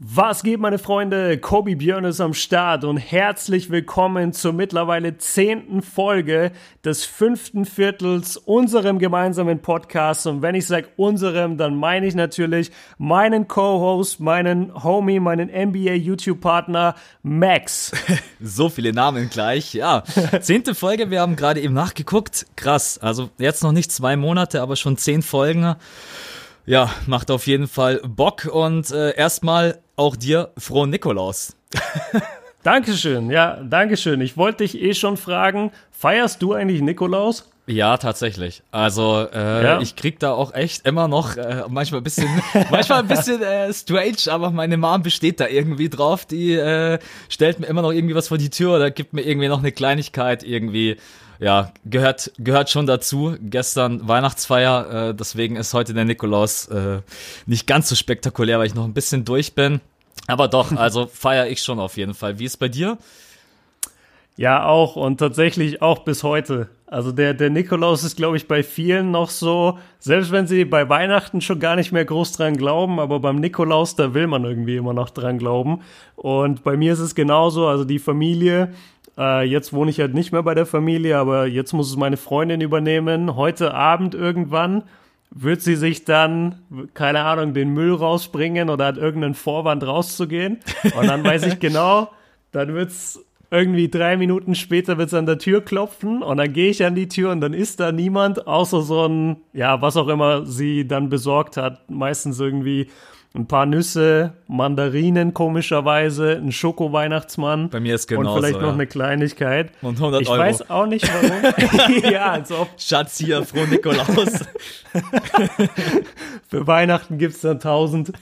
Was geht, meine Freunde? Kobi Björn ist am Start und herzlich willkommen zur mittlerweile zehnten Folge des fünften Viertels unserem gemeinsamen Podcast. Und wenn ich sage unserem, dann meine ich natürlich meinen Co-Host, meinen Homie, meinen NBA YouTube-Partner Max. So viele Namen gleich, ja. Zehnte Folge, wir haben gerade eben nachgeguckt. Krass, also jetzt noch nicht zwei Monate, aber schon zehn Folgen. Ja, macht auf jeden Fall Bock und äh, erstmal auch dir frohen Nikolaus. Dankeschön, ja, Dankeschön. Ich wollte dich eh schon fragen, feierst du eigentlich Nikolaus? Ja, tatsächlich. Also äh, Ja? ich krieg da auch echt immer noch äh, manchmal ein bisschen, manchmal ein bisschen äh, strange, aber meine Mom besteht da irgendwie drauf. Die äh, stellt mir immer noch irgendwie was vor die Tür oder gibt mir irgendwie noch eine Kleinigkeit irgendwie. Ja, gehört gehört schon dazu. Gestern Weihnachtsfeier, äh, deswegen ist heute der Nikolaus äh, nicht ganz so spektakulär, weil ich noch ein bisschen durch bin. Aber doch, also feiere ich schon auf jeden Fall. Wie ist bei dir? Ja, auch und tatsächlich auch bis heute. Also der, der Nikolaus ist, glaube ich, bei vielen noch so, selbst wenn sie bei Weihnachten schon gar nicht mehr groß dran glauben, aber beim Nikolaus, da will man irgendwie immer noch dran glauben. Und bei mir ist es genauso, also die Familie, äh, jetzt wohne ich halt nicht mehr bei der Familie, aber jetzt muss es meine Freundin übernehmen. Heute Abend irgendwann wird sie sich dann, keine Ahnung, den Müll rausbringen oder hat irgendeinen Vorwand rauszugehen. Und dann weiß ich genau, dann wird's irgendwie drei Minuten später wird's an der Tür klopfen und dann gehe ich an die Tür und dann ist da niemand, außer so ein, ja, was auch immer sie dann besorgt hat. Meistens irgendwie ein paar Nüsse, Mandarinen komischerweise, ein Schoko-Weihnachtsmann. Bei mir ist Und genauso, vielleicht noch ja. eine Kleinigkeit. Und 100 ich Euro. weiß auch nicht warum. ja, als ob Schatz hier, frohen Nikolaus. für Weihnachten gibt's dann 1000.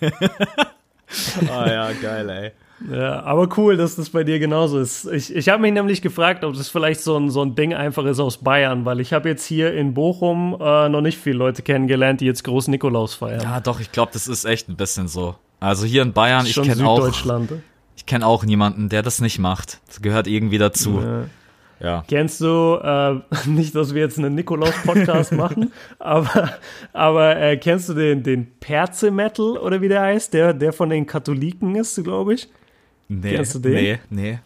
ah ja, geil, ey. Ja, aber cool, dass das bei dir genauso ist. Ich, ich habe mich nämlich gefragt, ob das vielleicht so ein, so ein Ding einfach ist aus Bayern, weil ich habe jetzt hier in Bochum äh, noch nicht viele Leute kennengelernt, die jetzt groß Nikolaus feiern. Ja, doch, ich glaube, das ist echt ein bisschen so. Also hier in Bayern, ich kenne auch, ich kenne auch niemanden, der das nicht macht. Das gehört irgendwie dazu. Ja. Ja. Kennst du, äh, nicht, dass wir jetzt einen Nikolaus-Podcast machen, aber, aber äh, kennst du den, den Perze-Metal oder wie der heißt, der, der von den Katholiken ist, glaube ich? Nee, Kennst du den? Nee, nee.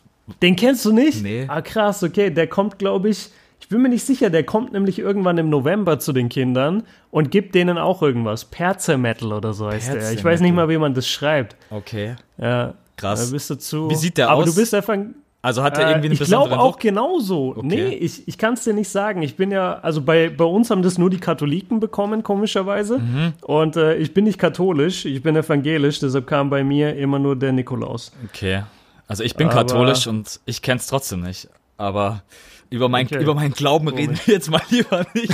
Den kennst du nicht? Nee. Ah, krass, okay. Der kommt, glaube ich, ich bin mir nicht sicher, der kommt nämlich irgendwann im November zu den Kindern und gibt denen auch irgendwas. Perze-Metal oder so heißt der. Ich weiß nicht mal, wie man das schreibt. Okay. Ja. Krass. Da bist du zu. Wie sieht der Aber aus? du bist einfach. Also hat er irgendwie Äh, einen ich glaube auch genauso. Nee, ich, ich kann es dir nicht sagen. Ich bin ja, also bei, bei uns haben das nur die Katholiken bekommen, komischerweise. Mhm. Und äh, ich bin nicht katholisch, ich bin evangelisch, deshalb kam bei mir immer nur der Nikolaus. Okay. Also ich bin Aber- katholisch und ich kenn's trotzdem nicht. Aber über, mein, Okay. über meinen Glauben reden wir jetzt mal lieber nicht.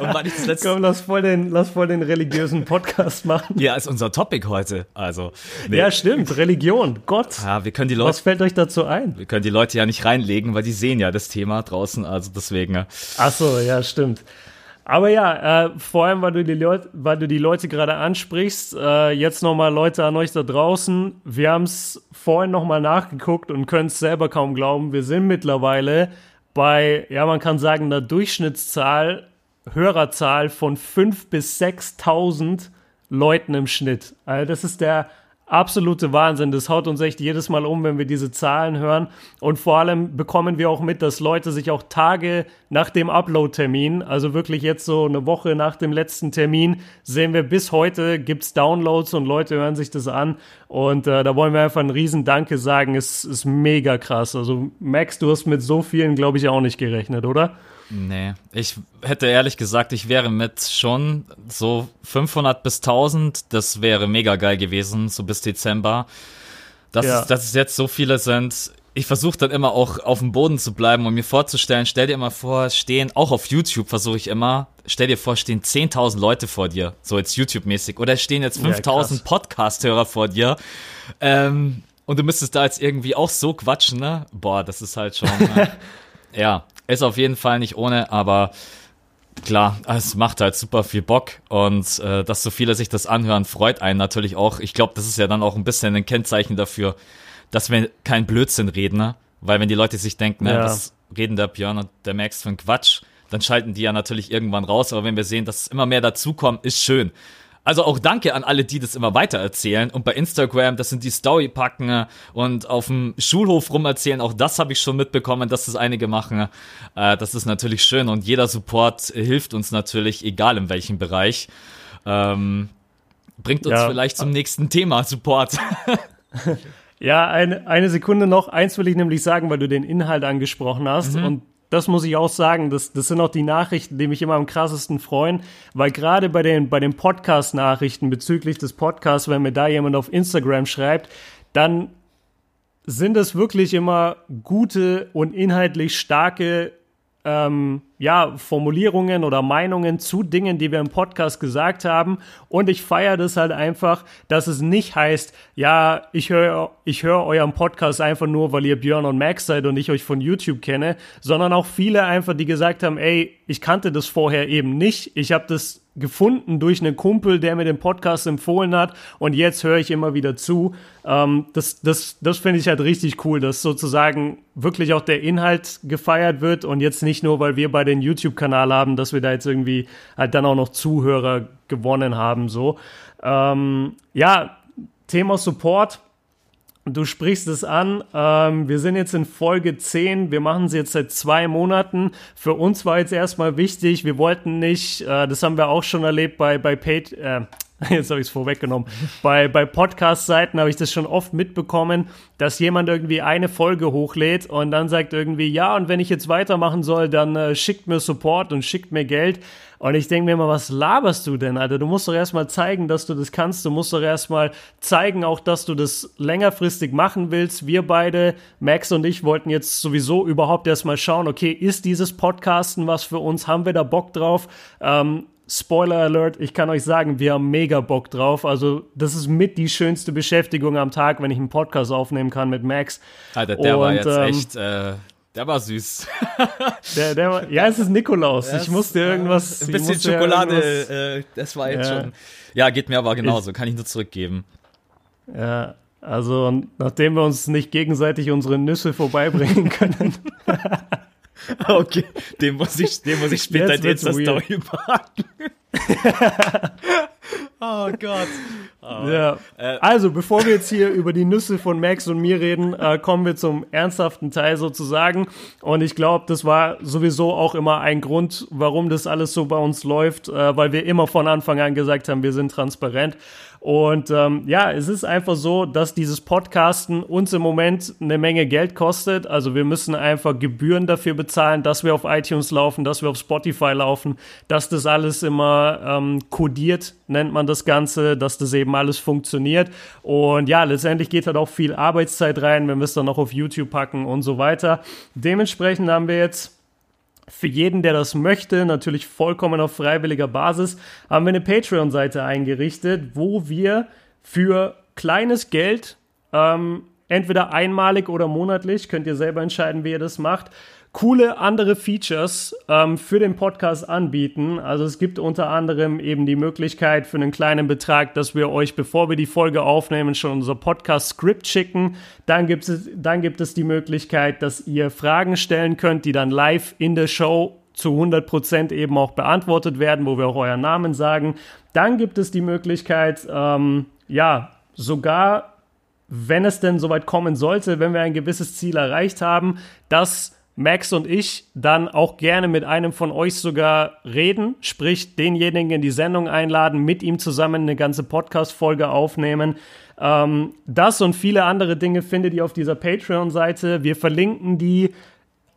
und weil ich das letzte Komm, lass voll den, lass voll den religiösen Podcast machen. Ja, ist unser Topic heute. Also, nee. Ja, stimmt. Religion. Gott. ja, wir können die Was Leute, fällt euch dazu ein? wir können die Leute ja nicht reinlegen, weil die sehen ja das Thema draußen. Also deswegen. ja. Ach so, ja, stimmt. Aber ja, äh, vor allem, weil du die, Leut weil du die Leute gerade ansprichst, äh, jetzt nochmal Leute an euch da draußen. Wir haben es vorhin nochmal nachgeguckt und können es selber kaum glauben. Wir sind mittlerweile bei, ja, man kann sagen, einer Durchschnittszahl, Hörerzahl von 5.000 bis 6.000 Leuten im Schnitt. Also das ist der absolute Wahnsinn. Das haut uns echt jedes Mal um, wenn wir diese Zahlen hören. Und vor allem bekommen wir auch mit, dass Leute sich auch Tage nach dem Upload-Termin, also wirklich jetzt so eine Woche nach dem letzten Termin, sehen wir bis heute gibt's Downloads und Leute hören sich das an. Und äh, da wollen wir einfach einen riesen Danke sagen. Es ist mega krass. Also Max, du hast mit so vielen, glaube ich, auch nicht gerechnet, oder? Nee, ich hätte ehrlich gesagt, ich wäre mit schon so 500 bis 1000, das wäre mega geil gewesen, so bis Dezember. Dass, Ja. es, dass es jetzt so viele sind, ich versuche dann immer auch auf dem Boden zu bleiben und mir vorzustellen, stell dir immer vor, stehen, auch auf YouTube versuche ich immer, stell dir vor, stehen 10.000 Leute vor dir, so jetzt YouTube-mäßig, oder stehen jetzt Ja, 5.000 Podcast-Hörer vor dir. Ähm, und du müsstest da jetzt irgendwie auch so quatschen, ne? Boah, das ist halt schon, äh, ja, ist auf jeden Fall nicht ohne, aber Klar, es macht halt super viel Bock und äh, dass so viele sich das anhören, freut einen natürlich auch. Ich glaube, das ist ja dann auch ein bisschen ein Kennzeichen dafür, dass wir kein Blödsinn reden, ne? weil wenn die Leute sich denken, ne, was reden der Björn und der Max von Quatsch, dann schalten die ja natürlich irgendwann raus. Aber wenn wir sehen, dass immer mehr dazukommen, ist schön. Also auch danke an alle, die das immer weitererzählen und bei Instagram, das sind die Story packen und auf dem Schulhof rumerzählen. Auch das habe ich schon mitbekommen, dass das einige machen. Äh, das ist natürlich schön und jeder Support hilft uns natürlich, egal in welchem Bereich. Ähm, bringt uns ja. vielleicht zum nächsten Thema Support. Ja, eine, eine Sekunde noch. Eins will ich nämlich sagen, weil du den Inhalt angesprochen hast. Mhm. Und das muss ich auch sagen, das, das sind auch die Nachrichten, die mich immer am krassesten freuen, weil gerade bei den, bei den Podcast-Nachrichten bezüglich des Podcasts, wenn mir da jemand auf Instagram schreibt, dann sind es wirklich immer gute und inhaltlich starke ähm, ja, Formulierungen oder Meinungen zu Dingen, die wir im Podcast gesagt haben. Und ich feiere das halt einfach, dass es nicht heißt, ja, ich höre ich hör euren Podcast einfach nur, weil ihr Björn und Max seid und ich euch von YouTube kenne, sondern auch viele einfach, die gesagt haben, ey, ich kannte das vorher eben nicht. Ich habe das gefunden durch einen Kumpel, der mir den Podcast empfohlen hat und jetzt höre ich immer wieder zu. Ähm, das das, das finde ich halt richtig cool, dass sozusagen wirklich auch der Inhalt gefeiert wird und jetzt nicht nur, weil wir bei den YouTube-Kanal haben, dass wir da jetzt irgendwie halt dann auch noch Zuhörer gewonnen haben. So. Ähm, ja, Thema Support Du sprichst es an. Ähm, wir sind jetzt in Folge 10. Wir machen sie jetzt seit zwei Monaten. Für uns war jetzt erstmal wichtig, wir wollten nicht, äh, das haben wir auch schon erlebt bei, bei Paid, äh, jetzt habe ich es vorweggenommen. Bei, bei Podcast-Seiten habe ich das schon oft mitbekommen, dass jemand irgendwie eine Folge hochlädt und dann sagt irgendwie, ja, und wenn ich jetzt weitermachen soll, dann äh, schickt mir Support und schickt mir Geld. Und ich denke mir immer, was laberst du denn, Alter? Du musst doch erstmal zeigen, dass du das kannst. Du musst doch erstmal zeigen, auch dass du das längerfristig machen willst. Wir beide, Max und ich, wollten jetzt sowieso überhaupt erstmal schauen, okay, ist dieses Podcasten was für uns? Haben wir da Bock drauf? Ähm, Spoiler Alert, ich kann euch sagen, wir haben mega Bock drauf. Also, das ist mit die schönste Beschäftigung am Tag, wenn ich einen Podcast aufnehmen kann mit Max. Alter, der Und, war jetzt ähm, echt, äh, der war süß. der, der war, ja, es ist Nikolaus. Das, ich musste irgendwas. Ein bisschen Schokolade, äh, das war jetzt ja. schon. Ja, geht mir aber genauso, ich, kann ich nur zurückgeben. Ja, also, nachdem wir uns nicht gegenseitig unsere Nüsse vorbeibringen können. Okay, den muss ich, den muss ich später in Insta Story packen. oh Gott. Ja. Äh. Also, bevor wir jetzt hier über die Nüsse von Max und mir reden, äh, kommen wir zum ernsthaften Teil sozusagen. Und ich glaube, das war sowieso auch immer ein Grund, warum das alles so bei uns läuft, äh, weil wir immer von Anfang an gesagt haben, wir sind transparent. Und ähm, ja, es ist einfach so, dass dieses Podcasten uns im Moment eine Menge Geld kostet. Also wir müssen einfach Gebühren dafür bezahlen, dass wir auf iTunes laufen, dass wir auf Spotify laufen, dass das alles immer ähm, kodiert, nennt man das Ganze, dass das eben alles funktioniert. Und ja, letztendlich geht halt auch viel Arbeitszeit rein, wir es dann noch auf YouTube packen und so weiter. Dementsprechend haben wir jetzt für jeden, der das möchte, natürlich vollkommen auf freiwilliger Basis, haben wir eine Patreon-Seite eingerichtet, wo wir für kleines Geld, ähm, entweder einmalig oder monatlich, könnt ihr selber entscheiden, wie ihr das macht, coole andere Features ähm, für den Podcast anbieten. Also es gibt unter anderem eben die Möglichkeit für einen kleinen Betrag, dass wir euch, bevor wir die Folge aufnehmen, schon unser Podcast-Skript schicken. Dann gibt, es, dann gibt es die Möglichkeit, dass ihr Fragen stellen könnt, die dann live in der Show zu 100% eben auch beantwortet werden, wo wir auch euren Namen sagen. Dann gibt es die Möglichkeit, ähm, ja, sogar wenn es denn soweit kommen sollte, wenn wir ein gewisses Ziel erreicht haben, dass Max und ich dann auch gerne mit einem von euch sogar reden, sprich denjenigen in die Sendung einladen, mit ihm zusammen eine ganze Podcast-Folge aufnehmen. Ähm, das und viele andere Dinge findet ihr auf dieser Patreon-Seite. Wir verlinken die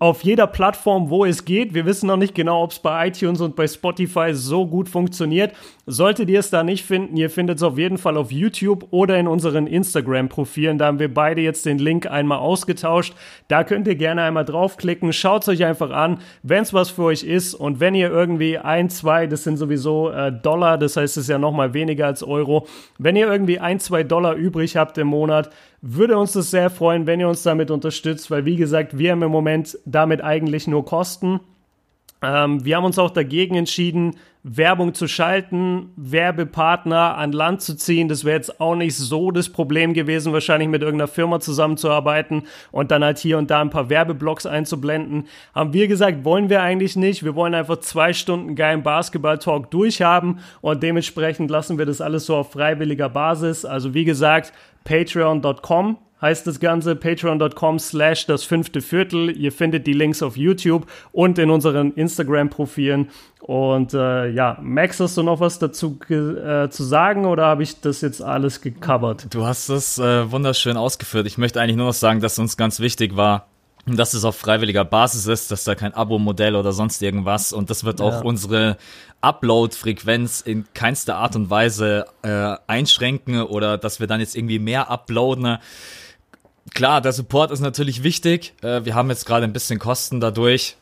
auf jeder Plattform, wo es geht. Wir wissen noch nicht genau, ob es bei iTunes und bei Spotify so gut funktioniert. Solltet ihr es da nicht finden, ihr findet es auf jeden Fall auf YouTube oder in unseren Instagram-Profilen. Da haben wir beide jetzt den Link einmal ausgetauscht. Da könnt ihr gerne einmal draufklicken. Schaut es euch einfach an, wenn es was für euch ist. Und wenn ihr irgendwie ein, zwei, das sind sowieso äh, Dollar, das heißt, es ist ja nochmal weniger als Euro. Wenn ihr irgendwie ein, zwei Dollar übrig habt im Monat, würde uns das sehr freuen, wenn ihr uns damit unterstützt, weil wie gesagt, wir haben im Moment damit eigentlich nur Kosten. Ähm, wir haben uns auch dagegen entschieden, Werbung zu schalten, Werbepartner an Land zu ziehen. Das wäre jetzt auch nicht so das Problem gewesen, wahrscheinlich mit irgendeiner Firma zusammenzuarbeiten und dann halt hier und da ein paar Werbeblocks einzublenden. Haben wir gesagt, wollen wir eigentlich nicht. Wir wollen einfach zwei Stunden geilen Basketball-Talk durchhaben und dementsprechend lassen wir das alles so auf freiwilliger Basis. Also wie gesagt, patreon.com heißt das Ganze patreon.com slash das fünfte Viertel. Ihr findet die Links auf YouTube und in unseren Instagram-Profilen. Und äh, ja, Max, hast du noch was dazu äh, zu sagen oder habe ich das jetzt alles gecovert? Du hast es äh, wunderschön ausgeführt. Ich möchte eigentlich nur noch sagen, dass uns ganz wichtig war, dass es auf freiwilliger Basis ist, dass da kein Abo-Modell oder sonst irgendwas und das wird auch ja. unsere Upload-Frequenz in keinster Art und Weise äh, einschränken oder dass wir dann jetzt irgendwie mehr uploaden klar, der Support ist natürlich wichtig. Äh, wir haben jetzt gerade ein bisschen Kosten dadurch.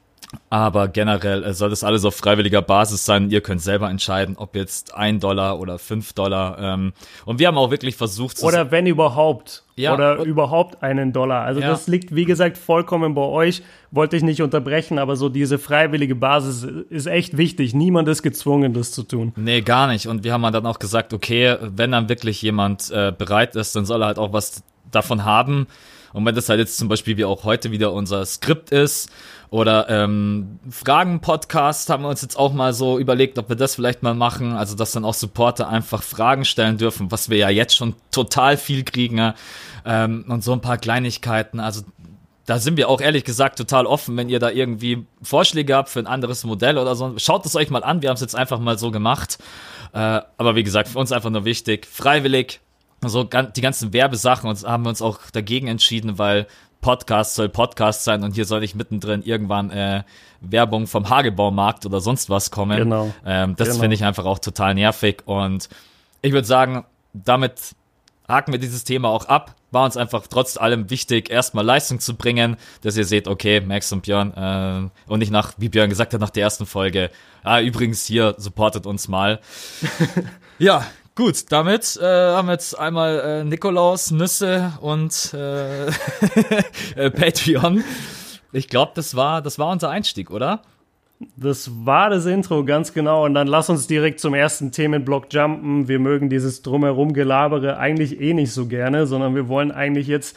Aber generell äh, soll das alles auf freiwilliger Basis sein. Ihr könnt selber entscheiden, ob jetzt ein Dollar oder fünf Dollar. Ähm, und wir haben auch wirklich versucht. Oder wenn überhaupt. Ja, oder überhaupt einen Dollar. Also ja. das liegt, wie gesagt, vollkommen bei euch. Wollte ich nicht unterbrechen, aber so diese freiwillige Basis ist echt wichtig. Niemand ist gezwungen, das zu tun. Nee, gar nicht. Und wir haben dann auch gesagt, okay, wenn dann wirklich jemand äh, bereit ist, dann soll er halt auch was davon haben. Und wenn das halt jetzt zum Beispiel wie auch heute wieder unser Skript ist oder ähm, Fragen-Podcast haben wir uns jetzt auch mal so überlegt, ob wir das vielleicht mal machen. Also dass dann auch Supporter einfach Fragen stellen dürfen, was wir ja jetzt schon total viel kriegen. Ähm, und so ein paar Kleinigkeiten. Also da sind wir auch ehrlich gesagt total offen, wenn ihr da irgendwie Vorschläge habt für ein anderes Modell oder so. Schaut es euch mal an, wir haben es jetzt einfach mal so gemacht. Äh, aber wie gesagt, für uns einfach nur wichtig, freiwillig, so die ganzen Werbesachen und haben wir uns auch dagegen entschieden, weil Podcast soll Podcast sein und hier soll nicht mittendrin irgendwann äh, Werbung vom Hagebaumarkt oder sonst was kommen. Genau. Ähm, das genau. finde ich einfach auch total nervig und ich würde sagen, damit haken wir dieses Thema auch ab. War uns einfach trotz allem wichtig, erstmal Leistung zu bringen, dass ihr seht, okay, Max und Björn, äh, und nicht nach, wie Björn gesagt hat, nach der ersten Folge, ah, übrigens hier, supportet uns mal. ja, Gut, damit äh, haben wir jetzt einmal äh, Nikolaus, Nüsse und äh, äh, Patreon. Ich glaube, das war, das war unser Einstieg, oder? Das war das Intro, ganz genau. Und dann lass uns direkt zum ersten Themenblock jumpen. Wir mögen dieses Drumherum Gelabere eigentlich eh nicht so gerne, sondern wir wollen eigentlich jetzt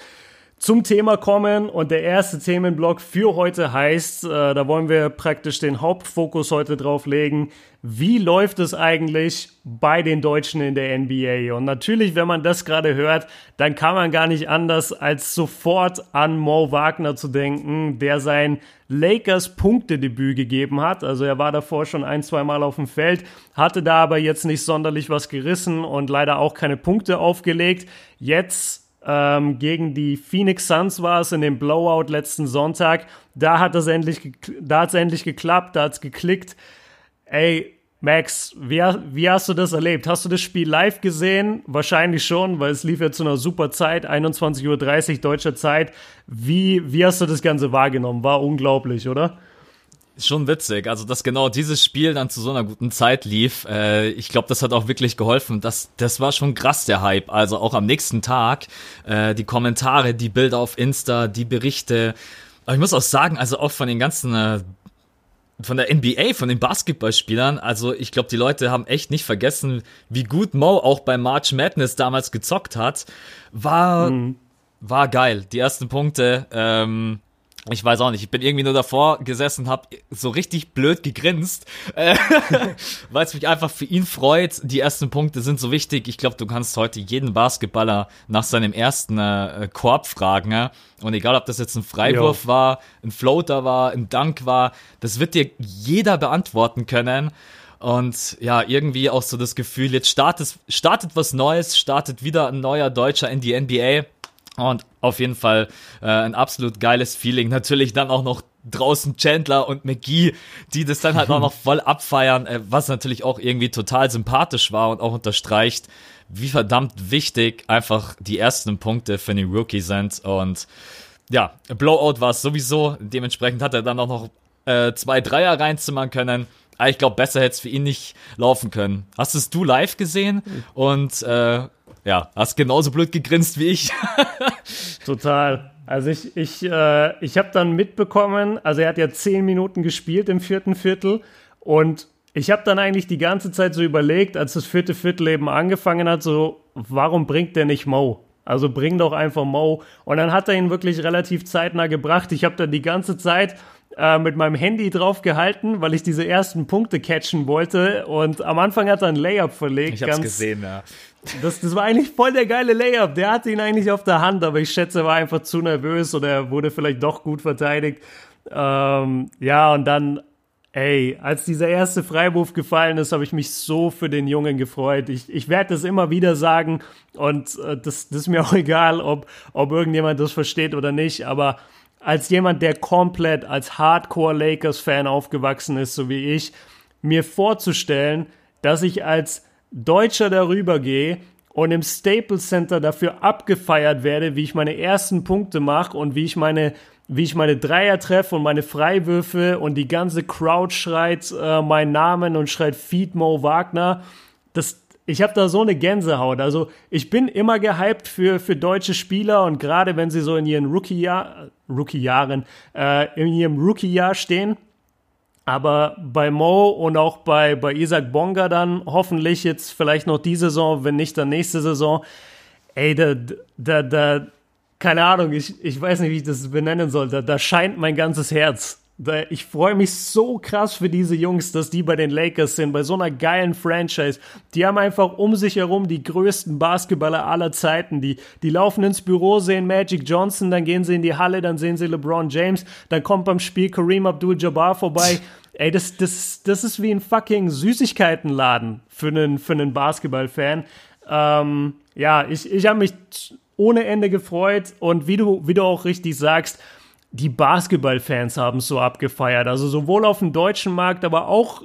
zum Thema kommen. Und der erste Themenblock für heute heißt, äh, da wollen wir praktisch den Hauptfokus heute drauf legen. Wie läuft es eigentlich bei den Deutschen in der NBA? Und natürlich, wenn man das gerade hört, dann kann man gar nicht anders, als sofort an Mo Wagner zu denken, der sein Lakers Punktedebüt gegeben hat. Also er war davor schon ein, zwei Mal auf dem Feld, hatte da aber jetzt nicht sonderlich was gerissen und leider auch keine Punkte aufgelegt. Jetzt ähm, gegen die Phoenix Suns war es in dem Blowout letzten Sonntag. Da hat es endlich, da hat es endlich geklappt, da hat es geklickt. Ey, Max, wie, wie hast du das erlebt? Hast du das Spiel live gesehen? Wahrscheinlich schon, weil es lief ja zu einer super Zeit, 21.30 Uhr deutscher Zeit. Wie, wie hast du das Ganze wahrgenommen? War unglaublich, oder? Schon witzig, also dass genau dieses Spiel dann zu so einer guten Zeit lief. Äh, ich glaube, das hat auch wirklich geholfen. Das, das war schon krass, der Hype. Also auch am nächsten Tag äh, die Kommentare, die Bilder auf Insta, die Berichte. Aber ich muss auch sagen, also auch von den ganzen äh, von der NBA, von den Basketballspielern, also ich glaube, die Leute haben echt nicht vergessen, wie gut Mo auch bei March Madness damals gezockt hat. War, mhm. war geil. Die ersten Punkte, ähm, ich weiß auch nicht, ich bin irgendwie nur davor gesessen, hab so richtig blöd gegrinst, äh, weil es mich einfach für ihn freut. Die ersten Punkte sind so wichtig. Ich glaube, du kannst heute jeden Basketballer nach seinem ersten äh, Korb fragen. Ja? Und egal, ob das jetzt ein Freiwurf jo. war, ein Floater war, ein Dunk war, das wird dir jeder beantworten können. Und ja, irgendwie auch so das Gefühl, jetzt startet, startet was Neues, startet wieder ein neuer Deutscher in die NBA. Und auf jeden Fall äh, ein absolut geiles Feeling. Natürlich dann auch noch draußen Chandler und McGee, die das dann halt auch noch voll abfeiern, äh, was natürlich auch irgendwie total sympathisch war und auch unterstreicht, wie verdammt wichtig einfach die ersten Punkte für den Rookie sind. Und ja, Blowout war es sowieso. Dementsprechend hat er dann auch noch äh, zwei Dreier reinzimmern können. Aber ich glaube, besser hätte es für ihn nicht laufen können. Hast es du live gesehen? Und äh, ja, hast genauso blöd gegrinst wie ich. Total. Also ich, ich, äh, ich habe dann mitbekommen, also er hat ja zehn Minuten gespielt im vierten Viertel und ich habe dann eigentlich die ganze Zeit so überlegt, als das vierte Viertel eben angefangen hat, so, warum bringt der nicht Mo? Also bring doch einfach Mo. Und dann hat er ihn wirklich relativ zeitnah gebracht. Ich habe dann die ganze Zeit äh, mit meinem Handy drauf gehalten, weil ich diese ersten Punkte catchen wollte. Und am Anfang hat er ein Layup verlegt. Ich hab's gesehen, ja. Das, das war eigentlich voll der geile Layup. Der hatte ihn eigentlich auf der Hand, aber ich schätze, er war einfach zu nervös oder er wurde vielleicht doch gut verteidigt. Ähm, ja, und dann Ey, als dieser erste Freiwurf gefallen ist, habe ich mich so für den Jungen gefreut. Ich, ich werde das immer wieder sagen und äh, das, das ist mir auch egal, ob, ob irgendjemand das versteht oder nicht. Aber als jemand, der komplett als Hardcore Lakers-Fan aufgewachsen ist, so wie ich, mir vorzustellen, dass ich als Deutscher darüber gehe und im Staples Center dafür abgefeiert werde, wie ich meine ersten Punkte mache und wie ich meine wie ich meine Dreier treffe und meine Freiwürfe und die ganze Crowd schreit äh, meinen Namen und schreit Feed Mo Wagner. Das, ich habe da so eine Gänsehaut. Also ich bin immer gehypt für, für deutsche Spieler und gerade wenn sie so in ihren Rookie-Jahr, Rookie-Jahren, äh, in ihrem Rookie-Jahr stehen. Aber bei Mo und auch bei, bei Isaac Bonga dann hoffentlich jetzt vielleicht noch die Saison, wenn nicht dann nächste Saison. Ey, da, da, da, keine Ahnung, ich, ich weiß nicht, wie ich das benennen sollte. Da scheint mein ganzes Herz. Ich freue mich so krass für diese Jungs, dass die bei den Lakers sind, bei so einer geilen Franchise. Die haben einfach um sich herum die größten Basketballer aller Zeiten. Die, die laufen ins Büro, sehen Magic Johnson, dann gehen sie in die Halle, dann sehen sie LeBron James, dann kommt beim Spiel Kareem Abdul-Jabbar vorbei. Ey, das, das, das ist wie ein fucking Süßigkeitenladen für einen, für einen Basketballfan. Ähm, ja, ich, ich habe mich ohne Ende gefreut und wie du, wie du auch richtig sagst, die Basketballfans haben es so abgefeiert. Also sowohl auf dem deutschen Markt, aber auch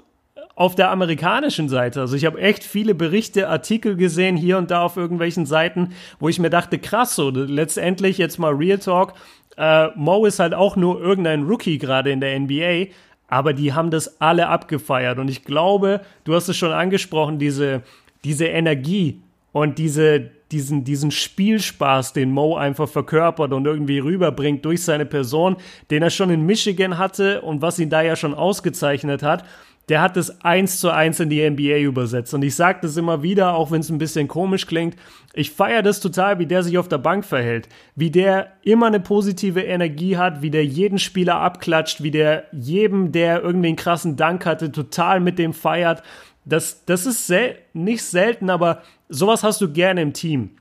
auf der amerikanischen Seite. Also ich habe echt viele Berichte, Artikel gesehen hier und da auf irgendwelchen Seiten, wo ich mir dachte, krass, so letztendlich jetzt mal Real Talk. Äh, Mo ist halt auch nur irgendein Rookie gerade in der NBA, aber die haben das alle abgefeiert. Und ich glaube, du hast es schon angesprochen, diese, diese Energie und diese, diesen, diesen Spielspaß, den Mo einfach verkörpert und irgendwie rüberbringt durch seine Person, den er schon in Michigan hatte und was ihn da ja schon ausgezeichnet hat, der hat es eins zu eins in die NBA übersetzt. Und ich sage das immer wieder, auch wenn es ein bisschen komisch klingt. Ich feiere das total, wie der sich auf der Bank verhält. Wie der immer eine positive Energie hat, wie der jeden Spieler abklatscht, wie der jedem, der irgendwie einen krassen Dank hatte, total mit dem feiert. Das, das ist sel nicht selten, aber sowas hast du gerne im Team.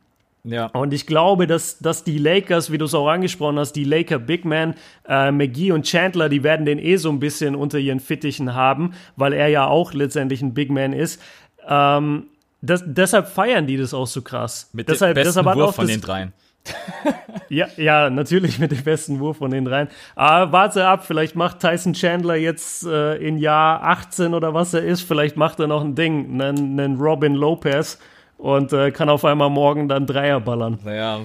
Ja. Und ich glaube, dass, dass die Lakers, wie du es auch angesprochen hast, die Laker Big Man, äh, McGee und Chandler, die werden den eh so ein bisschen unter ihren Fittichen haben, weil er ja auch letztendlich ein Big Man ist. Ähm, das, deshalb feiern die das auch so krass. Mit deshalb, dem besten Wurf von den dreien. ja, ja, natürlich mit dem besten Wurf von den dreien. Aber warte ab, vielleicht macht Tyson Chandler jetzt äh, in Jahr 18 oder was er ist, vielleicht macht er noch ein Ding, einen, einen Robin Lopez und äh, kann auf einmal morgen dann Dreier ballern. Naja.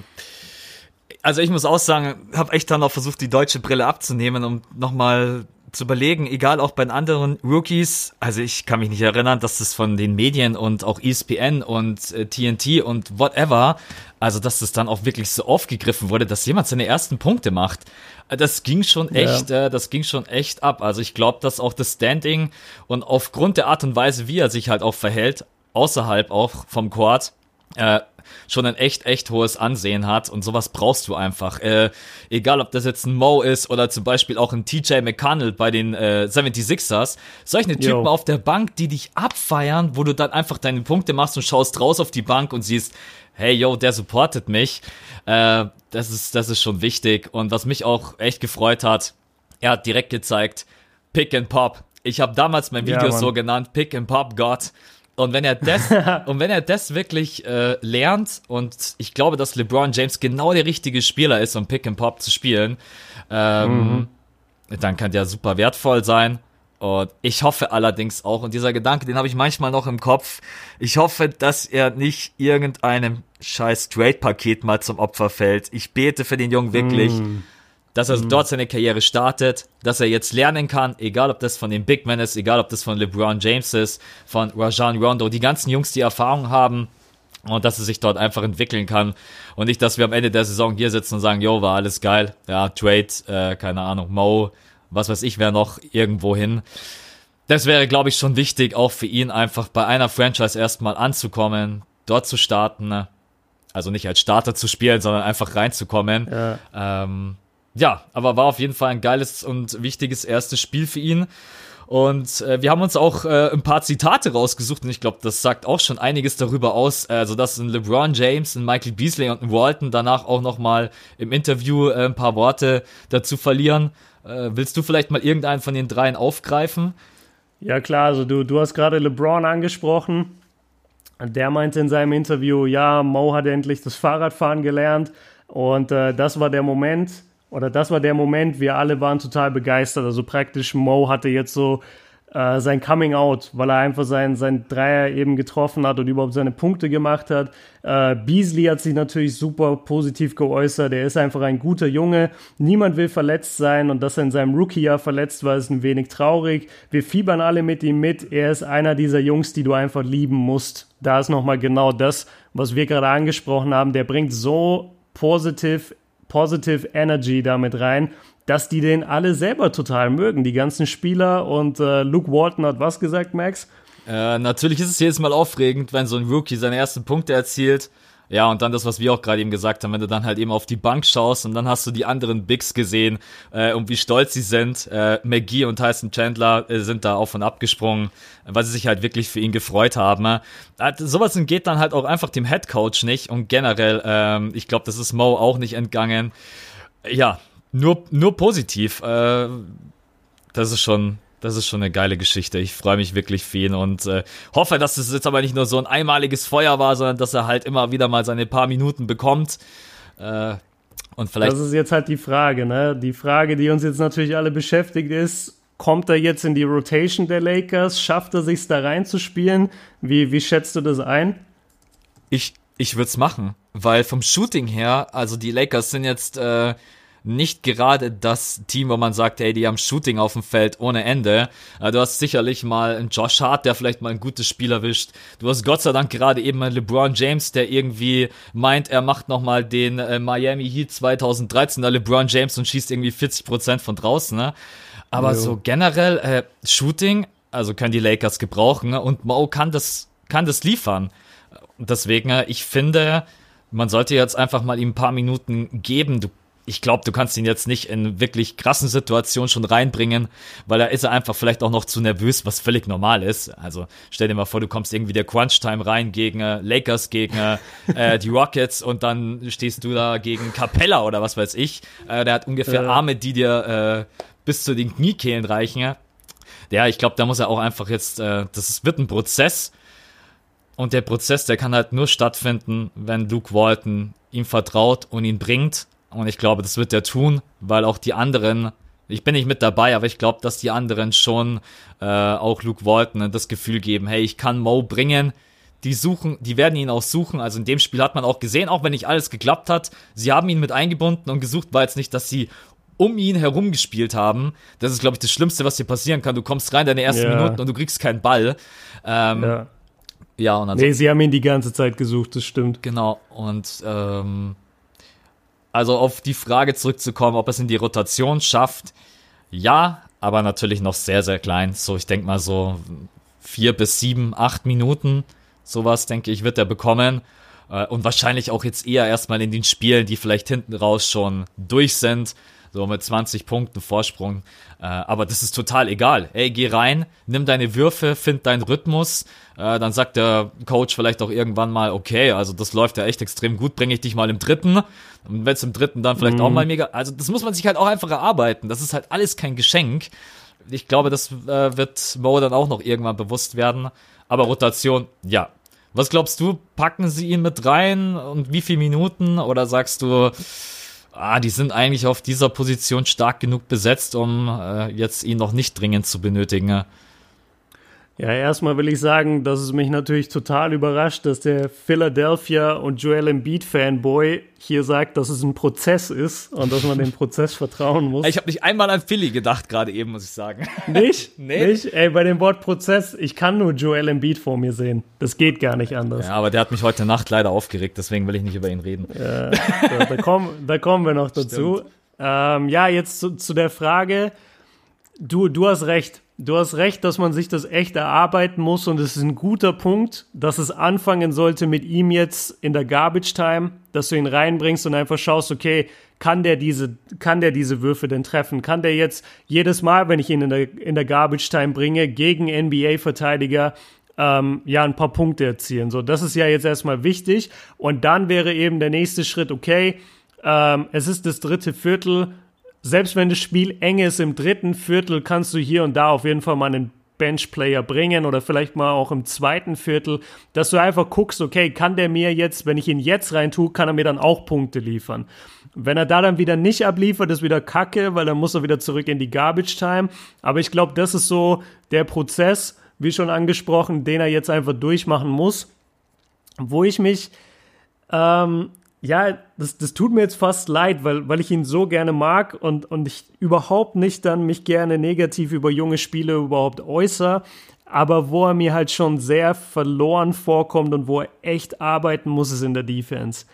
Also ich muss auch sagen, habe echt dann auch versucht, die deutsche Brille abzunehmen, um nochmal zu überlegen, egal auch bei den anderen Rookies, also ich kann mich nicht erinnern, dass das von den Medien und auch ESPN und äh, TNT und whatever, also dass das dann auch wirklich so aufgegriffen wurde, dass jemand seine ersten Punkte macht. Das ging schon echt, ja. äh, das ging schon echt ab. Also ich glaube, dass auch das Standing und aufgrund der Art und Weise, wie er sich halt auch verhält, außerhalb auch vom Court, äh, schon ein echt, echt hohes Ansehen hat und sowas brauchst du einfach. Äh, egal, ob das jetzt ein Mo ist oder zum Beispiel auch ein TJ McConnell bei den äh, 76ers. Solche Typen Yo. auf der Bank, die dich abfeiern, wo du dann einfach deine Punkte machst und schaust raus auf die Bank und siehst, hey, yo, der supportet mich. Äh, das ist, das ist schon wichtig. Und was mich auch echt gefreut hat, er hat direkt gezeigt, Pick and Pop. Ich habe damals mein Video ja, so genannt, Pick and Pop God. Und wenn er das, und wenn er das wirklich äh, lernt, und ich glaube, dass LeBron James genau der richtige Spieler ist, um Pick and Pop zu spielen, ähm, mhm. dann kann der super wertvoll sein. Und ich hoffe allerdings auch, und dieser Gedanke, den habe ich manchmal noch im Kopf, ich hoffe, dass er nicht irgendeinem scheiß Trade-Paket mal zum Opfer fällt. Ich bete für den Jungen wirklich. Mm dass er mhm. dort seine Karriere startet, dass er jetzt lernen kann, egal ob das von den Big Men ist, egal ob das von LeBron James ist, von Rajan Rondo, die ganzen Jungs, die Erfahrung haben, und dass er sich dort einfach entwickeln kann und nicht, dass wir am Ende der Saison hier sitzen und sagen, jo, war alles geil, ja, Trade, äh, keine Ahnung, Mo, was weiß ich, wer noch irgendwo hin. Das wäre, glaube ich, schon wichtig, auch für ihn einfach bei einer Franchise erstmal anzukommen, dort zu starten, also nicht als Starter zu spielen, sondern einfach reinzukommen. Ja. Ähm, ja, aber war auf jeden Fall ein geiles und wichtiges erstes Spiel für ihn. Und äh, wir haben uns auch äh, ein paar Zitate rausgesucht und ich glaube, das sagt auch schon einiges darüber aus. Also, dass ein LeBron James, ein Michael Beasley und ein Walton danach auch nochmal im Interview äh, ein paar Worte dazu verlieren. Äh, willst du vielleicht mal irgendeinen von den dreien aufgreifen? Ja, klar, also du, du hast gerade LeBron angesprochen. Der meinte in seinem Interview, ja, Mo hat endlich das Fahrradfahren gelernt und äh, das war der Moment, oder das war der Moment, wir alle waren total begeistert. Also praktisch Mo hatte jetzt so äh, sein Coming Out, weil er einfach sein, sein Dreier eben getroffen hat und überhaupt seine Punkte gemacht hat. Äh, Beasley hat sich natürlich super positiv geäußert. Er ist einfach ein guter Junge. Niemand will verletzt sein und dass er in seinem Rookie-Jahr verletzt war, ist ein wenig traurig. Wir fiebern alle mit ihm mit. Er ist einer dieser Jungs, die du einfach lieben musst. Da ist nochmal genau das, was wir gerade angesprochen haben. Der bringt so positiv Positive Energy damit rein, dass die den alle selber total mögen, die ganzen Spieler. Und äh, Luke Walton hat was gesagt, Max? Äh, natürlich ist es jedes Mal aufregend, wenn so ein Rookie seine ersten Punkte erzielt. Ja, und dann das, was wir auch gerade eben gesagt haben, wenn du dann halt eben auf die Bank schaust und dann hast du die anderen Bigs gesehen äh, und wie stolz sie sind. Äh, McGee und Tyson Chandler äh, sind da auf und ab gesprungen, weil sie sich halt wirklich für ihn gefreut haben. Äh, sowas geht dann halt auch einfach dem Head Coach nicht und generell, ähm, ich glaube, das ist Mo auch nicht entgangen. Ja, nur, nur positiv. Äh, das ist schon, das ist schon eine geile Geschichte. Ich freue mich wirklich für ihn und äh, hoffe, dass es jetzt aber nicht nur so ein einmaliges Feuer war, sondern dass er halt immer wieder mal seine paar Minuten bekommt. Äh, und vielleicht. Das ist jetzt halt die Frage, ne? Die Frage, die uns jetzt natürlich alle beschäftigt, ist, kommt er jetzt in die Rotation der Lakers? Schafft er sich da reinzuspielen? Wie, wie schätzt du das ein? Ich, ich würde es machen, weil vom Shooting her, also die Lakers sind jetzt äh, nicht gerade das Team, wo man sagt, hey, die haben Shooting auf dem Feld ohne Ende. Äh, du hast sicherlich mal einen Josh Hart, der vielleicht mal ein gutes Spiel erwischt. Du hast Gott sei Dank gerade eben einen LeBron James, der irgendwie meint, er macht nochmal den äh, Miami Heat 2013er LeBron James und schießt irgendwie 40% von draußen. Ne? Aber jo. so generell äh, Shooting, also können die Lakers gebrauchen ne? und Mo kann das, kann das liefern. Deswegen, äh, ich finde, man sollte jetzt einfach mal ihm ein paar Minuten geben. Du ich glaube, du kannst ihn jetzt nicht in wirklich krassen Situationen schon reinbringen, weil da ist er einfach vielleicht auch noch zu nervös, was völlig normal ist. Also stell dir mal vor, du kommst irgendwie der Crunch-Time rein gegen äh, Lakers, gegen äh, die Rockets und dann stehst du da gegen Capella oder was weiß ich. Äh, der hat ungefähr äh. Arme, die dir äh, bis zu den Kniekehlen reichen. Ja, ich glaube, da muss er auch einfach jetzt, äh, das wird ein Prozess. Und der Prozess, der kann halt nur stattfinden, wenn Luke Walton ihm vertraut und ihn bringt und ich glaube, das wird er tun, weil auch die anderen, ich bin nicht mit dabei, aber ich glaube, dass die anderen schon äh, auch Luke Walton das Gefühl geben, hey, ich kann Mo bringen. Die suchen, die werden ihn auch suchen. Also in dem Spiel hat man auch gesehen, auch wenn nicht alles geklappt hat, sie haben ihn mit eingebunden und gesucht war jetzt nicht, dass sie um ihn herum gespielt haben. Das ist, glaube ich, das Schlimmste, was dir passieren kann. Du kommst rein deine ersten ja. Minuten und du kriegst keinen Ball. Ähm, ja. ja, und also, Nee, sie haben ihn die ganze Zeit gesucht, das stimmt. Genau. Und ähm, also auf die Frage zurückzukommen, ob es in die Rotation schafft, ja, aber natürlich noch sehr, sehr klein. So, ich denke mal so vier bis sieben, acht Minuten, sowas, denke ich, wird er bekommen. Äh, und wahrscheinlich auch jetzt eher erstmal in den Spielen, die vielleicht hinten raus schon durch sind so mit 20 Punkten Vorsprung. Äh, aber das ist total egal. Ey, geh rein, nimm deine Würfe, find deinen Rhythmus. Äh, dann sagt der Coach vielleicht auch irgendwann mal, okay, also das läuft ja echt extrem gut, bringe ich dich mal im dritten. Und wenn es im dritten dann vielleicht mhm. auch mal mega. Also das muss man sich halt auch einfach erarbeiten. Das ist halt alles kein Geschenk. Ich glaube, das äh, wird Mo dann auch noch irgendwann bewusst werden. Aber Rotation, ja. Was glaubst du, packen sie ihn mit rein und wie viele Minuten? Oder sagst du, ah, die sind eigentlich auf dieser Position stark genug besetzt, um äh, jetzt ihn noch nicht dringend zu benötigen. Ja, erstmal will ich sagen, dass es mich natürlich total überrascht, dass der Philadelphia und Joel Embiid Fanboy hier sagt, dass es ein Prozess ist und dass man dem Prozess vertrauen muss. Ich habe nicht einmal an Philly gedacht gerade eben, muss ich sagen. Nicht? Nee. Nicht? Ey, bei dem Wort Prozess, ich kann nur Joel Embiid vor mir sehen. Das geht gar nicht anders. Ja, aber der hat mich heute Nacht leider aufgeregt, deswegen will ich nicht über ihn reden. Ja, da, da, kommen, da kommen wir noch dazu. Ähm, ja, jetzt zu, zu der Frage. Du, du hast recht. Du hast recht, dass man sich das echt erarbeiten muss und es ist ein guter Punkt, dass es anfangen sollte mit ihm jetzt in der Garbage Time, dass du ihn reinbringst und einfach schaust, okay, kann der diese, kann der diese Würfe denn treffen? Kann der jetzt jedes Mal, wenn ich ihn in der, in der Garbage Time bringe, gegen NBA-Verteidiger ähm, ja ein paar Punkte erzielen? So, das ist ja jetzt erstmal wichtig und dann wäre eben der nächste Schritt, okay, ähm, es ist das dritte Viertel, selbst wenn das Spiel eng ist im dritten Viertel, kannst du hier und da auf jeden Fall mal einen Benchplayer bringen oder vielleicht mal auch im zweiten Viertel, dass du einfach guckst, okay, kann der mir jetzt, wenn ich ihn jetzt rein tue, kann er mir dann auch Punkte liefern. Wenn er da dann wieder nicht abliefert, ist wieder Kacke, weil dann muss er wieder zurück in die Garbage Time. Aber ich glaube, das ist so der Prozess, wie schon angesprochen, den er jetzt einfach durchmachen muss. Wo ich mich ähm, ja, das, das tut mir jetzt fast leid, weil, weil ich ihn so gerne mag und, und ich überhaupt nicht dann mich gerne negativ über junge Spiele überhaupt äußere, aber wo er mir halt schon sehr verloren vorkommt und wo er echt arbeiten muss, ist in der Defense.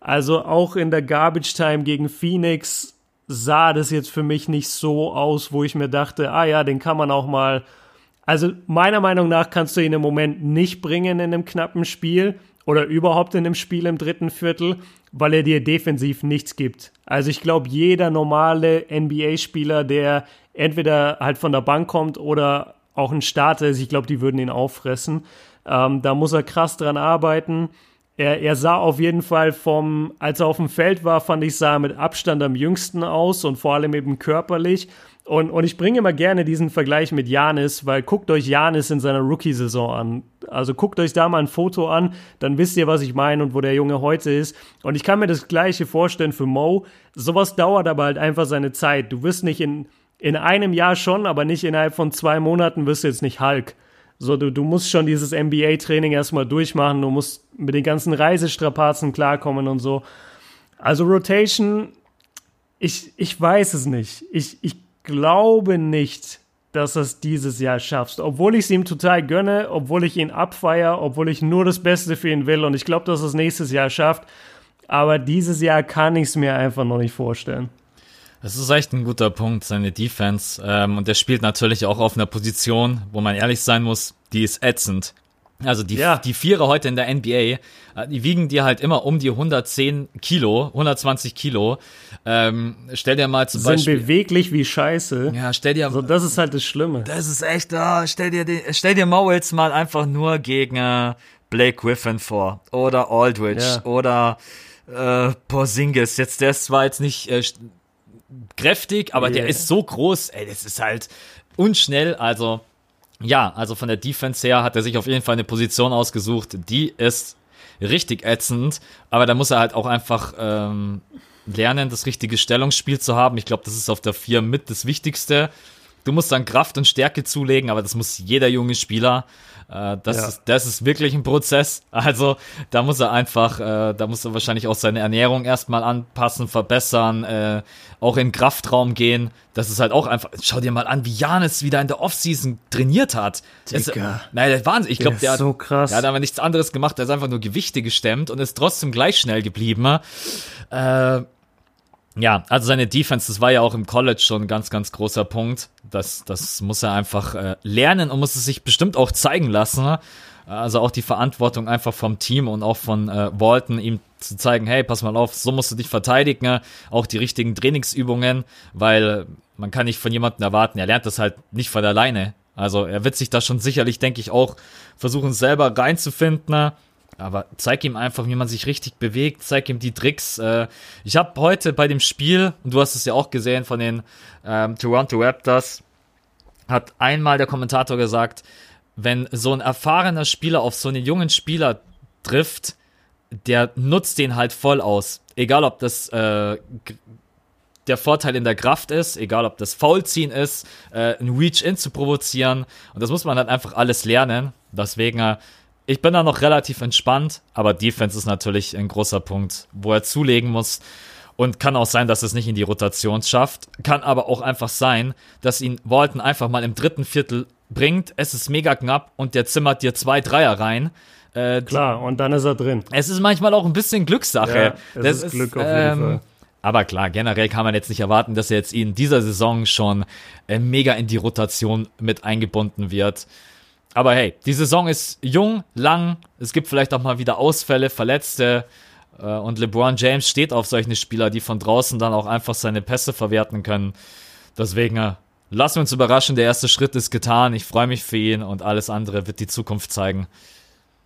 Also auch in der Garbage Time gegen Phoenix sah das jetzt für mich nicht so aus, wo ich mir dachte, ah ja, den kann man auch mal. Also meiner Meinung nach kannst du ihn im Moment nicht bringen in einem knappen Spiel oder überhaupt in einem Spiel im dritten Viertel, weil er dir defensiv nichts gibt. Also ich glaube, jeder normale NBA-Spieler, der entweder halt von der Bank kommt oder auch ein Starter ist, ich glaube, die würden ihn auffressen. Ähm, da muss er krass dran arbeiten. Er, er sah auf jeden Fall vom, als er auf dem Feld war, fand ich, sah er mit Abstand am jüngsten aus und vor allem eben körperlich. Und, und ich bringe immer gerne diesen Vergleich mit Janis, weil guckt euch Janis in seiner Rookie-Saison an. Also guckt euch da mal ein Foto an, dann wisst ihr, was ich meine und wo der Junge heute ist. Und ich kann mir das Gleiche vorstellen für Mo. Sowas dauert aber halt einfach seine Zeit. Du wirst nicht in, in einem Jahr schon, aber nicht innerhalb von zwei Monaten wirst du jetzt nicht Hulk. So, du, du musst schon dieses NBA-Training erstmal durchmachen, du musst mit den ganzen Reisestrapazen klarkommen und so. Also Rotation, ich, ich weiß es nicht. Ich, ich glaube nicht, dass er es dieses Jahr schafft. Obwohl ich es ihm total gönne, obwohl ich ihn abfeier, obwohl ich nur das Beste für ihn will und ich glaube, dass er es nächstes Jahr schafft. Aber dieses Jahr kann ich es mir einfach noch nicht vorstellen. Das ist echt ein guter Punkt, seine Defense. Ähm, und der spielt natürlich auch auf einer Position, wo man ehrlich sein muss, die ist ätzend. Also die, ja. die Vierer heute in der NBA, äh, die wiegen dir halt immer um die 110 Kilo, 120 Kilo. Ähm, stell dir mal zum Sind Beispiel. Sind beweglich wie Scheiße. Ja, stell dir. Also das ist halt das Schlimme. Das ist echt, ah, stell dir, stell dir Mo jetzt mal einfach nur gegen äh, Blake Griffin vor. Oder Aldridge. Ja. Oder äh, Porzingis. Jetzt, der ist zwar jetzt nicht äh, kräftig, aber yeah. der ist so groß, ey, das ist halt unschnell, also ja, also von der Defense her hat er sich auf jeden Fall eine Position ausgesucht, die ist richtig ätzend, aber da muss er halt auch einfach ähm, lernen, das richtige Stellungsspiel zu haben. Ich glaube, das ist auf der 4 mit das Wichtigste. Du musst dann Kraft und Stärke zulegen, aber das muss jeder junge Spieler. Äh, das, ja. ist, das ist wirklich ein Prozess. Also da muss er einfach, äh, da muss er wahrscheinlich auch seine Ernährung erstmal anpassen, verbessern, äh, auch in Kraftraum gehen. Das ist halt auch einfach, schau dir mal an, wie Janis wieder in der Offseason trainiert hat. Digga. nein, der Wahnsinn. Ich glaube, der, so krass. der hat aber nichts anderes gemacht, der ist einfach nur Gewichte gestemmt und ist trotzdem gleich schnell geblieben. Äh, ja, also seine Defense, das war ja auch im College schon ein ganz, ganz großer Punkt. Das, das muss er einfach äh, lernen und muss es sich bestimmt auch zeigen lassen. Also auch die Verantwortung einfach vom Team und auch von äh, Walton, ihm zu zeigen, hey, pass mal auf, so musst du dich verteidigen, auch die richtigen Trainingsübungen, weil man kann nicht von jemandem erwarten, er lernt das halt nicht von alleine. Also er wird sich da schon sicherlich, denke ich, auch versuchen, selber reinzufinden aber zeig ihm einfach, wie man sich richtig bewegt, zeig ihm die Tricks. Äh, ich habe heute bei dem Spiel, und du hast es ja auch gesehen von den ähm, Toronto Raptors, hat einmal der Kommentator gesagt, wenn so ein erfahrener Spieler auf so einen jungen Spieler trifft, der nutzt den halt voll aus. Egal ob das äh, der Vorteil in der Kraft ist, egal ob das Foulziehen ist, äh, ein Reach-In zu provozieren. Und das muss man halt einfach alles lernen. Deswegen, äh, ich bin da noch relativ entspannt, aber Defense ist natürlich ein großer Punkt, wo er zulegen muss. Und kann auch sein, dass es nicht in die Rotation schafft. Kann aber auch einfach sein, dass ihn Walton einfach mal im dritten Viertel bringt. Es ist mega knapp und der zimmert dir zwei Dreier rein. Äh, klar, und dann ist er drin. Es ist manchmal auch ein bisschen Glückssache. Ja, es das ist Glück auf jeden ähm, Fall. Aber klar, generell kann man jetzt nicht erwarten, dass er jetzt in dieser Saison schon äh, mega in die Rotation mit eingebunden wird. Aber hey, die Saison ist jung, lang. Es gibt vielleicht auch mal wieder Ausfälle, Verletzte. Äh, und LeBron James steht auf solche Spieler, die von draußen dann auch einfach seine Pässe verwerten können. Deswegen äh, lassen wir uns überraschen. Der erste Schritt ist getan. Ich freue mich für ihn und alles andere wird die Zukunft zeigen.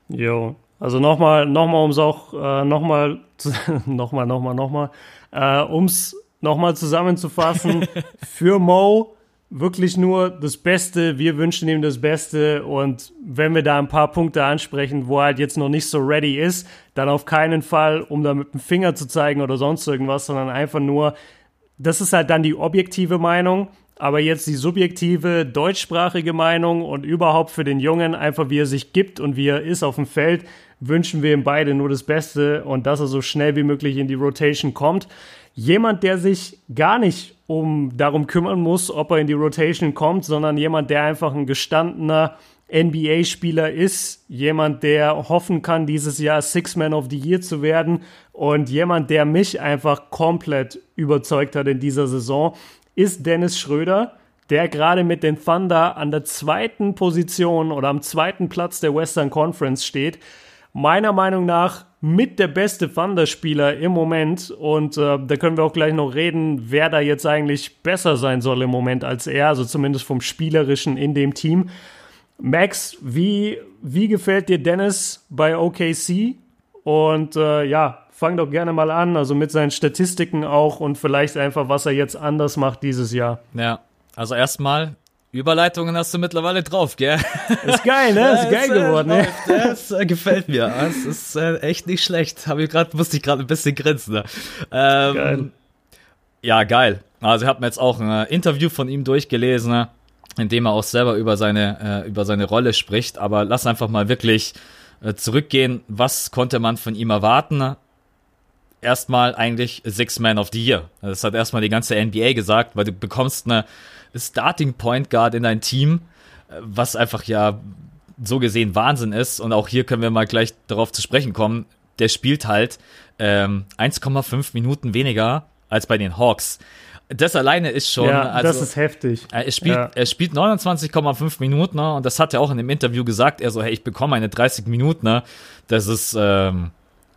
Jo, also nochmal, nochmal, um es auch äh, nochmal, nochmal, nochmal, nochmal, äh, um es nochmal zusammenzufassen, für Mo wirklich nur das Beste. Wir wünschen ihm das Beste. Und wenn wir da ein paar Punkte ansprechen, wo er halt jetzt noch nicht so ready ist, dann auf keinen Fall, um da mit dem Finger zu zeigen oder sonst irgendwas, sondern einfach nur, das ist halt dann die objektive Meinung. Aber jetzt die subjektive deutschsprachige Meinung und überhaupt für den Jungen, einfach wie er sich gibt und wie er ist auf dem Feld, wünschen wir ihm beide nur das Beste und dass er so schnell wie möglich in die Rotation kommt. Jemand, der sich gar nicht um darum kümmern muss, ob er in die Rotation kommt, sondern jemand, der einfach ein gestandener NBA-Spieler ist, jemand, der hoffen kann, dieses Jahr Six Man of the Year zu werden und jemand, der mich einfach komplett überzeugt hat in dieser Saison, ist Dennis Schröder, der gerade mit den Thunder an der zweiten Position oder am zweiten Platz der Western Conference steht. Meiner Meinung nach mit der beste Thunder-Spieler im Moment. Und äh, da können wir auch gleich noch reden, wer da jetzt eigentlich besser sein soll im Moment als er, also zumindest vom Spielerischen in dem Team. Max, wie, wie gefällt dir Dennis bei OKC? Und äh, ja, fang doch gerne mal an, also mit seinen Statistiken auch und vielleicht einfach, was er jetzt anders macht dieses Jahr. Ja, also erstmal, Überleitungen hast du mittlerweile drauf, gell? Ist geil, ne? Ist geil geworden, ne? Das äh, gefällt mir. Das ist äh, echt nicht schlecht. Hab ich grad, musste ich gerade ein bisschen grinsen. Ne? Ähm, geil. Ja, geil. Also ich habe mir jetzt auch ein äh, Interview von ihm durchgelesen, ne? in dem er auch selber über seine, äh, über seine Rolle spricht. Aber lass einfach mal wirklich äh, zurückgehen. Was konnte man von ihm erwarten? erstmal eigentlich Six Man of the Year. Das hat erstmal die ganze NBA gesagt, weil du bekommst eine Starting Point Guard in dein Team, was einfach ja so gesehen Wahnsinn ist. Und auch hier können wir mal gleich darauf zu sprechen kommen. Der spielt halt ähm, 1,5 Minuten weniger als bei den Hawks. Das alleine ist schon. Ja, also, das ist heftig. Er spielt, ja. er spielt 29,5 Minuten ne? und das hat er auch in dem Interview gesagt. Er so, hey, ich bekomme eine 30 Minuten. Ne? Das ist ähm,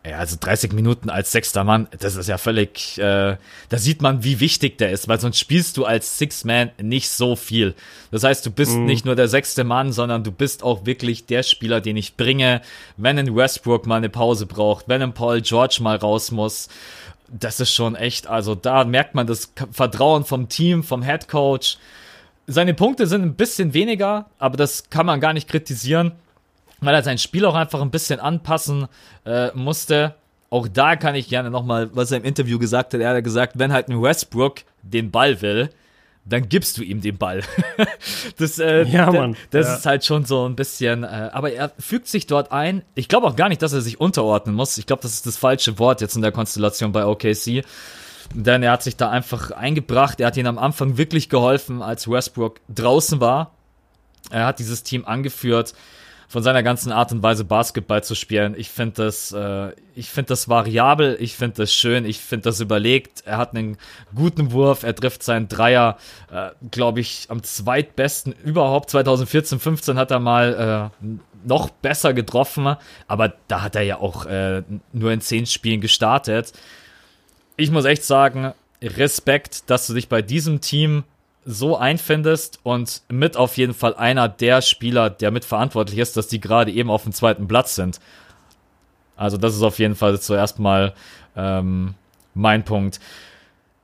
ja, also 30 Minuten als sechster Mann, das ist ja völlig, äh, da sieht man, wie wichtig der ist, weil sonst spielst du als Six-Man nicht so viel. Das heißt, du bist mhm. nicht nur der sechste Mann, sondern du bist auch wirklich der Spieler, den ich bringe, wenn ein Westbrook mal eine Pause braucht, wenn ein Paul George mal raus muss. Das ist schon echt, also da merkt man das Vertrauen vom Team, vom Head Coach. Seine Punkte sind ein bisschen weniger, aber das kann man gar nicht kritisieren weil er sein Spiel auch einfach ein bisschen anpassen äh, musste. Auch da kann ich gerne nochmal, was er im Interview gesagt hat. Er hat gesagt, wenn halt ein Westbrook den Ball will, dann gibst du ihm den Ball. das äh, ja, Mann. das ja. ist halt schon so ein bisschen, äh, aber er fügt sich dort ein. Ich glaube auch gar nicht, dass er sich unterordnen muss. Ich glaube, das ist das falsche Wort jetzt in der Konstellation bei OKC. Denn er hat sich da einfach eingebracht. Er hat ihnen am Anfang wirklich geholfen, als Westbrook draußen war. Er hat dieses Team angeführt von seiner ganzen Art und Weise Basketball zu spielen. Ich finde das, äh, ich finde das variabel, ich finde das schön, ich finde das überlegt. Er hat einen guten Wurf, er trifft seinen Dreier, äh, glaube ich, am zweitbesten überhaupt. 2014, 15 hat er mal äh, noch besser getroffen, aber da hat er ja auch äh, nur in zehn Spielen gestartet. Ich muss echt sagen, Respekt, dass du dich bei diesem Team so einfindest und mit auf jeden Fall einer der Spieler, der mitverantwortlich ist, dass die gerade eben auf dem zweiten Platz sind. Also das ist auf jeden Fall zuerst mal ähm, mein Punkt.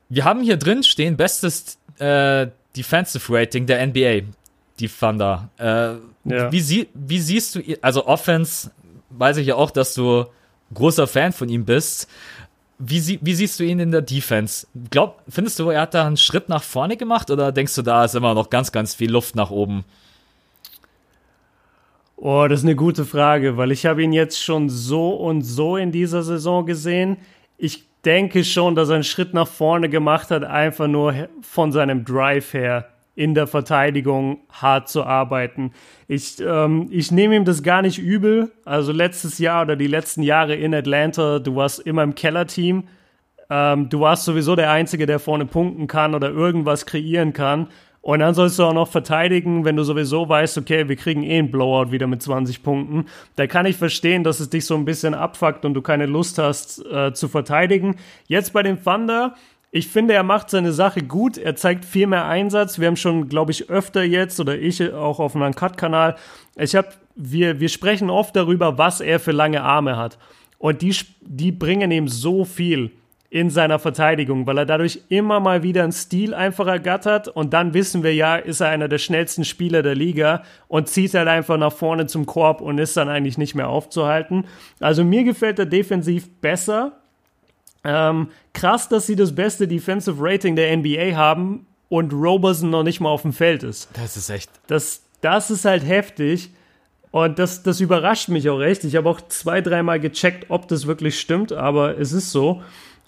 Wir haben hier drin stehen bestes äh, Defensive Rating der NBA, die Thunder. Äh, ja. wie, sie, wie siehst du, also Offense, weiß ich ja auch, dass du großer Fan von ihm bist. Wie, sie, wie siehst du ihn in der Defense? Glaub, findest du, er hat da einen Schritt nach vorne gemacht oder denkst du, da ist immer noch ganz, ganz viel Luft nach oben? Oh, das ist eine gute Frage, weil ich habe ihn jetzt schon so und so in dieser Saison gesehen. Ich denke schon, dass er einen Schritt nach vorne gemacht hat, einfach nur von seinem Drive her in der Verteidigung hart zu arbeiten. Ich, ähm, ich nehme ihm das gar nicht übel. Also letztes Jahr oder die letzten Jahre in Atlanta, du warst immer im Kellerteam. Ähm, du warst sowieso der Einzige, der vorne punkten kann oder irgendwas kreieren kann. Und dann sollst du auch noch verteidigen, wenn du sowieso weißt, okay, wir kriegen eh einen Blowout wieder mit 20 Punkten. Da kann ich verstehen, dass es dich so ein bisschen abfuckt und du keine Lust hast äh, zu verteidigen. Jetzt bei dem Thunder, ich finde, er macht seine Sache gut. Er zeigt viel mehr Einsatz. Wir haben schon, glaube ich, öfter jetzt oder ich auch auf meinem Cut-Kanal. Ich habe, wir, wir sprechen oft darüber, was er für lange Arme hat. Und die, die bringen ihm so viel in seiner Verteidigung, weil er dadurch immer mal wieder einen Stil einfach ergattert und dann wissen wir ja, ist er einer der schnellsten Spieler der Liga und zieht halt einfach nach vorne zum Korb und ist dann eigentlich nicht mehr aufzuhalten. Also mir gefällt er defensiv besser. Ähm, krass, dass sie das beste Defensive Rating der NBA haben und Roberson noch nicht mal auf dem Feld ist. Das ist echt. Das, das ist halt heftig. Und das, das überrascht mich auch echt. Ich habe auch zwei, dreimal gecheckt, ob das wirklich stimmt, aber es ist so.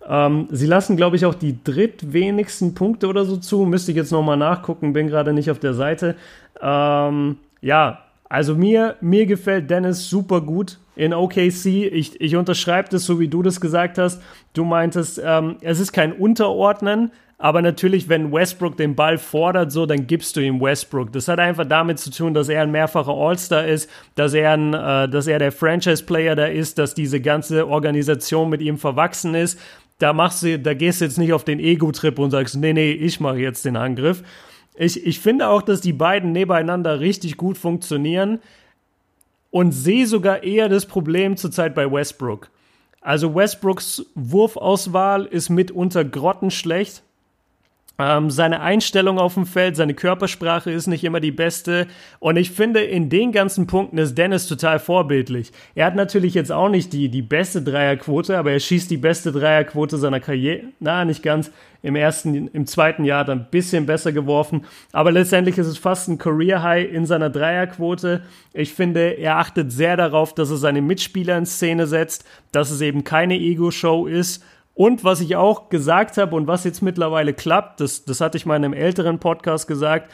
Ähm, sie lassen, glaube ich, auch die drittwenigsten Punkte oder so zu. Müsste ich jetzt nochmal nachgucken, bin gerade nicht auf der Seite. Ähm, ja, also mir, mir gefällt Dennis super gut in OKC. Ich, ich unterschreibe das so, wie du das gesagt hast. Du meintest, ähm, es ist kein Unterordnen, aber natürlich, wenn Westbrook den Ball fordert, so, dann gibst du ihm Westbrook. Das hat einfach damit zu tun, dass er ein mehrfacher All-Star ist, dass er, ein, äh, dass er der Franchise-Player da ist, dass diese ganze Organisation mit ihm verwachsen ist da machst du, da gehst du jetzt nicht auf den Ego-Trip und sagst, nee, nee, ich mache jetzt den Angriff. Ich, ich finde auch, dass die beiden nebeneinander richtig gut funktionieren und sehe sogar eher das Problem zurzeit bei Westbrook. Also Westbrooks Wurfauswahl ist mitunter grottenschlecht. Ähm, seine Einstellung auf dem Feld, seine Körpersprache ist nicht immer die beste. Und ich finde, in den ganzen Punkten ist Dennis total vorbildlich. Er hat natürlich jetzt auch nicht die, die beste Dreierquote, aber er schießt die beste Dreierquote seiner Karriere. Na, nicht ganz. Im ersten, im zweiten Jahr dann ein bisschen besser geworfen. Aber letztendlich ist es fast ein Career High in seiner Dreierquote. Ich finde, er achtet sehr darauf, dass er seine Mitspieler in Szene setzt, dass es eben keine Ego-Show ist und was ich auch gesagt habe und was jetzt mittlerweile klappt, das, das hatte ich mal in einem älteren Podcast gesagt.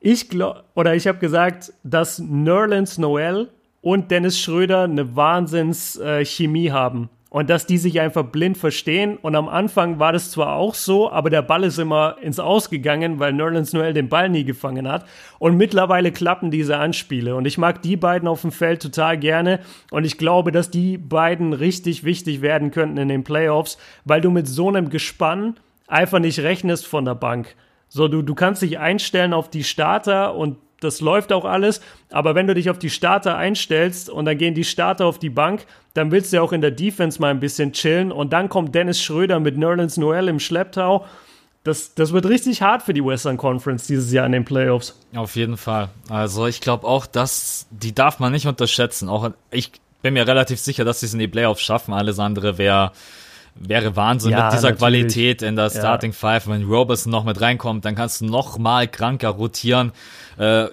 Ich glaube, oder ich habe gesagt, dass Nerlens Noel und Dennis Schröder eine Wahnsinns-Chemie äh, haben und dass die sich einfach blind verstehen. Und am Anfang war das zwar auch so, aber der Ball ist immer ins Ausgegangen, weil Nerlens Noel den Ball nie gefangen hat. Und mittlerweile klappen diese Anspiele. Und ich mag die beiden auf dem Feld total gerne. Und ich glaube, dass die beiden richtig wichtig werden könnten in den Playoffs, weil du mit so einem Gespann einfach nicht rechnest von der Bank. So, du, du kannst dich einstellen auf die Starter und das läuft auch alles. Aber wenn du dich auf die Starter einstellst und dann gehen die Starter auf die Bank, dann willst du ja auch in der Defense mal ein bisschen chillen. Und dann kommt Dennis Schröder mit Nerlens Noel im Schlepptau. Das, das wird richtig hart für die Western Conference dieses Jahr in den Playoffs. Auf jeden Fall. Also ich glaube auch, dass die darf man nicht unterschätzen. Auch ich bin mir relativ sicher, dass sie es in die Playoffs schaffen. Alles andere wäre wäre Wahnsinn ja, mit dieser natürlich. Qualität in der Starting ja. Five. Wenn Robertson noch mit reinkommt, dann kannst du noch mal kranker rotieren. Äh,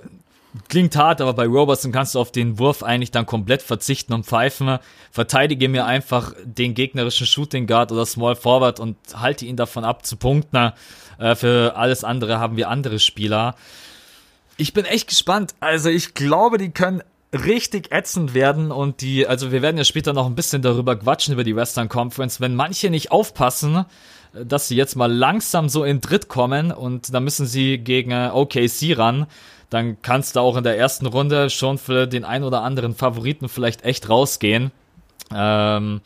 klingt hart, aber bei Robertson kannst du auf den Wurf eigentlich dann komplett verzichten und pfeifen. Verteidige mir einfach den gegnerischen Shooting Guard oder Small Forward und halte ihn davon ab zu punkten. Äh, für alles andere haben wir andere Spieler. Ich bin echt gespannt. Also ich glaube, die können richtig ätzend werden und die, also wir werden ja später noch ein bisschen darüber quatschen über die Western Conference, wenn manche nicht aufpassen, dass sie jetzt mal langsam so in Dritt kommen und dann müssen sie gegen äh, OKC ran, dann kannst du auch in der ersten Runde schon für den ein oder anderen Favoriten vielleicht echt rausgehen. Ähm,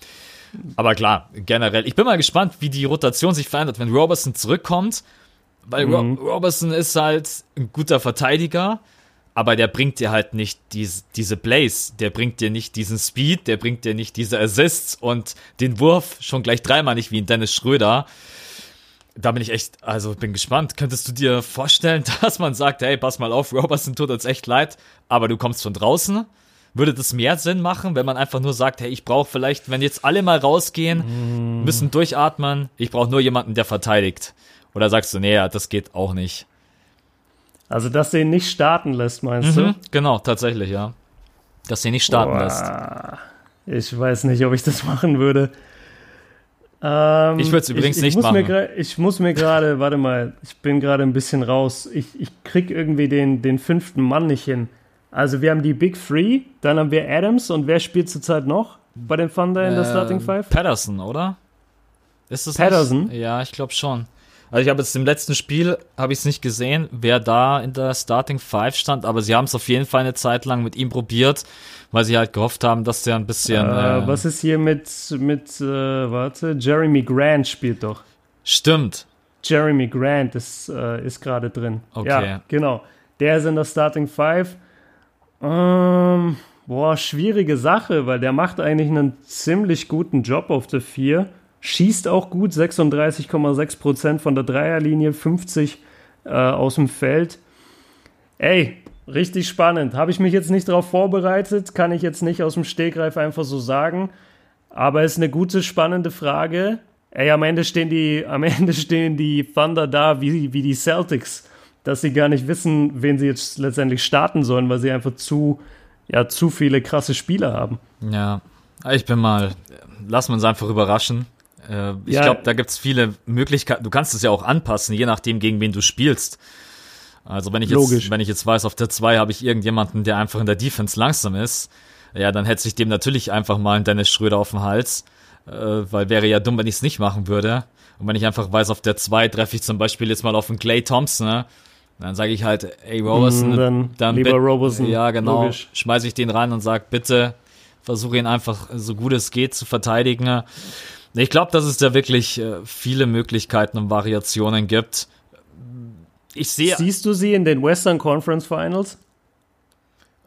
aber klar, generell, ich bin mal gespannt, wie die Rotation sich verändert, wenn Robertson zurückkommt, weil mhm. Robertson ist halt ein guter Verteidiger, aber der bringt dir halt nicht diese, diese Plays, der bringt dir nicht diesen Speed, der bringt dir nicht diese Assists und den Wurf schon gleich dreimal nicht wie in Dennis Schröder. Da bin ich echt, also bin gespannt. Könntest du dir vorstellen, dass man sagt, hey, pass mal auf, Robertson tut uns echt leid, aber du kommst von draußen? Würde das mehr Sinn machen, wenn man einfach nur sagt, hey, ich brauche vielleicht, wenn jetzt alle mal rausgehen, müssen durchatmen, ich brauche nur jemanden, der verteidigt. Oder sagst du, nee, das geht auch nicht. Also, dass du ihn nicht starten lässt, meinst Mhm, genau, tatsächlich, ja. Dass sie nicht starten Boah. lässt. du? Ich weiß nicht, ob ich das machen würde. Ähm, Ich würd's übrigens ich nicht muss Mir machen. ich muss mir gerade, warte mal, ich bin gerade ein bisschen raus. Ich, ich krieg irgendwie den, den fünften Mann nicht hin. Also, wir haben die Big Three, dann haben wir Adams und wer spielt zurzeit noch bei den Thunder in der Starting Ähm, Five? Patterson, oder? Ist das Patterson? Nicht? Ja, ich glaube schon. Also ich habe jetzt im letzten Spiel habe ich es nicht gesehen, wer da in der Starting Five stand, aber sie haben es auf jeden Fall eine Zeit lang mit ihm probiert, weil sie halt gehofft haben, dass der ein bisschen Äh, äh, was ist hier mit, mit äh, warte, Jeremy Grant spielt doch. stimmt. Jeremy Grant ist, äh, ist gerade drin. Okay. Ja, genau. Der ist in der Starting Five. Ähm, boah, schwierige Sache, weil der macht eigentlich einen ziemlich guten Job auf der 4. Schießt auch gut, 36,6% von der Dreierlinie, 50 äh, aus dem Feld. Ey, richtig spannend. Habe ich mich jetzt nicht darauf vorbereitet, kann ich jetzt nicht aus dem Stegreif einfach so sagen. Aber ist eine gute, spannende Frage. Ey, am Ende stehen die, am Ende stehen die Thunder da wie, wie die Celtics, dass sie gar nicht wissen, wen sie jetzt letztendlich starten sollen, weil sie einfach zu, ja, zu viele krasse Spieler haben. Ja, ich bin mal, lassen wir uns einfach überraschen. Äh, ich Ja. glaube, da gibt's viele Möglichkeiten. Du kannst es ja auch anpassen, je nachdem, gegen wen du spielst. Also wenn ich jetzt, wenn ich jetzt weiß, auf der 2 habe ich irgendjemanden, der einfach in der Defense langsam ist, ja, dann hätte ich dem natürlich einfach mal einen Dennis Schröder auf dem Hals, äh, weil wäre ja dumm, wenn ich es nicht machen würde. Und wenn ich einfach weiß, auf der 2 treffe ich zum Beispiel jetzt mal auf einen Clay Thompson, ne? dann sage ich halt, ey Roberson, Mm, dann lieber bit- Roberson, Ja, genau. logisch. Schmeiße ich den rein und sag, bitte versuche ihn einfach so gut es geht zu verteidigen. Ich glaube, dass es da wirklich äh, viele Möglichkeiten und Variationen gibt. Ich sehe, Siehst du sie in den Western Conference Finals?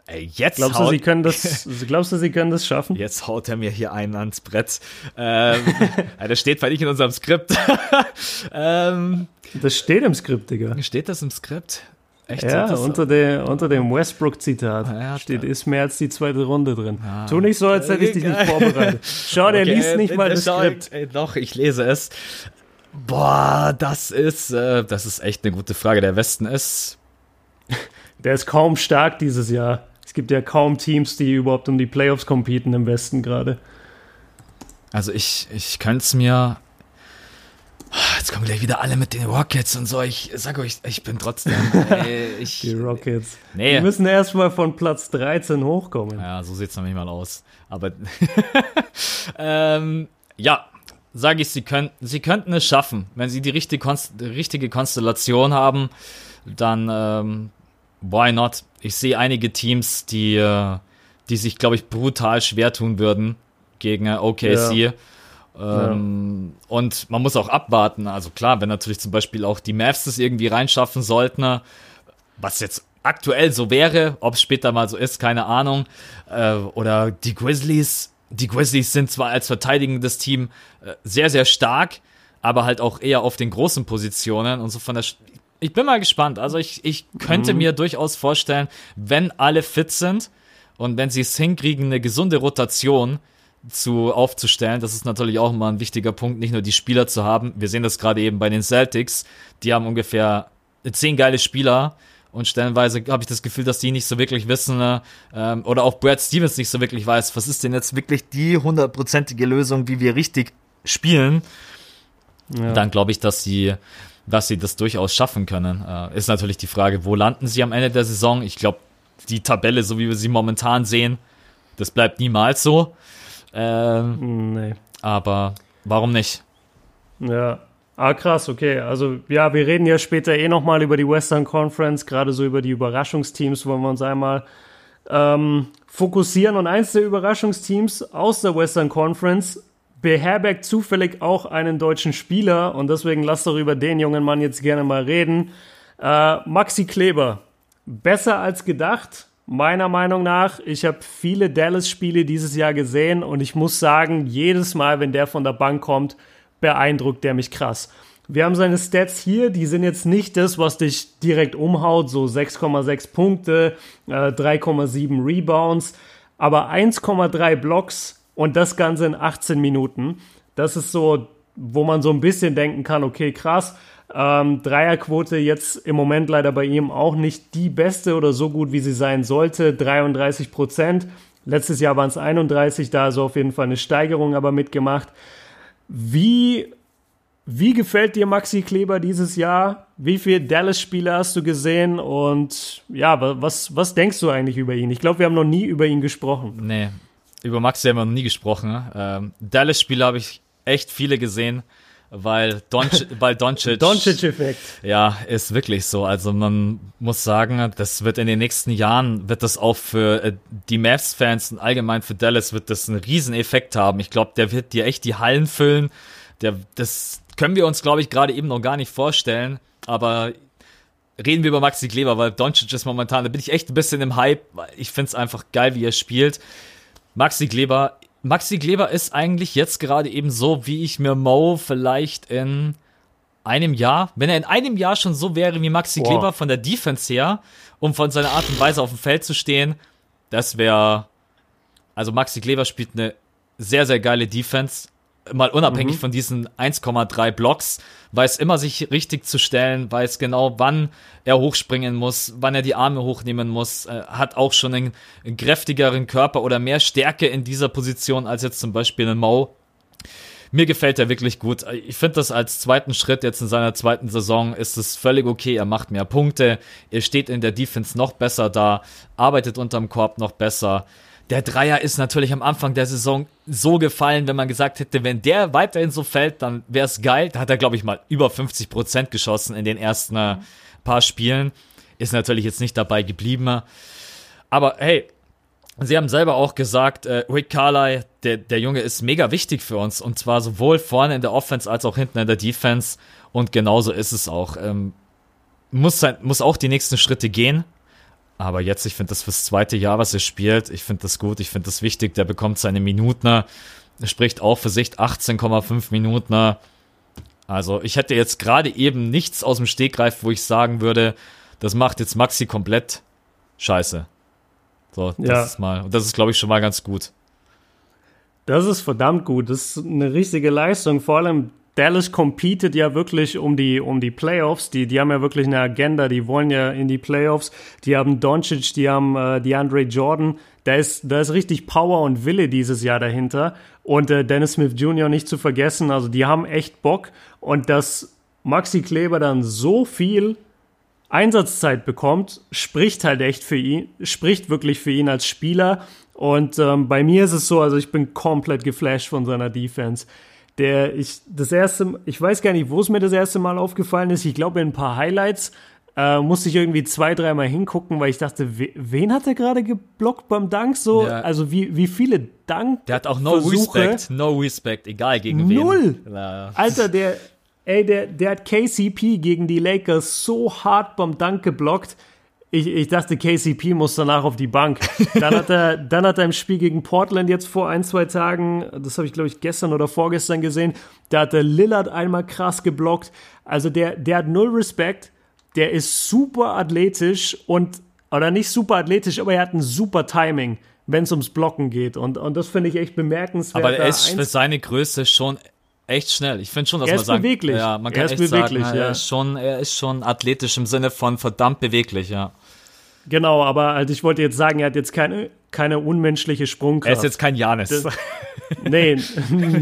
ey, jetzt Glaubst du, haut, sie können das, glaubst du, sie können das schaffen? jetzt haut er mir hier einen ans Brett. Ähm, das steht zwar nicht in unserem Skript. ähm, Das steht im Skript, Digga. steht das im Skript? Echt? Ja, unter, der, unter dem Westbrook-Zitat Ja, steht, ist mehr als die zweite Runde drin. Tu nicht so, als hätte ich dich nicht vorbereitet. Schau, der Okay, liest nicht äh, mal äh, das Skript. Ey, doch, ich lese es. Boah, das ist, äh, das ist echt eine gute Frage. Der Westen ist, Der ist kaum stark dieses Jahr. Es gibt ja kaum Teams, die überhaupt um die Playoffs competen im Westen gerade. also ich, ich könnte es mir. Jetzt kommen gleich wieder alle mit den Rockets und so. Ich sag euch, ich bin trotzdem. Ey, ich, Die Rockets. Nee. Die müssen erstmal von Platz 13 hochkommen. Ja, so sieht's noch nicht mal aus. Aber ähm, ja, sage ich, sie könnten, sie könnten es schaffen, wenn sie die richtige, Konst richtige Konstellation haben, dann ähm, why not? Ich sehe einige Teams, die, äh, die sich, glaube ich, brutal schwer tun würden gegen äh, OKC. Ähm, Und man muss auch abwarten. Also klar, wenn natürlich zum Beispiel auch die Mavs das irgendwie reinschaffen sollten, äh, was jetzt aktuell so wäre, ob es später mal so ist, keine Ahnung. Äh, oder die Grizzlies. Die Grizzlies sind zwar als verteidigendes Team äh, sehr, sehr stark, aber halt auch eher auf den großen Positionen und so von der. Sch ich bin mal gespannt. Also ich, ich könnte mir durchaus vorstellen, wenn alle fit sind und wenn sie es hinkriegen, eine gesunde Rotation zu aufzustellen. Das ist natürlich auch immer ein wichtiger Punkt, nicht nur die Spieler zu haben. Wir sehen das gerade eben bei den Celtics. Die haben ungefähr zehn geile Spieler und stellenweise habe ich das Gefühl, dass die nicht so wirklich wissen äh, ähm, oder auch Brad Stevens nicht so wirklich weiß, was ist denn jetzt wirklich die hundertprozentige Lösung, wie wir richtig spielen. Ja. Dann glaube ich, dass sie dass sie das durchaus schaffen können. Äh, ist natürlich die Frage, wo landen sie am Ende der Saison? Ich glaube, die Tabelle, so wie wir sie momentan sehen, das bleibt niemals so. Ähm, Nee. aber warum nicht? Ja. Ah, krass, okay. Also, ja, wir reden ja später eh nochmal über die Western Conference, gerade so über die Überraschungsteams wollen wir uns einmal ähm, fokussieren. Und eins der Überraschungsteams aus der Western Conference beherbergt zufällig auch einen deutschen Spieler und deswegen lass doch über den jungen Mann jetzt gerne mal reden. Äh, Maxi Kleber. Besser als gedacht, meiner Meinung nach. Ich habe viele Dallas-Spiele dieses Jahr gesehen und ich muss sagen, jedes Mal, wenn der von der Bank kommt, beeindruckt der mich krass. Wir haben seine Stats hier, die sind jetzt nicht das, was dich direkt umhaut, so 6,6 Punkte, äh, 3,7 Rebounds, aber 1,3 Blocks und das Ganze in 18 Minuten. Das ist so, wo man so ein bisschen denken kann, okay, krass. Ähm, Dreierquote jetzt im Moment leider bei ihm auch nicht die beste oder so gut, wie sie sein sollte. 33 Prozent. Letztes Jahr waren es 31, da also auf jeden Fall eine Steigerung aber mitgemacht. Wie, wie gefällt dir Maxi Kleber dieses Jahr? Wie viele Dallas-Spiele hast du gesehen? Und ja, was, was denkst du eigentlich über ihn? Ich glaube, wir haben noch nie über ihn gesprochen. Nee, über Maxi haben wir noch nie gesprochen. Ähm, Dallas-Spiele habe ich echt viele gesehen weil, Donch weil Doncic. Doncic-Effekt. Ja, ist wirklich so. Also man muss sagen, das wird in den nächsten Jahren, wird das auch für äh, die Mavs-Fans und allgemein für Dallas wird das einen riesen Effekt haben. Ich glaube, der wird dir echt die Hallen füllen. Der, das können wir uns, glaube ich, gerade eben noch gar nicht vorstellen. Aber reden wir über Maxi Kleber, weil Doncic ist momentan, da bin ich echt ein bisschen im Hype. Ich finde es einfach geil, wie er spielt. Maxi Kleber Maxi Kleber ist eigentlich jetzt gerade eben so, wie ich mir Mo vielleicht in einem Jahr, wenn er in einem Jahr schon so wäre wie Maxi wow. Kleber von der Defense her, um von seiner Art und Weise auf dem Feld zu stehen, das wäre, also Maxi Kleber spielt eine sehr, sehr geile Defense mal unabhängig mhm. von diesen 1,3 Blocks, weiß immer sich richtig zu stellen, weiß genau, wann er hochspringen muss, wann er die Arme hochnehmen muss, äh, hat auch schon einen, einen, kräftigeren Körper oder mehr Stärke in dieser Position als jetzt zum Beispiel ein Mo. Mir gefällt er wirklich gut. Ich finde das als zweiten Schritt jetzt in seiner zweiten Saison ist es völlig okay. Er macht mehr Punkte, er steht in der Defense noch besser da, arbeitet unterm Korb noch besser der Dreier ist natürlich am Anfang der Saison so gefallen, wenn man gesagt hätte, wenn der weiterhin so fällt, dann wäre es geil. Da hat er, glaube ich, mal über 50 Prozent geschossen in den ersten äh, paar Spielen. Ist natürlich jetzt nicht dabei geblieben. Aber hey, Sie haben selber auch gesagt, äh, Rick Carly, der, der Junge ist mega wichtig für uns. Und zwar sowohl vorne in der Offense als auch hinten in der Defense. Und genauso ist es auch. Ähm, muss, sein, muss auch die nächsten Schritte gehen. Aber jetzt, ich finde das fürs zweite Jahr, was er spielt, ich finde das gut, ich finde das wichtig. Der bekommt seine Minuten. Er spricht auch für sich 18,5 Minuten. Also ich hätte jetzt gerade eben nichts aus dem Stegreif, wo ich sagen würde, das macht jetzt Maxi komplett scheiße. So, das ja. ist mal, und das ist, glaube ich, schon mal ganz gut. Das ist verdammt gut. Das ist eine richtige Leistung. Vor allem Dallas competet ja wirklich um die, um die Playoffs. Die, die haben ja wirklich eine Agenda. Die wollen ja in die Playoffs. Die haben Doncic, die haben äh, DeAndre Jordan. Da ist, da ist richtig Power und Wille dieses Jahr dahinter. Und äh, Dennis Smith Jr. nicht zu vergessen. Also die haben echt Bock. Und dass Maxi Kleber dann so viel Einsatzzeit bekommt, spricht halt echt für ihn, spricht wirklich für ihn als Spieler. Und ähm, bei mir ist es so, also ich bin komplett geflasht von seiner Defense der ich das erste, ich weiß gar nicht, wo es mir das erste Mal aufgefallen ist. Ich glaube, in ein paar Highlights äh, musste ich irgendwie zwei, dreimal hingucken, weil ich dachte, we, wen hat er gerade geblockt beim Dank? So, ja. also wie, wie viele Dank? Der hat auch no Versuche. respect, no respect, egal gegen wen. Null. Ja. Alter, der, ey, der, der hat KCP gegen die Lakers so hart beim Dank geblockt ich, ich dachte, KCP muss danach auf die Bank. Dann hat er, dann hat er im Spiel gegen Portland jetzt vor ein, zwei Tagen, das habe ich glaube ich gestern oder vorgestern gesehen, da hat der Lillard einmal krass geblockt. Also der, der hat null Respekt, der ist super athletisch und, oder nicht super athletisch, aber er hat ein super Timing, wenn es ums Blocken geht. Und, und das finde ich echt bemerkenswert. Aber er ist für seine Größe schon echt schnell. Ich finde schon, dass er man sagen, beweglich. ja, man kann er ist echt beweglich, sagen, ja. er ist schon, er ist schon athletisch im Sinne von verdammt beweglich, ja. Genau, aber also ich wollte jetzt sagen, er hat jetzt keine, keine unmenschliche Sprungkraft. Er ist jetzt kein Janis. Das, nee,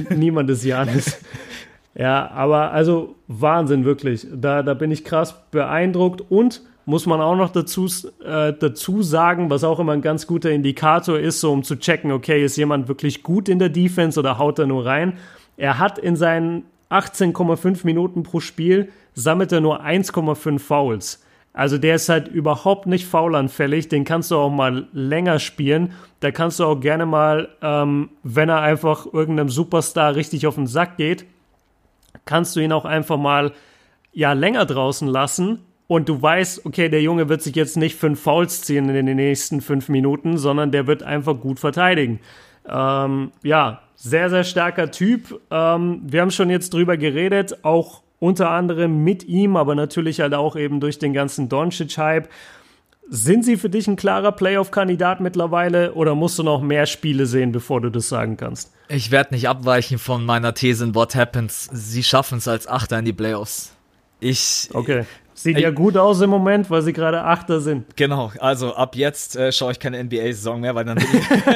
niemand ist Janis. Ja, aber also Wahnsinn, wirklich. Da, da bin ich krass beeindruckt und muss man auch noch dazu, äh, dazu sagen, was auch immer ein ganz guter Indikator ist, so um zu checken, okay, ist jemand wirklich gut in der Defense oder haut er nur rein? Er hat in seinen 18,5 Minuten pro Spiel sammelt er nur 1,5 Fouls. Also der ist halt überhaupt nicht faulanfällig. Den kannst du auch mal länger spielen. Da kannst du auch gerne mal, ähm, wenn er einfach irgendeinem Superstar richtig auf den Sack geht, kannst du ihn auch einfach mal ja länger draußen lassen. Und du weißt, okay, der Junge wird sich jetzt nicht fünf Fouls ziehen in den nächsten fünf Minuten, sondern der wird einfach gut verteidigen. Ähm, ja, sehr, sehr starker Typ. Ähm, wir haben schon jetzt drüber geredet, auch unter anderem mit ihm, aber natürlich halt auch eben durch den ganzen Doncic-Hype. Sind sie für dich ein klarer Playoff-Kandidat mittlerweile oder musst du noch mehr Spiele sehen, bevor du das sagen kannst? Ich werde nicht abweichen von meiner These in What Happens. Sie schaffen es als Achter in die Playoffs. Ich. Okay. Sieht ja gut aus im Moment, weil sie gerade Achter sind. Genau, also ab jetzt äh, schaue ich keine NBA-Saison mehr, weil dann.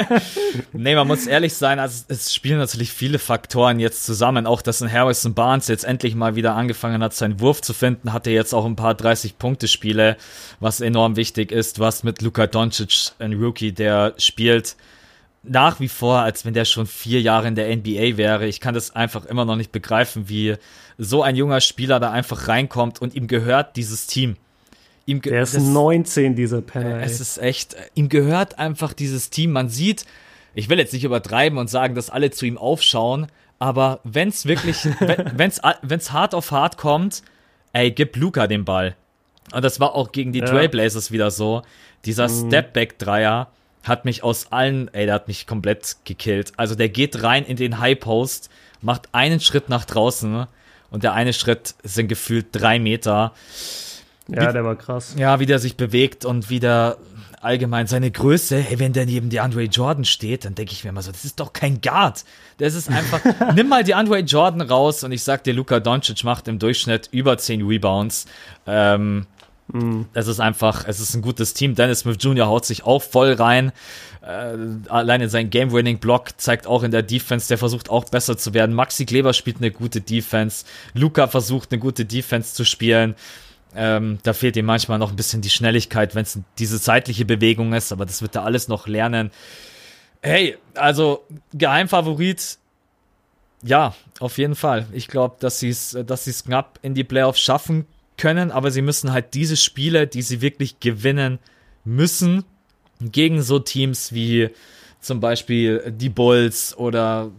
nee, man muss ehrlich sein, also es spielen natürlich viele Faktoren jetzt zusammen. Auch, dass ein Harrison Barnes jetzt endlich mal wieder angefangen hat, seinen Wurf zu finden, hatte jetzt auch ein paar 30-Punkte-Spiele, was enorm wichtig ist. Was mit Luka Doncic, ein Rookie, der spielt nach wie vor, als wenn der schon vier Jahre in der NBA wäre. Ich kann das einfach immer noch nicht begreifen, wie so ein junger Spieler da einfach reinkommt und ihm gehört dieses Team. Ihm der ist das, 19, dieser Penner. Äh, es ist echt, ihm gehört einfach dieses Team. Man sieht, ich will jetzt nicht übertreiben und sagen, dass alle zu ihm aufschauen, aber wenn es wirklich, wenn es hart auf hart kommt, ey, gib Luca den Ball. Und das war auch gegen die ja. Trailblazers wieder so. Dieser mhm. Stepback-Dreier hat mich aus allen, ey, der hat mich komplett gekillt. Also der geht rein in den High Post, macht einen Schritt nach draußen und der eine Schritt sind gefühlt drei Meter. Ja, wie, der war krass. Ja, wie der sich bewegt und wie der allgemein seine Größe, hey, wenn der neben die Andre Jordan steht, dann denke ich mir immer so, das ist doch kein Guard. Das ist einfach, nimm mal die Andre Jordan raus und ich sag dir, Luka Doncic macht im Durchschnitt über 10 Rebounds. Ähm, Mhm. Es ist einfach, es ist ein gutes Team. Dennis Smith Jr. haut sich auch voll rein. Äh, alleine sein Game-Winning-Block zeigt auch in der Defense, der versucht auch besser zu werden. Maxi Kleber spielt eine gute Defense. Luca versucht eine gute Defense zu spielen. Ähm, da fehlt ihm manchmal noch ein bisschen die Schnelligkeit, wenn es diese zeitliche Bewegung ist, aber das wird er alles noch lernen. Hey, also Geheimfavorit, ja, auf jeden Fall. Ich glaube, dass sie es dass sie's knapp in die Playoffs schaffen können, aber sie müssen halt diese Spiele, die sie wirklich gewinnen müssen, gegen so Teams wie zum Beispiel die Bulls oder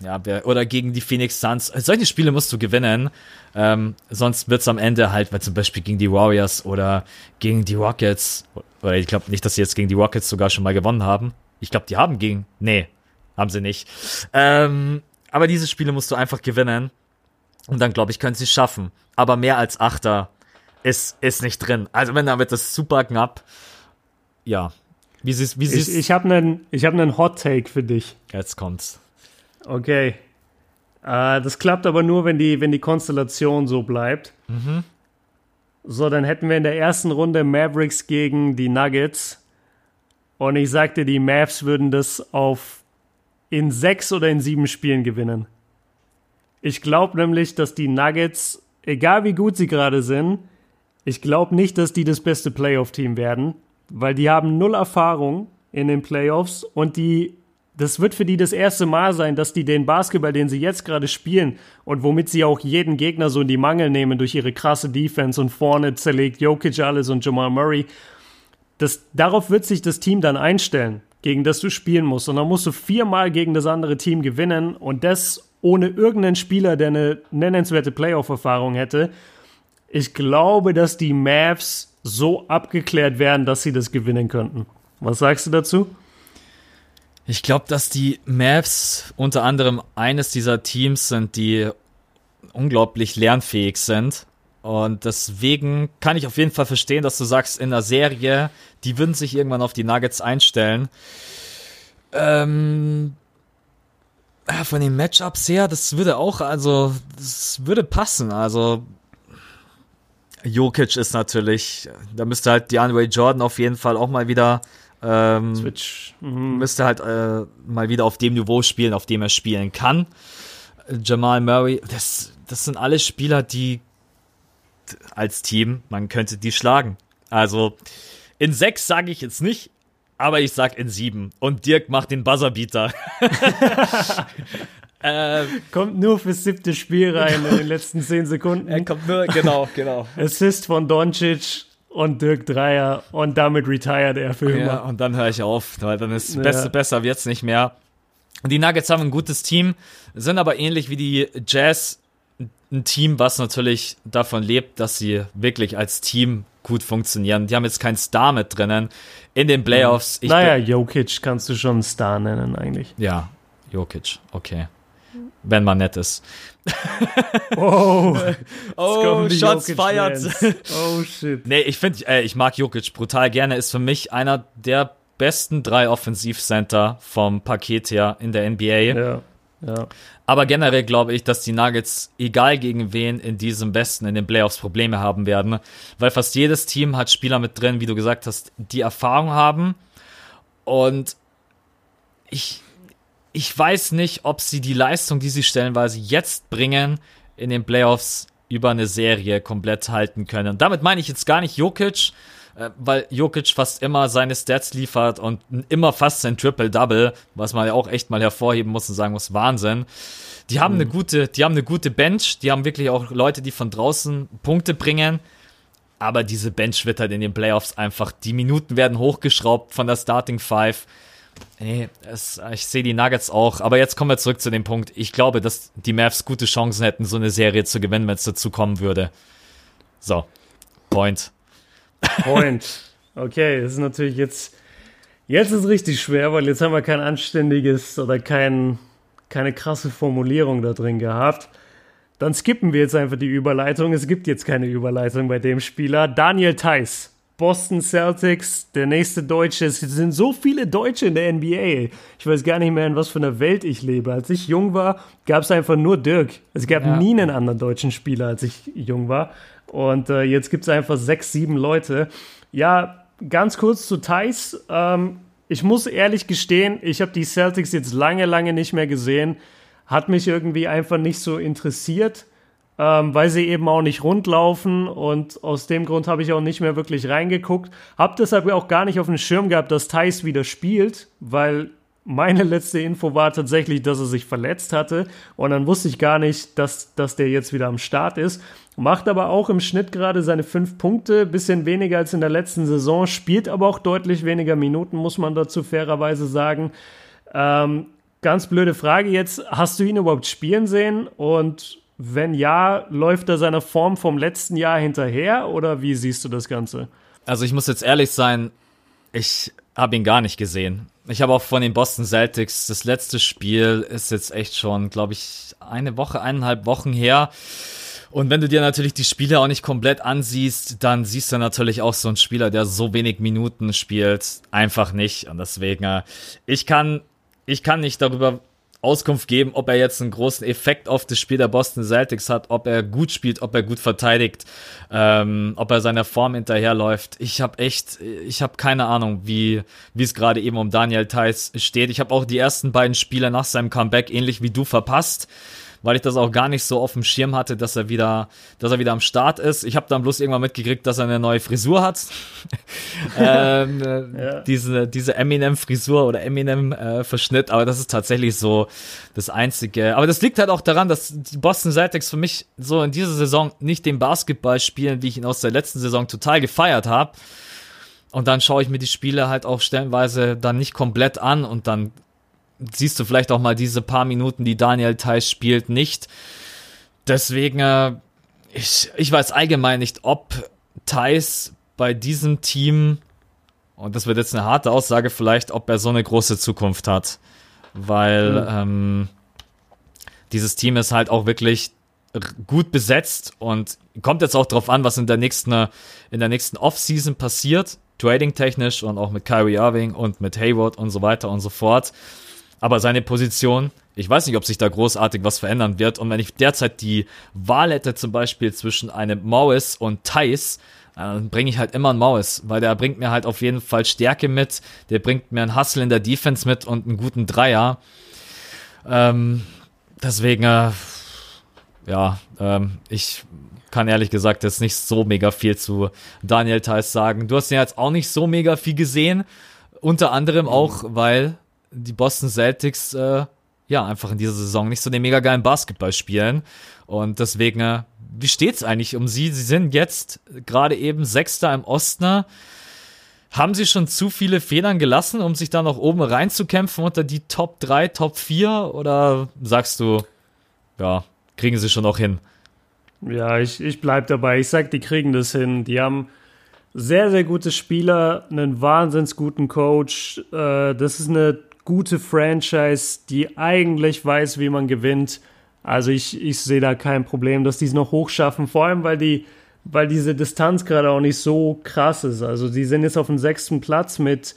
ja, oder gegen die Phoenix Suns. Solche Spiele musst du gewinnen. Ähm, sonst wird es am Ende halt, weil zum Beispiel gegen die Warriors oder gegen die Rockets, oder ich glaube nicht, dass sie jetzt gegen die Rockets sogar schon mal gewonnen haben. Ich glaube, die haben gegen. Nee, haben sie nicht. Ähm, aber diese Spiele musst du einfach gewinnen. Und dann, glaube ich, können sie es schaffen. Aber mehr als Achter ist, ist nicht drin. Also wenn, dann wird das super knapp. Ja. Wie siehst, wie siehst Ich, ich habe einen hab nen Hot Take für dich. Jetzt kommt's. Okay. Äh, das klappt aber nur, wenn die, wenn die Konstellation so bleibt. Mhm. So, dann hätten wir in der ersten Runde Mavericks gegen die Nuggets. Und ich sagte, die Mavs würden das auf in sechs oder in sieben Spielen gewinnen. Ich glaube nämlich, dass die Nuggets, egal wie gut sie gerade sind, ich glaube nicht, dass die das beste Playoff-Team werden, weil die haben null Erfahrung in den Playoffs und die, das wird für die das erste Mal sein, dass die den Basketball, den sie jetzt gerade spielen und womit sie auch jeden Gegner so in die Mangel nehmen durch ihre krasse Defense und vorne zerlegt Jokic alles und Jamal Murray, das, darauf wird sich das Team dann einstellen, gegen das du spielen musst. Und dann musst du viermal gegen das andere Team gewinnen und das ohne irgendeinen Spieler, der eine nennenswerte Playoff-Erfahrung hätte. Ich glaube, dass die Mavs so abgeklärt werden, dass sie das gewinnen könnten. Was sagst du dazu? Ich glaube, dass die Mavs unter anderem eines dieser Teams sind, die unglaublich lernfähig sind. Und deswegen kann ich auf jeden Fall verstehen, dass du sagst, in der Serie, die würden sich irgendwann auf die Nuggets einstellen. Ähm, von den Matchups her, das würde auch, also, das würde passen. Also, Jokic ist natürlich, da müsste halt DeAndre Jordan auf jeden Fall auch mal wieder ähm, Switch. Mhm. Müsste halt äh, mal wieder auf dem Niveau spielen, auf dem er spielen kann. Jamal Murray, das, das sind alle Spieler, die als Team, man könnte die schlagen. Also in sechs sage ich jetzt nicht, aber ich sag in sieben. Und Dirk macht den Buzzerbeater. äh, kommt nur fürs siebte Spiel rein in den letzten zehn Sekunden. Er kommt nur, genau, genau. Assist von Doncic und Dirk Dreier und damit retired er für immer. Ja, und dann höre ich auf, weil dann ist ja. Beste besser wird's nicht mehr. Die Nuggets haben ein gutes Team, sind aber ähnlich wie die Jazz ein Team, was natürlich davon lebt, dass sie wirklich als Team gut funktionieren. Die haben jetzt keinen Star mit drinnen in den Playoffs. Ich naja, Jokic kannst du schon einen Star nennen eigentlich. Ja, Jokic, okay. wenn man nett ist. Oh, Oh, Shots feiert. Oh shit. Nee, ich finde, äh, ich mag Jokic brutal gerne. Ist für mich einer der besten drei Offensivcenter vom Paket her in der NBA. Ja, ja. Aber generell glaube ich, dass die Nuggets, egal gegen wen, in diesem Westen, in den Playoffs Probleme haben werden. Weil fast jedes Team hat Spieler mit drin, wie du gesagt hast, die Erfahrung haben. Und ich, ich weiß nicht, ob sie die Leistung, die sie stellenweise jetzt bringen, in den Playoffs über eine Serie komplett halten können. Und damit meine ich jetzt gar nicht Jokic, weil Jokic fast immer seine Stats liefert und immer fast sein Triple-Double, was man ja auch echt mal hervorheben muss und sagen muss, Wahnsinn. Die haben eine gute, die haben eine gute Bench, die haben wirklich auch Leute, die von draußen Punkte bringen. Aber diese Bench wird halt in den Playoffs einfach, die Minuten werden hochgeschraubt von der Starting Five. Nee, es, ich sehe die Nuggets auch. Aber jetzt kommen wir zurück zu dem Punkt. Ich glaube, dass die Mavs gute Chancen hätten, so eine Serie zu gewinnen, wenn es dazu kommen würde. So, Point. Point. Okay, das ist natürlich jetzt. Jetzt ist richtig schwer, weil jetzt haben wir kein anständiges oder kein, keine krasse Formulierung da drin gehabt. Dann skippen wir jetzt einfach die Überleitung. Es gibt jetzt keine Überleitung bei dem Spieler. Daniel Theiss, Boston Celtics, der nächste Deutsche. Es sind so viele Deutsche in der NBA. Ich weiß gar nicht mehr, in was für einer Welt ich lebe. Als ich jung war, gab es einfach nur Dirk. Es gab Ja. nie einen anderen deutschen Spieler, als ich jung war. Und äh, jetzt gibt es einfach sechs, sieben Leute. Ja, ganz kurz zu Thais. Ähm, ich muss ehrlich gestehen, ich habe die Celtics jetzt lange, lange nicht mehr gesehen. Hat mich irgendwie einfach nicht so interessiert, ähm, weil sie eben auch nicht rundlaufen. Und aus dem Grund habe ich auch nicht mehr wirklich reingeguckt. Hab deshalb auch gar nicht auf dem Schirm gehabt, dass Thais wieder spielt, weil meine letzte Info war tatsächlich, dass er sich verletzt hatte. Und dann wusste ich gar nicht, dass, dass der jetzt wieder am Start ist. Macht aber auch im Schnitt gerade seine fünf Punkte, bisschen weniger als in der letzten Saison, spielt aber auch deutlich weniger Minuten, muss man dazu fairerweise sagen. Ähm, ganz blöde Frage jetzt, hast du ihn überhaupt spielen sehen? Und wenn ja, läuft er seiner Form vom letzten Jahr hinterher oder wie siehst du das Ganze? Also ich muss jetzt ehrlich sein, ich habe ihn gar nicht gesehen. Ich habe auch von den Boston Celtics, das letzte Spiel ist jetzt echt schon, glaube ich, eine Woche, eineinhalb Wochen her. Und wenn du dir natürlich die Spiele auch nicht komplett ansiehst, dann siehst du natürlich auch so einen Spieler, der so wenig Minuten spielt, einfach nicht. Und deswegen, äh, ich kann, ich kann nicht darüber Auskunft geben, ob er jetzt einen großen Effekt auf das Spiel der Boston Celtics hat, ob er gut spielt, ob er gut verteidigt, ähm, ob er seiner Form hinterherläuft. Ich habe echt, ich habe keine Ahnung, wie wie es gerade eben um Daniel Theiss steht. Ich habe auch die ersten beiden Spiele nach seinem Comeback ähnlich wie du verpasst weil ich das auch gar nicht so auf dem Schirm hatte, dass er wieder, dass er wieder am Start ist. Ich habe dann bloß irgendwann mitgekriegt, dass er eine neue Frisur hat. ähm, äh, Ja. Diese, diese Eminem-Frisur oder Eminem-Verschnitt, aber das ist tatsächlich so das Einzige. Aber das liegt halt auch daran, dass die Boston Celtics für mich so in dieser Saison nicht den Basketball spielen, wie ich ihn aus der letzten Saison total gefeiert habe. Und dann schaue ich mir die Spiele halt auch stellenweise dann nicht komplett an und dann siehst du vielleicht auch mal diese paar Minuten, die Daniel Theiss spielt, nicht. Deswegen, äh, ich, ich weiß allgemein nicht, ob Theiss bei diesem Team, und das wird jetzt eine harte Aussage vielleicht, ob er so eine große Zukunft hat. Weil ähm, dieses Team ist halt auch wirklich gut besetzt und kommt jetzt auch drauf an, was in der nächsten, in der nächsten Offseason passiert, trading-technisch und auch mit Kyrie Irving und mit Hayward und so weiter und so fort. Aber seine Position, ich weiß nicht, ob sich da großartig was verändern wird. Und wenn ich derzeit die Wahl hätte, zum Beispiel zwischen einem Morris und Thais, dann bringe ich halt immer einen Morris, weil der bringt mir halt auf jeden Fall Stärke mit, der bringt mir einen Hustle in der Defense mit und einen guten Dreier. Ähm, deswegen, äh, ja, ähm, ich kann ehrlich gesagt jetzt nicht so mega viel zu Daniel Theiss sagen. Du hast ihn jetzt auch nicht so mega viel gesehen, unter anderem auch, weil die Boston Celtics äh, ja einfach in dieser Saison nicht so den mega geilen Basketball spielen und deswegen äh, wie steht's eigentlich um sie? Sie sind jetzt gerade eben Sechster im Osten. Haben sie schon zu viele Federn gelassen, um sich da noch oben reinzukämpfen unter die Top 3, Top 4? Oder sagst du, ja, kriegen sie schon noch hin? Ja, ich, ich bleib dabei. Ich sag, die kriegen das hin. Die haben sehr, sehr gute Spieler, einen wahnsinns guten Coach. Äh, das ist eine gute Franchise, die eigentlich weiß, wie man gewinnt. Also ich, ich sehe da kein Problem, dass die es noch hochschaffen, vor allem weil die, weil diese Distanz gerade auch nicht so krass ist. Also die sind jetzt auf dem sechsten Platz mit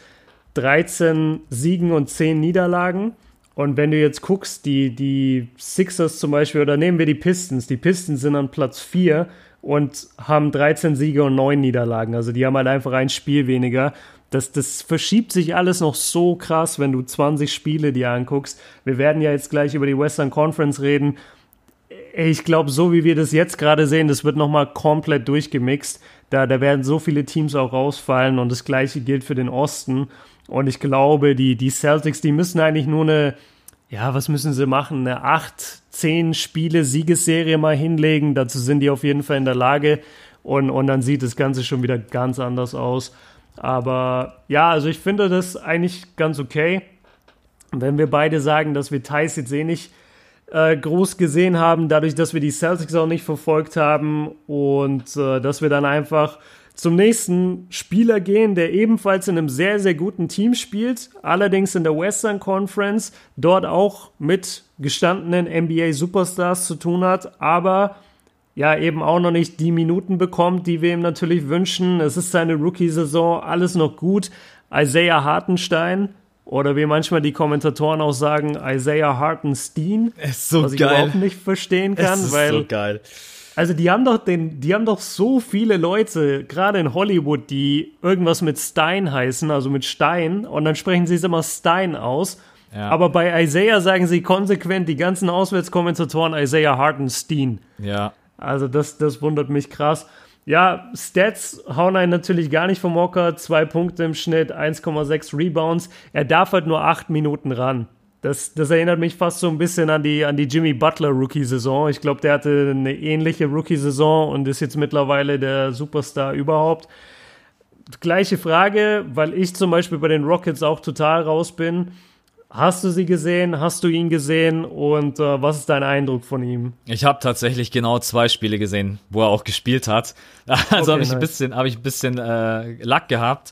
13 Siegen und 10 Niederlagen. Und wenn du jetzt guckst, die, die Sixers zum Beispiel, oder nehmen wir die Pistons, die Pistons sind an Platz 4 und haben 13 Siege und 9 Niederlagen. Also die haben halt einfach ein Spiel weniger. Das, das verschiebt sich alles noch so krass, wenn du 20 Spiele dir anguckst. Wir werden ja jetzt gleich über die Western Conference reden. Ich glaube, so wie wir das jetzt gerade sehen, das wird nochmal komplett durchgemixt. Da, da werden so viele Teams auch rausfallen und das gleiche gilt für den Osten. Und ich glaube, die, die Celtics, die müssen eigentlich nur eine, ja, was müssen sie machen? Eine 8, 10 Spiele Siegesserie mal hinlegen. Dazu sind die auf jeden Fall in der Lage. Und, und dann sieht das Ganze schon wieder ganz anders aus. Aber ja, also ich finde das eigentlich ganz okay. Wenn wir beide sagen, dass wir Thais jetzt eh nicht äh, groß gesehen haben, dadurch, dass wir die Celtics auch nicht verfolgt haben und äh, dass wir dann einfach zum nächsten Spieler gehen, der ebenfalls in einem sehr, sehr guten Team spielt, allerdings in der Western Conference, dort auch mit gestandenen NBA Superstars zu tun hat, aber ja eben auch noch nicht die Minuten bekommt, die wir ihm natürlich wünschen. Es ist seine Rookie-Saison, alles noch gut. Isaiah Hartenstein oder wie manchmal die Kommentatoren auch sagen, Isaiah Hartenstein, ist so was ich geil. überhaupt nicht verstehen kann, Es ist weil so geil. also die haben doch den, die haben doch so viele Leute, gerade in Hollywood, die irgendwas mit Stein heißen, also mit Stein, und dann sprechen sie es immer Stein aus. Ja. Aber bei Isaiah sagen sie konsequent die ganzen Auswärtskommentatoren Isaiah Hartenstein. Ja. Also das, das wundert mich krass. Ja, Stats hauen einen natürlich gar nicht vom Hocker. Zwei Punkte im Schnitt, 1,6 Rebounds. Er darf halt nur acht Minuten ran. Das, das erinnert mich fast so ein bisschen an die, an die Jimmy Butler Rookie-Saison. Ich glaube, der hatte eine ähnliche Rookie-Saison und ist jetzt mittlerweile der Superstar überhaupt. Gleiche Frage, weil ich zum Beispiel bei den Rockets auch total raus bin. Hast du sie gesehen? Hast du ihn gesehen? Und äh, was ist dein Eindruck von ihm? Ich habe tatsächlich genau zwei Spiele gesehen, wo er auch gespielt hat. Also Okay, habe ich ein nice. bisschen, habe ich ein bisschen äh, Lack gehabt.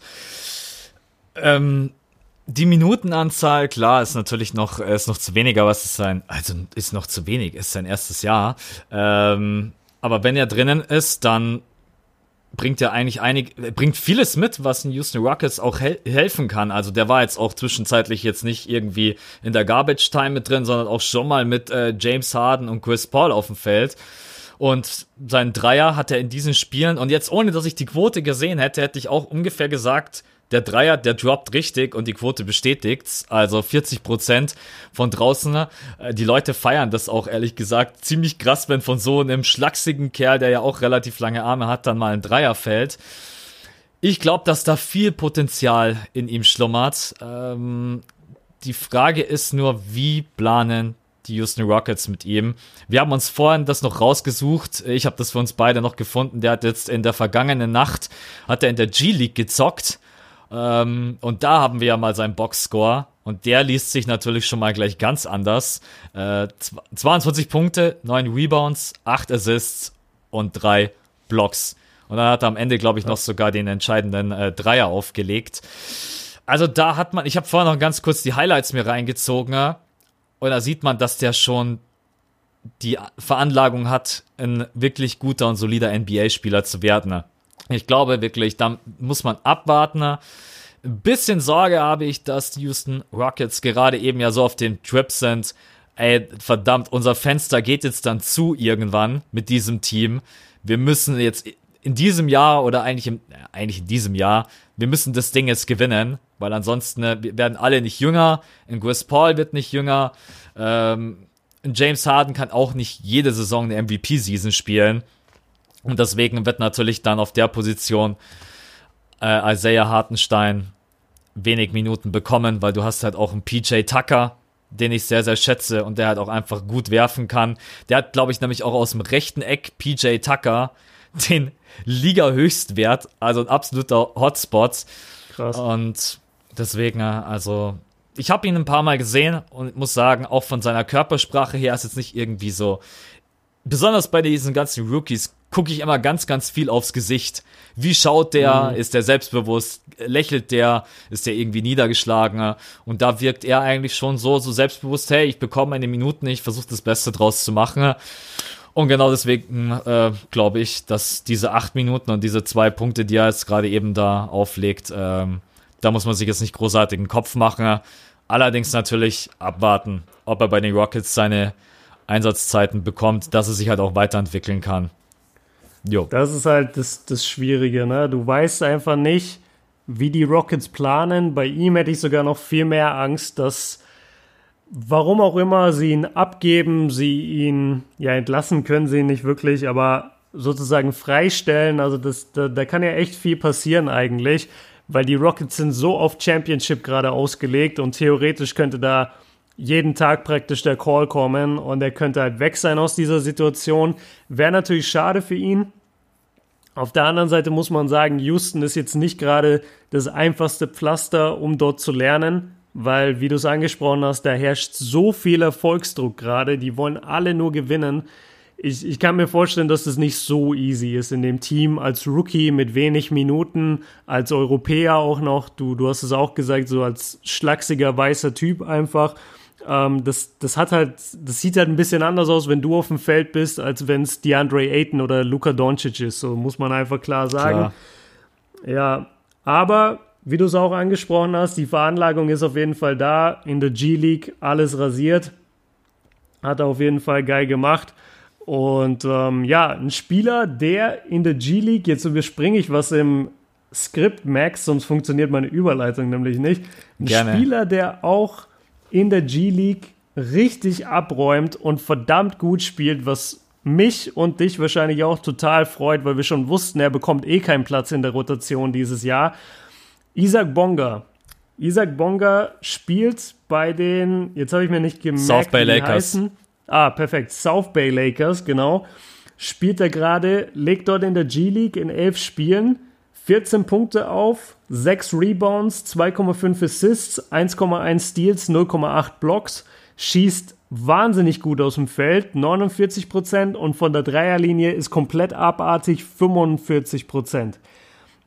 Ähm, die Minutenanzahl, klar, ist natürlich noch, äh, ist noch zu wenig, aber es ist sein, also ist noch zu wenig, ist sein erstes Jahr. Ähm, aber wenn er drinnen ist, dann bringt er eigentlich einig, bringt vieles mit, was den Houston Rockets auch hel helfen kann. Also der war jetzt auch zwischenzeitlich jetzt nicht irgendwie in der Garbage Time mit drin, sondern auch schon mal mit äh, James Harden und Chris Paul auf dem Feld. Und seinen Dreier hat er in diesen Spielen, und jetzt ohne dass ich die Quote gesehen hätte, hätte ich auch ungefähr gesagt, der Dreier, der droppt richtig und die Quote bestätigt's. Also 40 Prozent von draußen. Äh, Die Leute feiern das auch ehrlich gesagt ziemlich krass, wenn von so einem schlachsigen Kerl, der ja auch relativ lange Arme hat, dann mal ein Dreier fällt. Ich glaube, dass da viel Potenzial in ihm schlummert. Ähm, die Frage ist nur, wie planen die Houston Rockets mit ihm? Wir haben uns vorhin das noch rausgesucht. Ich habe das für uns beide noch gefunden. Der hat jetzt in der vergangenen Nacht, hat er in der G-League gezockt. Ähm, und da haben wir ja mal seinen Boxscore. Und der liest sich natürlich schon mal gleich ganz anders. Äh, zw- 22 Punkte, 9 Rebounds, 8 Assists und 3 Blocks. Und dann hat er am Ende, glaube ich, noch sogar den entscheidenden äh, Dreier aufgelegt. Also da hat man, ich habe vorher noch ganz kurz die Highlights mir reingezogen. Und da sieht man, dass der schon die Veranlagung hat, ein wirklich guter und solider NBA-Spieler zu werden. Ich glaube wirklich, da muss man abwarten. Ein bisschen Sorge habe ich, dass die Houston Rockets gerade eben ja so auf dem Trip sind. Ey, verdammt, unser Fenster geht jetzt dann zu irgendwann mit diesem Team. Wir müssen jetzt in diesem Jahr oder eigentlich, im, ja, eigentlich in diesem Jahr, wir müssen das Ding jetzt gewinnen, weil ansonsten äh, wir werden alle nicht jünger. Ein Chris Paul wird nicht jünger. Ähm, James Harden kann auch nicht jede Saison eine MVP-Season spielen. Und deswegen wird natürlich dann auf der Position äh, Isaiah Hartenstein wenig Minuten bekommen, weil du hast halt auch einen PJ Tucker, den ich sehr, sehr schätze und der halt auch einfach gut werfen kann. Der hat, glaube ich, nämlich auch aus dem rechten Eck PJ Tucker den Liga-Höchstwert, also ein absoluter Hotspot. Krass. Und deswegen, äh, also, ich habe ihn ein paar Mal gesehen und muss sagen, auch von seiner Körpersprache her ist jetzt nicht irgendwie so. Besonders bei diesen ganzen Rookies gucke ich immer ganz, ganz viel aufs Gesicht. Wie schaut der? Mhm. Ist der selbstbewusst? Lächelt der? Ist der irgendwie niedergeschlagen? Und da wirkt er eigentlich schon so, so selbstbewusst, hey, ich bekomme meine Minuten, ich versuche das Beste draus zu machen. Und genau deswegen äh, glaube ich, dass diese acht Minuten und diese zwei Punkte, die er jetzt gerade eben da auflegt, ähm, da muss man sich jetzt nicht großartig einen Kopf machen. Allerdings natürlich abwarten, ob er bei den Rockets seine Einsatzzeiten bekommt, dass er sich halt auch weiterentwickeln kann. Jo. Das ist halt das, das Schwierige, ne? Du weißt einfach nicht, wie die Rockets planen. Bei ihm hätte ich sogar noch viel mehr Angst, dass warum auch immer sie ihn abgeben, sie ihn ja entlassen können sie ihn nicht wirklich, aber sozusagen freistellen. Also das, da, da kann ja echt viel passieren eigentlich, weil die Rockets sind so auf Championship gerade ausgelegt und theoretisch könnte da jeden Tag praktisch der Call kommen und er könnte halt weg sein aus dieser Situation. Wäre natürlich schade für ihn. Auf der anderen Seite muss man sagen, Houston ist jetzt nicht gerade das einfachste Pflaster, um dort zu lernen weil, wie du es angesprochen hast, da herrscht so viel Erfolgsdruck gerade. Die wollen alle nur gewinnen. Ich, ich kann mir vorstellen, dass das nicht so easy ist in dem Team als Rookie mit wenig Minuten, als Europäer auch noch. Du, du hast es auch gesagt, so als schlachsiger weißer Typ einfach. Ähm, das, das hat halt, das sieht halt ein bisschen anders aus, wenn du auf dem Feld bist, als wenn es DeAndre Ayton oder Luka Doncic ist. So muss man einfach klar sagen. Klar. Ja, aber wie du es auch angesprochen hast, die Veranlagung ist auf jeden Fall da. In der G-League alles rasiert. Hat er auf jeden Fall geil gemacht. Und ähm, ja, ein Spieler, der in der G-League, jetzt überspringe ich was im Skript, Max, sonst funktioniert meine Überleitung nämlich nicht. Ein Gerne. Spieler, der auch in der G-League richtig abräumt und verdammt gut spielt, was mich und dich wahrscheinlich auch total freut, weil wir schon wussten, er bekommt eh keinen Platz in der Rotation dieses Jahr. Isaac Bonga. Isaac Bonga spielt bei den, jetzt habe ich mir nicht gemerkt, South Bay Lakers. Heißen. Ah, perfekt. South Bay Lakers, genau. Spielt er gerade, legt dort in der G-League in elf Spielen 14 Punkte auf, 6 Rebounds, 2,5 Assists, 1,1 Steals, 0,8 Blocks, schießt wahnsinnig gut aus dem Feld, 49 Prozent und von der Dreierlinie ist komplett abartig, 45%.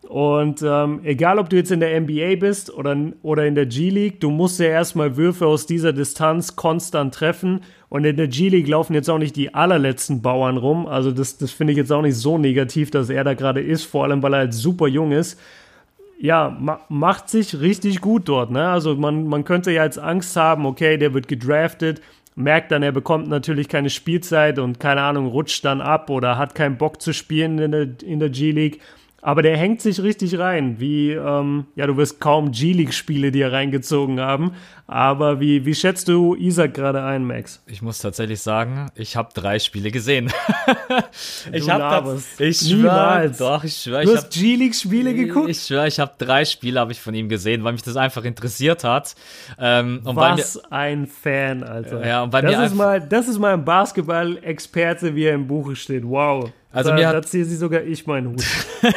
Und ähm, egal, ob du jetzt in der NBA bist oder, oder in der G-League, du musst ja erstmal Würfe aus dieser Distanz konstant treffen. Und in der G-League laufen jetzt auch nicht die allerletzten Bauern rum. Also das, das finde ich jetzt auch nicht so negativ, dass er da gerade ist, vor allem weil er halt super jung ist. Ja, ma macht sich richtig gut dort. Ne? Also man, man könnte ja jetzt Angst haben, okay, der wird gedraftet, merkt dann, er bekommt natürlich keine Spielzeit und keine Ahnung, rutscht dann ab oder hat keinen Bock zu spielen in der, in der G-League. Aber der hängt sich richtig rein, wie, ähm, ja, du wirst kaum G-League-Spiele dir reingezogen haben. Aber wie, wie schätzt du Isaac gerade ein, Max? Ich muss tatsächlich sagen, ich habe drei Spiele gesehen. ich habe ich schwör, doch, ich schwör, du ich hast G-League-Spiele geguckt? Ich schwör, ich habe drei Spiele habe ich von ihm gesehen, weil mich das einfach interessiert hat. Ähm, Was mir, ein Fan, Alter. Ja, und bei das mir ist mal, das ist mal ein Basketball-Experte, wie er im Buche steht. Wow. Also da, mir hat, da ziehe sie sogar ich meinen Hut.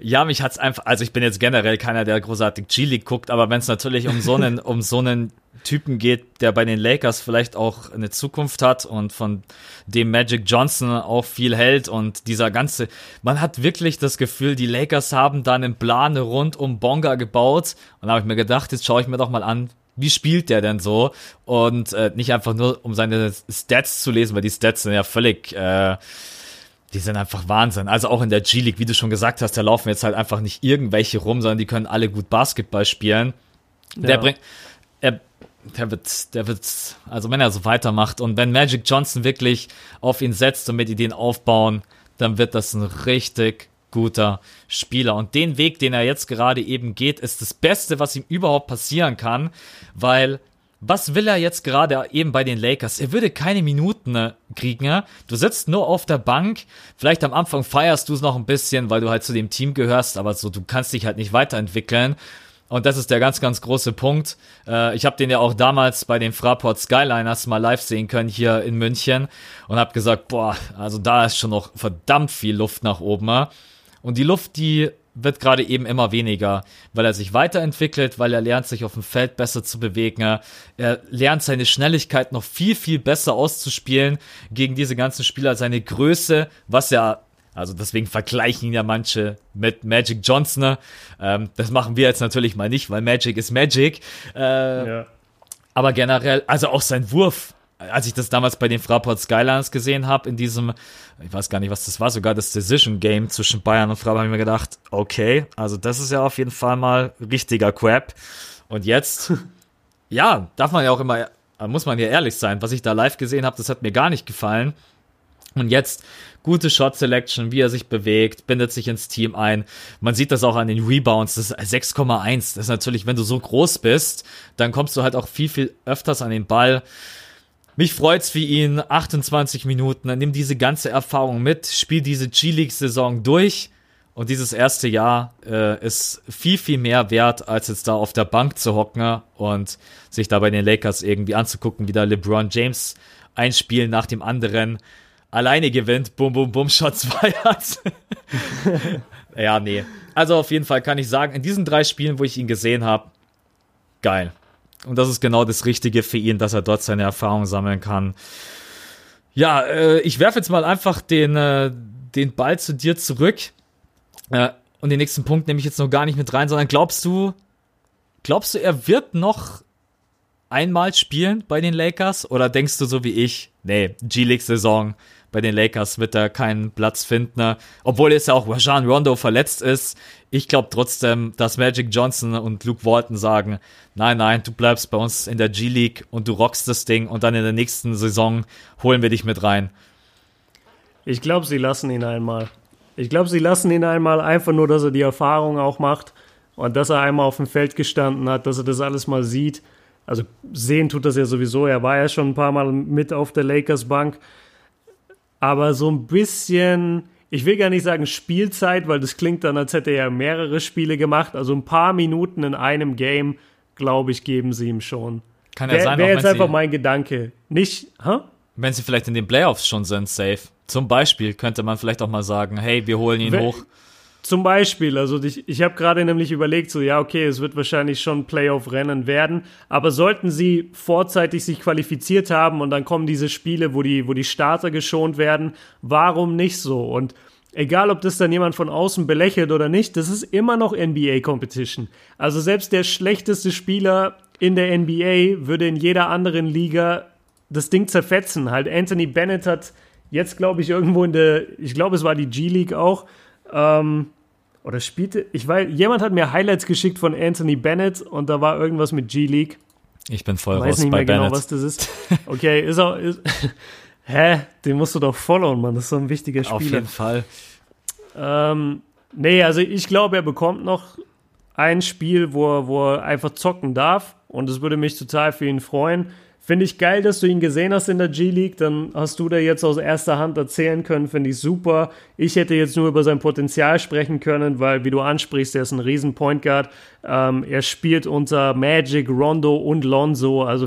ja, mich hat's einfach, also ich bin jetzt generell keiner, der großartig G-League guckt, aber wenn es natürlich um so einen, um so einen Typen geht, der bei den Lakers vielleicht auch eine Zukunft hat und von dem Magic Johnson auch viel hält und dieser ganze, man hat wirklich das Gefühl, die Lakers haben da einen Plan rund um Bonga gebaut und da habe ich mir gedacht, jetzt schaue ich mir doch mal an, wie spielt der denn so und äh, nicht einfach nur um seine Stats zu lesen, weil die Stats sind ja völlig äh, die sind einfach Wahnsinn. Also auch in der G-League, wie du schon gesagt hast, da laufen jetzt halt einfach nicht irgendwelche rum, sondern die können alle gut Basketball spielen. Ja. Der bringt, er, der wird, der wird, also wenn er so weitermacht und wenn Magic Johnson wirklich auf ihn setzt und mit Ideen aufbauen, dann wird das ein richtig guter Spieler. Und den Weg, den er jetzt gerade eben geht, ist das Beste, was ihm überhaupt passieren kann, weil was will er jetzt gerade eben bei den Lakers? Er würde keine Minuten äh, kriegen. Ja? Du sitzt nur auf der Bank. Vielleicht am Anfang feierst du es noch ein bisschen, weil du halt zu dem Team gehörst, aber so, du kannst dich halt nicht weiterentwickeln. Und das ist der ganz, ganz große Punkt. Äh, ich habe den ja auch damals bei den Fraport Skyliners mal live sehen können hier in München und habe gesagt, boah, also da ist schon noch verdammt viel Luft nach oben. Und die Luft, die wird gerade eben immer weniger, weil er sich weiterentwickelt, weil er lernt, sich auf dem Feld besser zu bewegen. Er lernt seine Schnelligkeit noch viel, viel besser auszuspielen gegen diese ganzen Spieler. Seine Größe, was ja Also deswegen vergleichen ihn ja manche mit Magic Johnson. Ähm, das machen wir jetzt natürlich mal nicht, weil Magic ist Magic. Äh, ja. Aber generell, also auch sein Wurf, als ich das damals bei den Fraport Skylines gesehen habe, in diesem, ich weiß gar nicht, was das war, sogar das Decision Game zwischen Bayern und Fraport, habe ich mir gedacht, okay, also das ist ja auf jeden Fall mal richtiger Crap. Und jetzt, ja, darf man ja auch immer, muss man ja ehrlich sein, was ich da live gesehen habe, das hat mir gar nicht gefallen. Und jetzt gute Shot Selection, wie er sich bewegt, bindet sich ins Team ein. Man sieht das auch an den Rebounds, das ist 6,1. Das ist natürlich, wenn du so groß bist, dann kommst du halt auch viel, viel öfters an den Ball. Mich freut's für ihn, 28 Minuten, dann nimm diese ganze Erfahrung mit, spiel diese G-League-Saison durch und dieses erste Jahr äh, ist viel, viel mehr wert, als jetzt da auf der Bank zu hocken und sich da bei den Lakers irgendwie anzugucken, wie da LeBron James ein Spiel nach dem anderen alleine gewinnt, bum, bum, bum, Shots feiert. ja, nee. Also auf jeden Fall kann ich sagen, in diesen drei Spielen, wo ich ihn gesehen habe, geil. Und das ist genau das Richtige für ihn, dass er dort seine Erfahrung sammeln kann. Ja, äh, ich werfe jetzt mal einfach den, äh, den Ball zu dir zurück. Äh, und den nächsten Punkt nehme ich jetzt noch gar nicht mit rein, sondern glaubst du, glaubst du, er wird noch einmal spielen bei den Lakers? Oder denkst du so wie ich, nee, G-League-Saison, bei den Lakers wird er keinen Platz finden. Obwohl jetzt ja auch Rajan Rondo verletzt ist. Ich glaube trotzdem, dass Magic Johnson und Luke Walton sagen, nein, nein, du bleibst bei uns in der G-League und du rockst das Ding und dann in der nächsten Saison holen wir dich mit rein. Ich glaube, sie lassen ihn einmal. Ich glaube, sie lassen ihn einmal einfach nur, dass er die Erfahrung auch macht und dass er einmal auf dem Feld gestanden hat, dass er das alles mal sieht. Also sehen tut das ja sowieso. Er war ja schon ein paar Mal mit auf der Lakers Bank aber so ein bisschen, ich will gar nicht sagen Spielzeit, weil das klingt dann, als hätte er mehrere Spiele gemacht. Also ein paar Minuten in einem Game, glaube ich, geben sie ihm schon. Kann ja wär, sein, Wäre jetzt einfach mein Gedanke. Nicht, hä? Wenn sie vielleicht in den Playoffs schon sind, safe. Zum Beispiel könnte man vielleicht auch mal sagen, hey, wir holen ihn hoch. Zum Beispiel, also ich, ich habe gerade nämlich überlegt, so ja, okay, es wird wahrscheinlich schon Playoff-Rennen werden, aber sollten sie vorzeitig sich qualifiziert haben und dann kommen diese Spiele, wo die, wo die Starter geschont werden, warum nicht so? Und egal, ob das dann jemand von außen belächelt oder nicht, das ist immer noch NBA-Competition. Also selbst der schlechteste Spieler in der NBA würde in jeder anderen Liga das Ding zerfetzen. Halt, Anthony Bennett hat jetzt, glaube ich, irgendwo in der, ich glaube, es war die G-League auch, ähm, oder spielte, ich weiß, jemand hat mir Highlights geschickt von Anthony Bennett und da war irgendwas mit G-League. Ich bin voll ich weiß raus nicht bei mehr genau, Bennett. was das ist. Okay, ist auch, ist, hä? Den musst du doch followen, Mann. Das ist so ein wichtiger Spieler. Auf jeden Fall. Ähm, nee, also ich glaube, er bekommt noch ein Spiel, wo er, wo er einfach zocken darf und es würde mich total für ihn freuen. Finde ich geil, dass du ihn gesehen hast in der G-League. Dann hast du da jetzt aus erster Hand erzählen können. Finde ich super. Ich hätte jetzt nur über sein Potenzial sprechen können, weil, wie du ansprichst, er ist ein riesen Point Guard. Ähm, er spielt unter Magic, Rondo und Lonzo. Also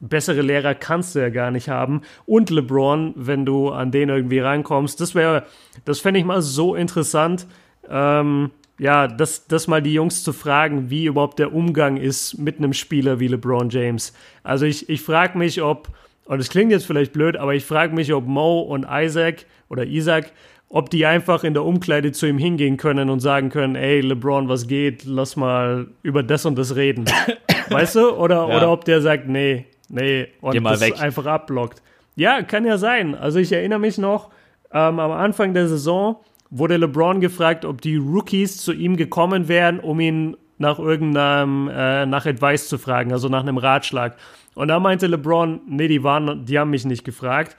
bessere Lehrer kannst du ja gar nicht haben. Und LeBron, wenn du an den irgendwie reinkommst. Das wäre, das fände ich mal so interessant. Ähm, ja, das, das mal die Jungs zu fragen, wie überhaupt der Umgang ist mit einem Spieler wie LeBron James. Also ich, ich frage mich, ob, und es klingt jetzt vielleicht blöd, aber ich frage mich, ob Mo und Isaac oder Isaac, ob die einfach in der Umkleide zu ihm hingehen können und sagen können, ey, LeBron, was geht, lass mal über das und das reden. weißt du? Oder, ja. oder ob der sagt, nee, nee, und Geh das weg. einfach abblockt. Ja, kann ja sein. Also ich erinnere mich noch, ähm, am Anfang der Saison wurde LeBron gefragt, ob die Rookies zu ihm gekommen wären, um ihn nach irgendeinem, äh, nach Advice zu fragen, also nach einem Ratschlag. Und da meinte LeBron, nee, die waren, die haben mich nicht gefragt.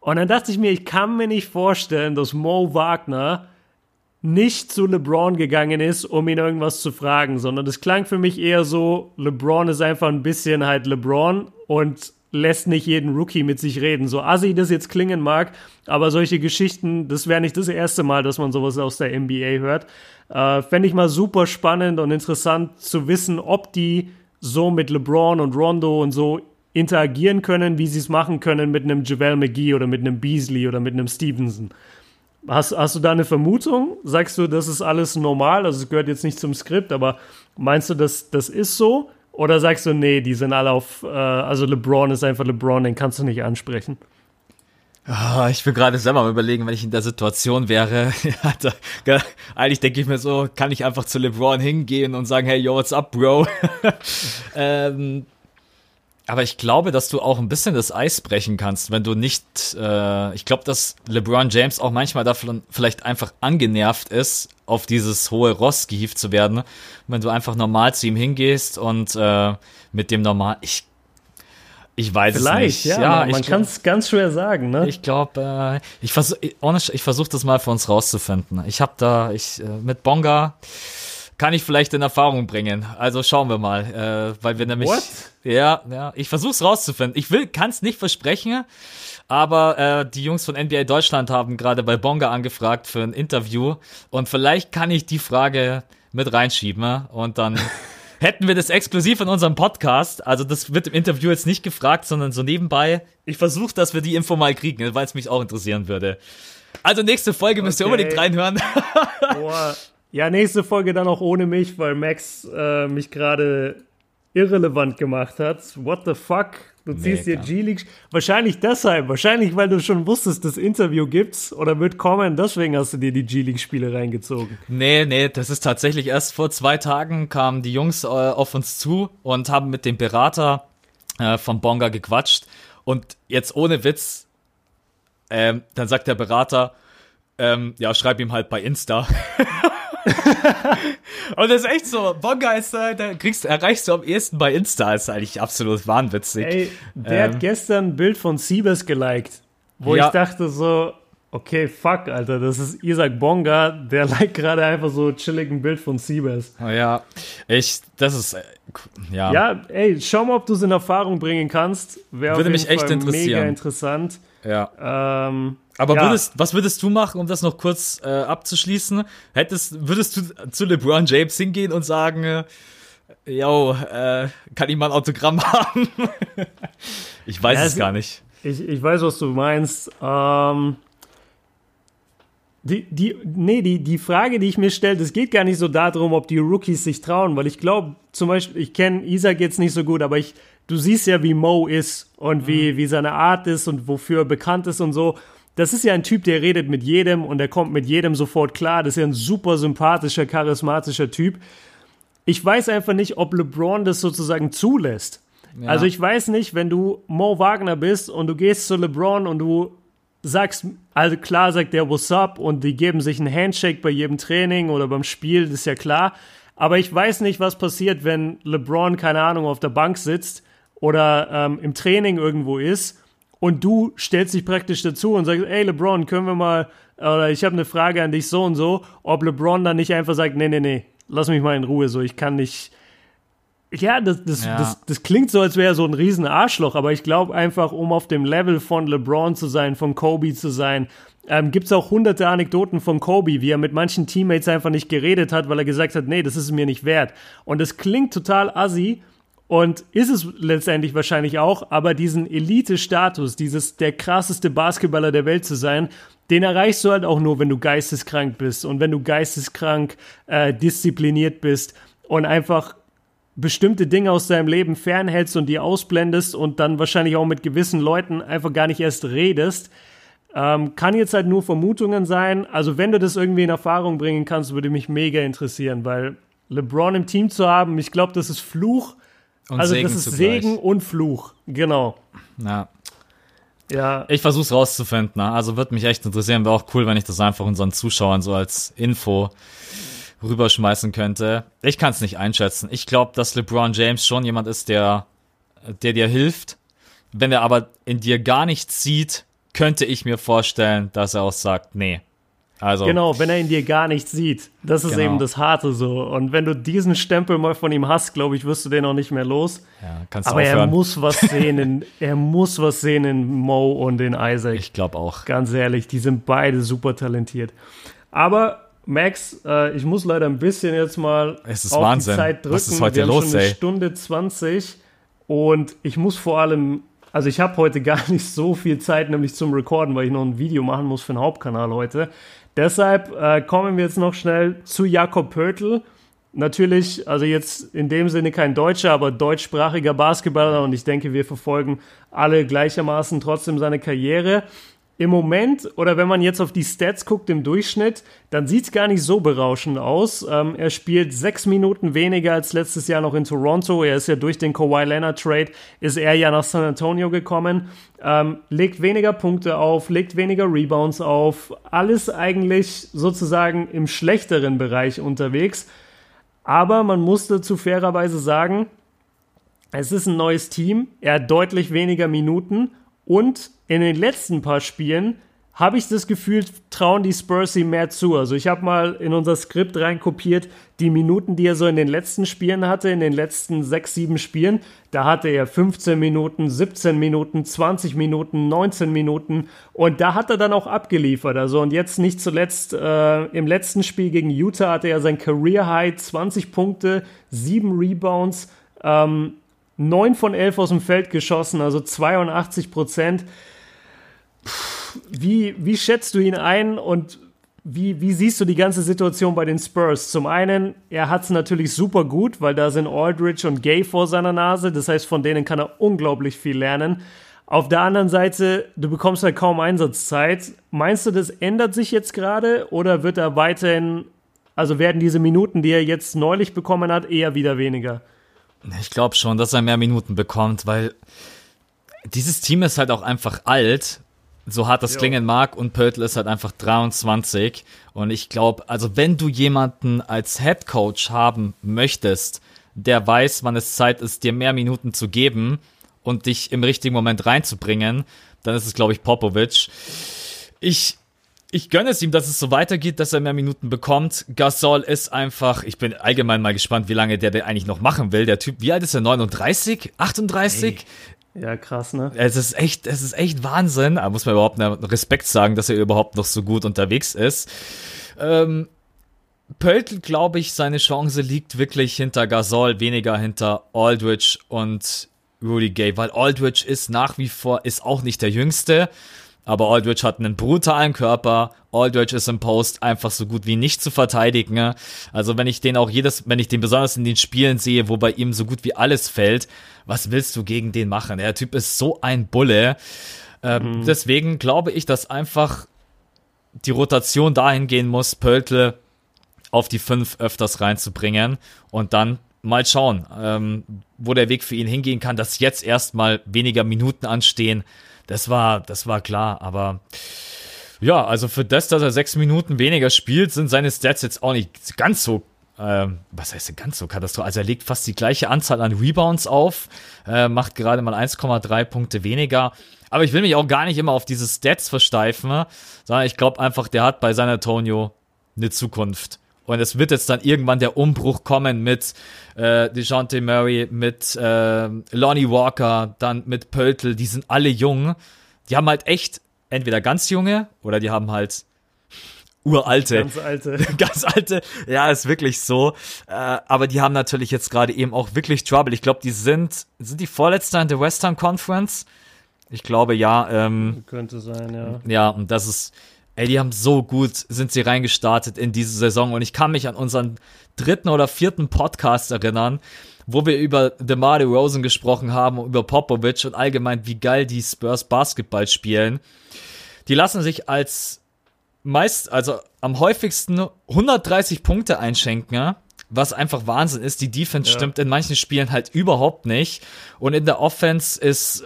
Und dann dachte ich mir, ich kann mir nicht vorstellen, dass Mo Wagner nicht zu LeBron gegangen ist, um ihn irgendwas zu fragen, sondern das klang für mich eher so, LeBron ist einfach ein bisschen halt LeBron und lässt nicht jeden Rookie mit sich reden. So assi das jetzt klingen mag, aber solche Geschichten, das wäre nicht das erste Mal, dass man sowas aus der NBA hört. Äh, Fände ich mal super spannend und interessant zu wissen, ob die so mit LeBron und Rondo und so interagieren können, wie sie es machen können mit einem JaVale McGee oder mit einem Beasley oder mit einem Stevenson. Hast, hast du da eine Vermutung? Sagst du, das ist alles normal? Also es gehört jetzt nicht zum Skript, aber meinst du, das, das ist so? Oder sagst du, nee, die sind alle auf, äh, also LeBron ist einfach LeBron, den kannst du nicht ansprechen? Oh, ich bin gerade selber am überlegen, wenn ich in der Situation wäre. da, eigentlich denke ich mir so, kann ich einfach zu LeBron hingehen und sagen, hey, yo, what's up, Bro? ähm, aber ich glaube, dass du auch ein bisschen das Eis brechen kannst, wenn du nicht. Äh, ich glaube, dass LeBron James auch manchmal davon vielleicht einfach angenervt ist, auf dieses hohe Ross gehievt zu werden, wenn du einfach normal zu ihm hingehst und äh, mit dem normal. Ich ich weiß Vielleicht, es nicht. ja. ja man kann es ganz schwer sagen, ne? Ich glaube, äh, ich versuche ich versuch das mal für uns rauszufinden. Ich habe da, ich äh, mit Bonga kann ich vielleicht in Erfahrung bringen. Also schauen wir mal, äh, weil wir nämlich. What? Ja, ja. Ich versuche es rauszufinden. Ich will, kann es nicht versprechen, aber äh, die Jungs von NBA Deutschland haben gerade bei Bonga angefragt für ein Interview und vielleicht kann ich die Frage mit reinschieben und dann hätten wir das exklusiv in unserem Podcast. Also das wird im Interview jetzt nicht gefragt, sondern so nebenbei. Ich versuche, dass wir die Info mal kriegen, weil es mich auch interessieren würde. Also nächste Folge müsst ihr unbedingt reinhören. Boah. Ja, nächste Folge dann auch ohne mich, weil Max äh, mich gerade irrelevant gemacht hat. What the fuck? Du ziehst dir G-League. Wahrscheinlich deshalb. Wahrscheinlich, weil du schon wusstest, das Interview gibt's oder wird kommen. Deswegen hast du dir die G-League-Spiele reingezogen. Nee, nee, das ist tatsächlich erst vor zwei Tagen kamen die Jungs äh, auf uns zu und haben mit dem Berater äh, von Bonga gequatscht. Und jetzt ohne Witz, ähm, dann sagt der Berater, ähm, ja, schreib ihm halt bei Insta. und das ist echt so, Bonga ist da, da kriegst, erreichst du am ehesten bei Insta, ist eigentlich absolut wahnwitzig. Ey, der ähm, hat gestern ein Bild von Siebes geliked, wo ja. ich dachte so, okay, fuck, Alter, das ist Isaac Bonga, der liked gerade einfach so chillig ein Bild von Siebes. Oh ja, ich, das ist, äh, ja. Ja, ey, schau mal, ob du es in Erfahrung bringen kannst. Wäre Würde mich echt Fall interessieren. Mega interessant. Ja. Ähm, aber ja. würdest, was würdest du machen, um das noch kurz äh, abzuschließen? Hättest, würdest du zu LeBron James hingehen und sagen, äh, yo, äh, kann ich mal ein Autogramm haben? ich weiß ja, es gar nicht. Ich, ich weiß, was du meinst. Ähm, die, die, nee, die, die Frage, die ich mir stelle, es geht gar nicht so darum, ob die Rookies sich trauen, weil ich glaube, zum Beispiel, ich kenne Isaac jetzt nicht so gut, aber ich, du siehst ja, wie Mo ist und wie, mhm. wie seine Art ist und wofür er bekannt ist und so das ist ja ein Typ, der redet mit jedem und der kommt mit jedem sofort klar. Das ist ja ein super sympathischer, charismatischer Typ. Ich weiß einfach nicht, ob LeBron das sozusagen zulässt. Ja. Also ich weiß nicht, wenn du Mo Wagner bist und du gehst zu LeBron und du sagst, also klar sagt der What's up und die geben sich einen Handshake bei jedem Training oder beim Spiel, das ist ja klar. Aber ich weiß nicht, was passiert, wenn LeBron, keine Ahnung, auf der Bank sitzt oder ähm, im Training irgendwo ist und du stellst dich praktisch dazu und sagst, ey LeBron, können wir mal, oder ich habe eine Frage an dich so und so, ob LeBron dann nicht einfach sagt, nee, nee, nee, lass mich mal in Ruhe, so, ich kann nicht. Ja, das, das, ja. das, das klingt so, als wäre er so ein riesen Arschloch, aber ich glaube einfach, um auf dem Level von LeBron zu sein, von Kobe zu sein, ähm, gibt es auch hunderte Anekdoten von Kobe, wie er mit manchen Teammates einfach nicht geredet hat, weil er gesagt hat, nee, das ist mir nicht wert. Und es klingt total assi, und ist es letztendlich wahrscheinlich auch, aber diesen Elite-Status, dieses der krasseste Basketballer der Welt zu sein, den erreichst du halt auch nur, wenn du geisteskrank bist und wenn du geisteskrank äh, diszipliniert bist und einfach bestimmte Dinge aus deinem Leben fernhältst und die ausblendest und dann wahrscheinlich auch mit gewissen Leuten einfach gar nicht erst redest. Ähm, kann jetzt halt nur Vermutungen sein. Also wenn du das irgendwie in Erfahrung bringen kannst, würde mich mega interessieren, weil LeBron im Team zu haben, ich glaube, das ist Fluch und also Segen das ist zugleich. Segen und Fluch, genau. Ja. Ja. Ich versuch's rauszufinden. Ne? Also wird mich echt interessieren. Wäre auch cool, wenn ich das einfach unseren Zuschauern so als Info rüberschmeißen könnte. Ich kann es nicht einschätzen. Ich glaube, dass LeBron James schon jemand ist, der, der dir hilft. Wenn er aber in dir gar nichts sieht, könnte ich mir vorstellen, dass er auch sagt, nee, also, genau, wenn er in dir gar nichts sieht. Das ist genau. eben das Harte so. Und wenn du diesen Stempel mal von ihm hast, glaube ich, wirst du den auch nicht mehr los. Ja, kannst du Aber aufhören. er muss was sehen in, er muss was sehen in Mo und in Isaac. Ich glaube auch. Ganz ehrlich, die sind beide super talentiert. Aber Max, äh, ich muss leider ein bisschen jetzt mal es ist auf Wahnsinn. die Zeit drücken. Was ist heute Wir los, haben schon eine ey? Stunde 20 und ich muss vor allem also ich habe heute gar nicht so viel Zeit, nämlich zum Recorden, weil ich noch ein Video machen muss für den Hauptkanal heute. Deshalb äh, kommen wir jetzt noch schnell zu Jakob Pörtl. Natürlich, also jetzt in dem Sinne kein deutscher, aber deutschsprachiger Basketballer und ich denke, wir verfolgen alle gleichermaßen trotzdem seine Karriere. Im Moment, oder wenn man jetzt auf die Stats guckt im Durchschnitt, dann sieht es gar nicht so berauschend aus. Ähm, er spielt sechs Minuten weniger als letztes Jahr noch in Toronto. Er ist ja durch den Kawhi Leonard Trade, ist er ja nach San Antonio gekommen. Ähm, legt weniger Punkte auf, legt weniger Rebounds auf. Alles eigentlich sozusagen im schlechteren Bereich unterwegs. Aber man muss dazu fairerweise sagen, es ist ein neues Team. Er hat deutlich weniger Minuten und in den letzten paar Spielen habe ich das Gefühl, trauen die Spurs ihm mehr zu. Also ich habe mal in unser Skript reinkopiert, die Minuten, die er so in den letzten Spielen hatte, in den letzten sechs, sieben Spielen. Da hatte er 15 Minuten, 17 Minuten, 20 Minuten, 19 Minuten und da hat er dann auch abgeliefert. Also und jetzt nicht zuletzt äh, im letzten Spiel gegen Utah hatte er sein Career High, 20 Punkte, 7 Rebounds. Ähm, 9 von 11 aus dem Feld geschossen, also 82 Prozent. Wie, wie schätzt du ihn ein und wie, wie siehst du die ganze Situation bei den Spurs? Zum einen, er hat es natürlich super gut, weil da sind Aldridge und Gay vor seiner Nase. Das heißt, von denen kann er unglaublich viel lernen. Auf der anderen Seite, du bekommst halt kaum Einsatzzeit. Meinst du, das ändert sich jetzt gerade oder wird er weiterhin, also werden diese Minuten, die er jetzt neulich bekommen hat, eher wieder weniger? Ich glaube schon, dass er mehr Minuten bekommt, weil dieses Team ist halt auch einfach alt. So hart das jo. klingen mag und Pöltl ist halt einfach 23 und ich glaube, also wenn du jemanden als Head Coach haben möchtest, der weiß, wann es Zeit ist, dir mehr Minuten zu geben und dich im richtigen Moment reinzubringen, dann ist es glaube ich Popovic. Ich ich gönne es ihm, dass es so weitergeht, dass er mehr Minuten bekommt. Gasol ist einfach, ich bin allgemein mal gespannt, wie lange der, der eigentlich noch machen will. Der Typ, wie alt ist er? 39? 38? Hey. Ja, krass, ne? Es ist echt, es ist echt Wahnsinn. Da muss man überhaupt Respekt sagen, dass er überhaupt noch so gut unterwegs ist. Ähm, Pöltl, glaube ich, seine Chance liegt wirklich hinter Gasol, weniger hinter Aldridge und Rudy Gay, weil Aldridge ist nach wie vor, ist auch nicht der Jüngste. Aber Aldridge hat einen brutalen Körper. Aldridge ist im Post einfach so gut wie nicht zu verteidigen. Also wenn ich den auch jedes, wenn ich den besonders in den Spielen sehe, wo bei ihm so gut wie alles fällt, was willst du gegen den machen? Der Typ ist so ein Bulle. Ähm, mhm. Deswegen glaube ich, dass einfach die Rotation dahin gehen muss, Pöltle auf die fünf öfters reinzubringen und dann mal schauen, ähm, wo der Weg für ihn hingehen kann, dass jetzt erstmal weniger Minuten anstehen das war, das war klar, aber ja, also für das, dass er sechs Minuten weniger spielt, sind seine Stats jetzt auch nicht ganz so ähm, was heißt denn ganz so katastrophal? Also er legt fast die gleiche Anzahl an Rebounds auf, äh, macht gerade mal 1,3 Punkte weniger. Aber ich will mich auch gar nicht immer auf diese Stats versteifen, sondern ich glaube einfach, der hat bei San Antonio eine Zukunft. Und es wird jetzt dann irgendwann der Umbruch kommen mit äh, DeJounte Murray, mit äh, Lonnie Walker, dann mit Pöltl. Die sind alle jung. Die haben halt echt entweder ganz junge oder die haben halt uralte. Ganz alte. ganz alte. Ja, ist wirklich so. Äh, aber die haben natürlich jetzt gerade eben auch wirklich Trouble. Ich glaube, die sind, sind die Vorletzter in der Western Conference? Ich glaube, ja. Ähm, Könnte sein, ja. Ja, und das ist, ey, die haben so gut, sind sie reingestartet in diese Saison und ich kann mich an unseren dritten oder vierten Podcast erinnern, wo wir über DeMar Rosen gesprochen haben, über Popovic und allgemein, wie geil die Spurs Basketball spielen. Die lassen sich als meist, also am häufigsten 130 Punkte einschenken, was einfach Wahnsinn ist. Die Defense ja. stimmt in manchen Spielen halt überhaupt nicht. Und in der Offense ist,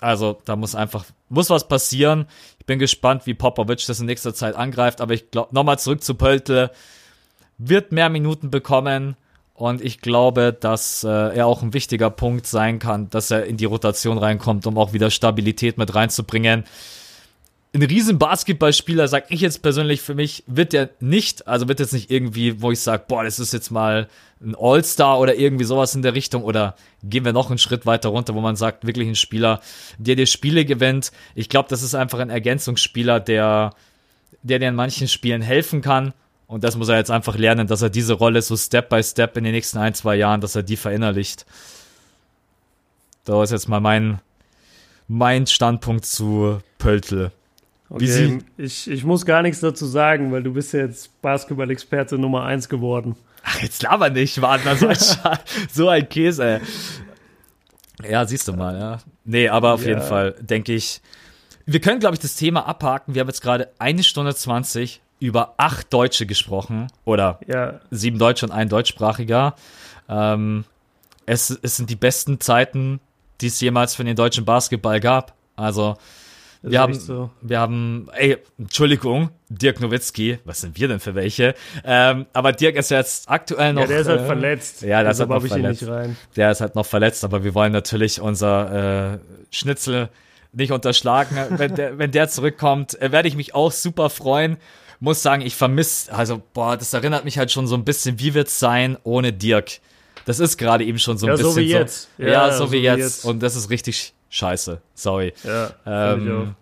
also da muss einfach, muss was passieren. Ich bin gespannt, wie Popovic das in nächster Zeit angreift, aber ich glaube, nochmal zurück zu Pöltle, wird mehr Minuten bekommen und ich glaube, dass äh, er auch ein wichtiger Punkt sein kann, dass er in die Rotation reinkommt, um auch wieder Stabilität mit reinzubringen ein riesen Basketballspieler, sag ich jetzt persönlich für mich, wird der nicht, also wird jetzt nicht irgendwie, wo ich sage, boah, das ist jetzt mal ein All-Star oder irgendwie sowas in der Richtung oder gehen wir noch einen Schritt weiter runter, wo man sagt, wirklich ein Spieler, der dir Spiele gewinnt. Ich glaube, das ist einfach ein Ergänzungsspieler, der, der dir in manchen Spielen helfen kann. Und das muss er jetzt einfach lernen, dass er diese Rolle so Step by Step in den nächsten ein, zwei Jahren, dass er die verinnerlicht. Da ist jetzt mal mein, mein Standpunkt zu Pöltl. Okay, ich, ich muss gar nichts dazu sagen, weil du bist ja jetzt Basketball-Experte Nummer 1 geworden. Ach, jetzt laber nicht, Wagner, so ein, so ein Käse, ey. Ja, siehst du mal, ja. Nee, aber auf ja. jeden Fall denke ich, wir können, glaube ich, das Thema abhaken. Wir haben jetzt gerade eine Stunde 20 über acht Deutsche gesprochen oder Ja, sieben Deutsche und ein Deutschsprachiger. Ähm, es, es sind die besten Zeiten, die es jemals für den deutschen Basketball gab. Also, wir haben, so. wir haben, ey, Entschuldigung, Dirk Nowitzki, was sind wir denn für welche? Ähm, aber Dirk ist jetzt aktuell noch. ja, der ist halt äh, verletzt. Ja, der ist Deshalb halt noch hab ich verletzt. nicht rein. Der ist halt noch verletzt, aber wir wollen natürlich unser äh, Schnitzel nicht unterschlagen. wenn, der, wenn der zurückkommt, äh, werde ich mich auch super freuen. Muss sagen, ich vermisse, also, boah, das erinnert mich halt schon so ein bisschen, wie wird's sein ohne Dirk? Das ist gerade eben schon so ein Ja, so bisschen wie jetzt. Ja, Ja, so, so wie, wie jetzt. jetzt. Und das ist richtig scheiße. Sorry. Ja. Ähm,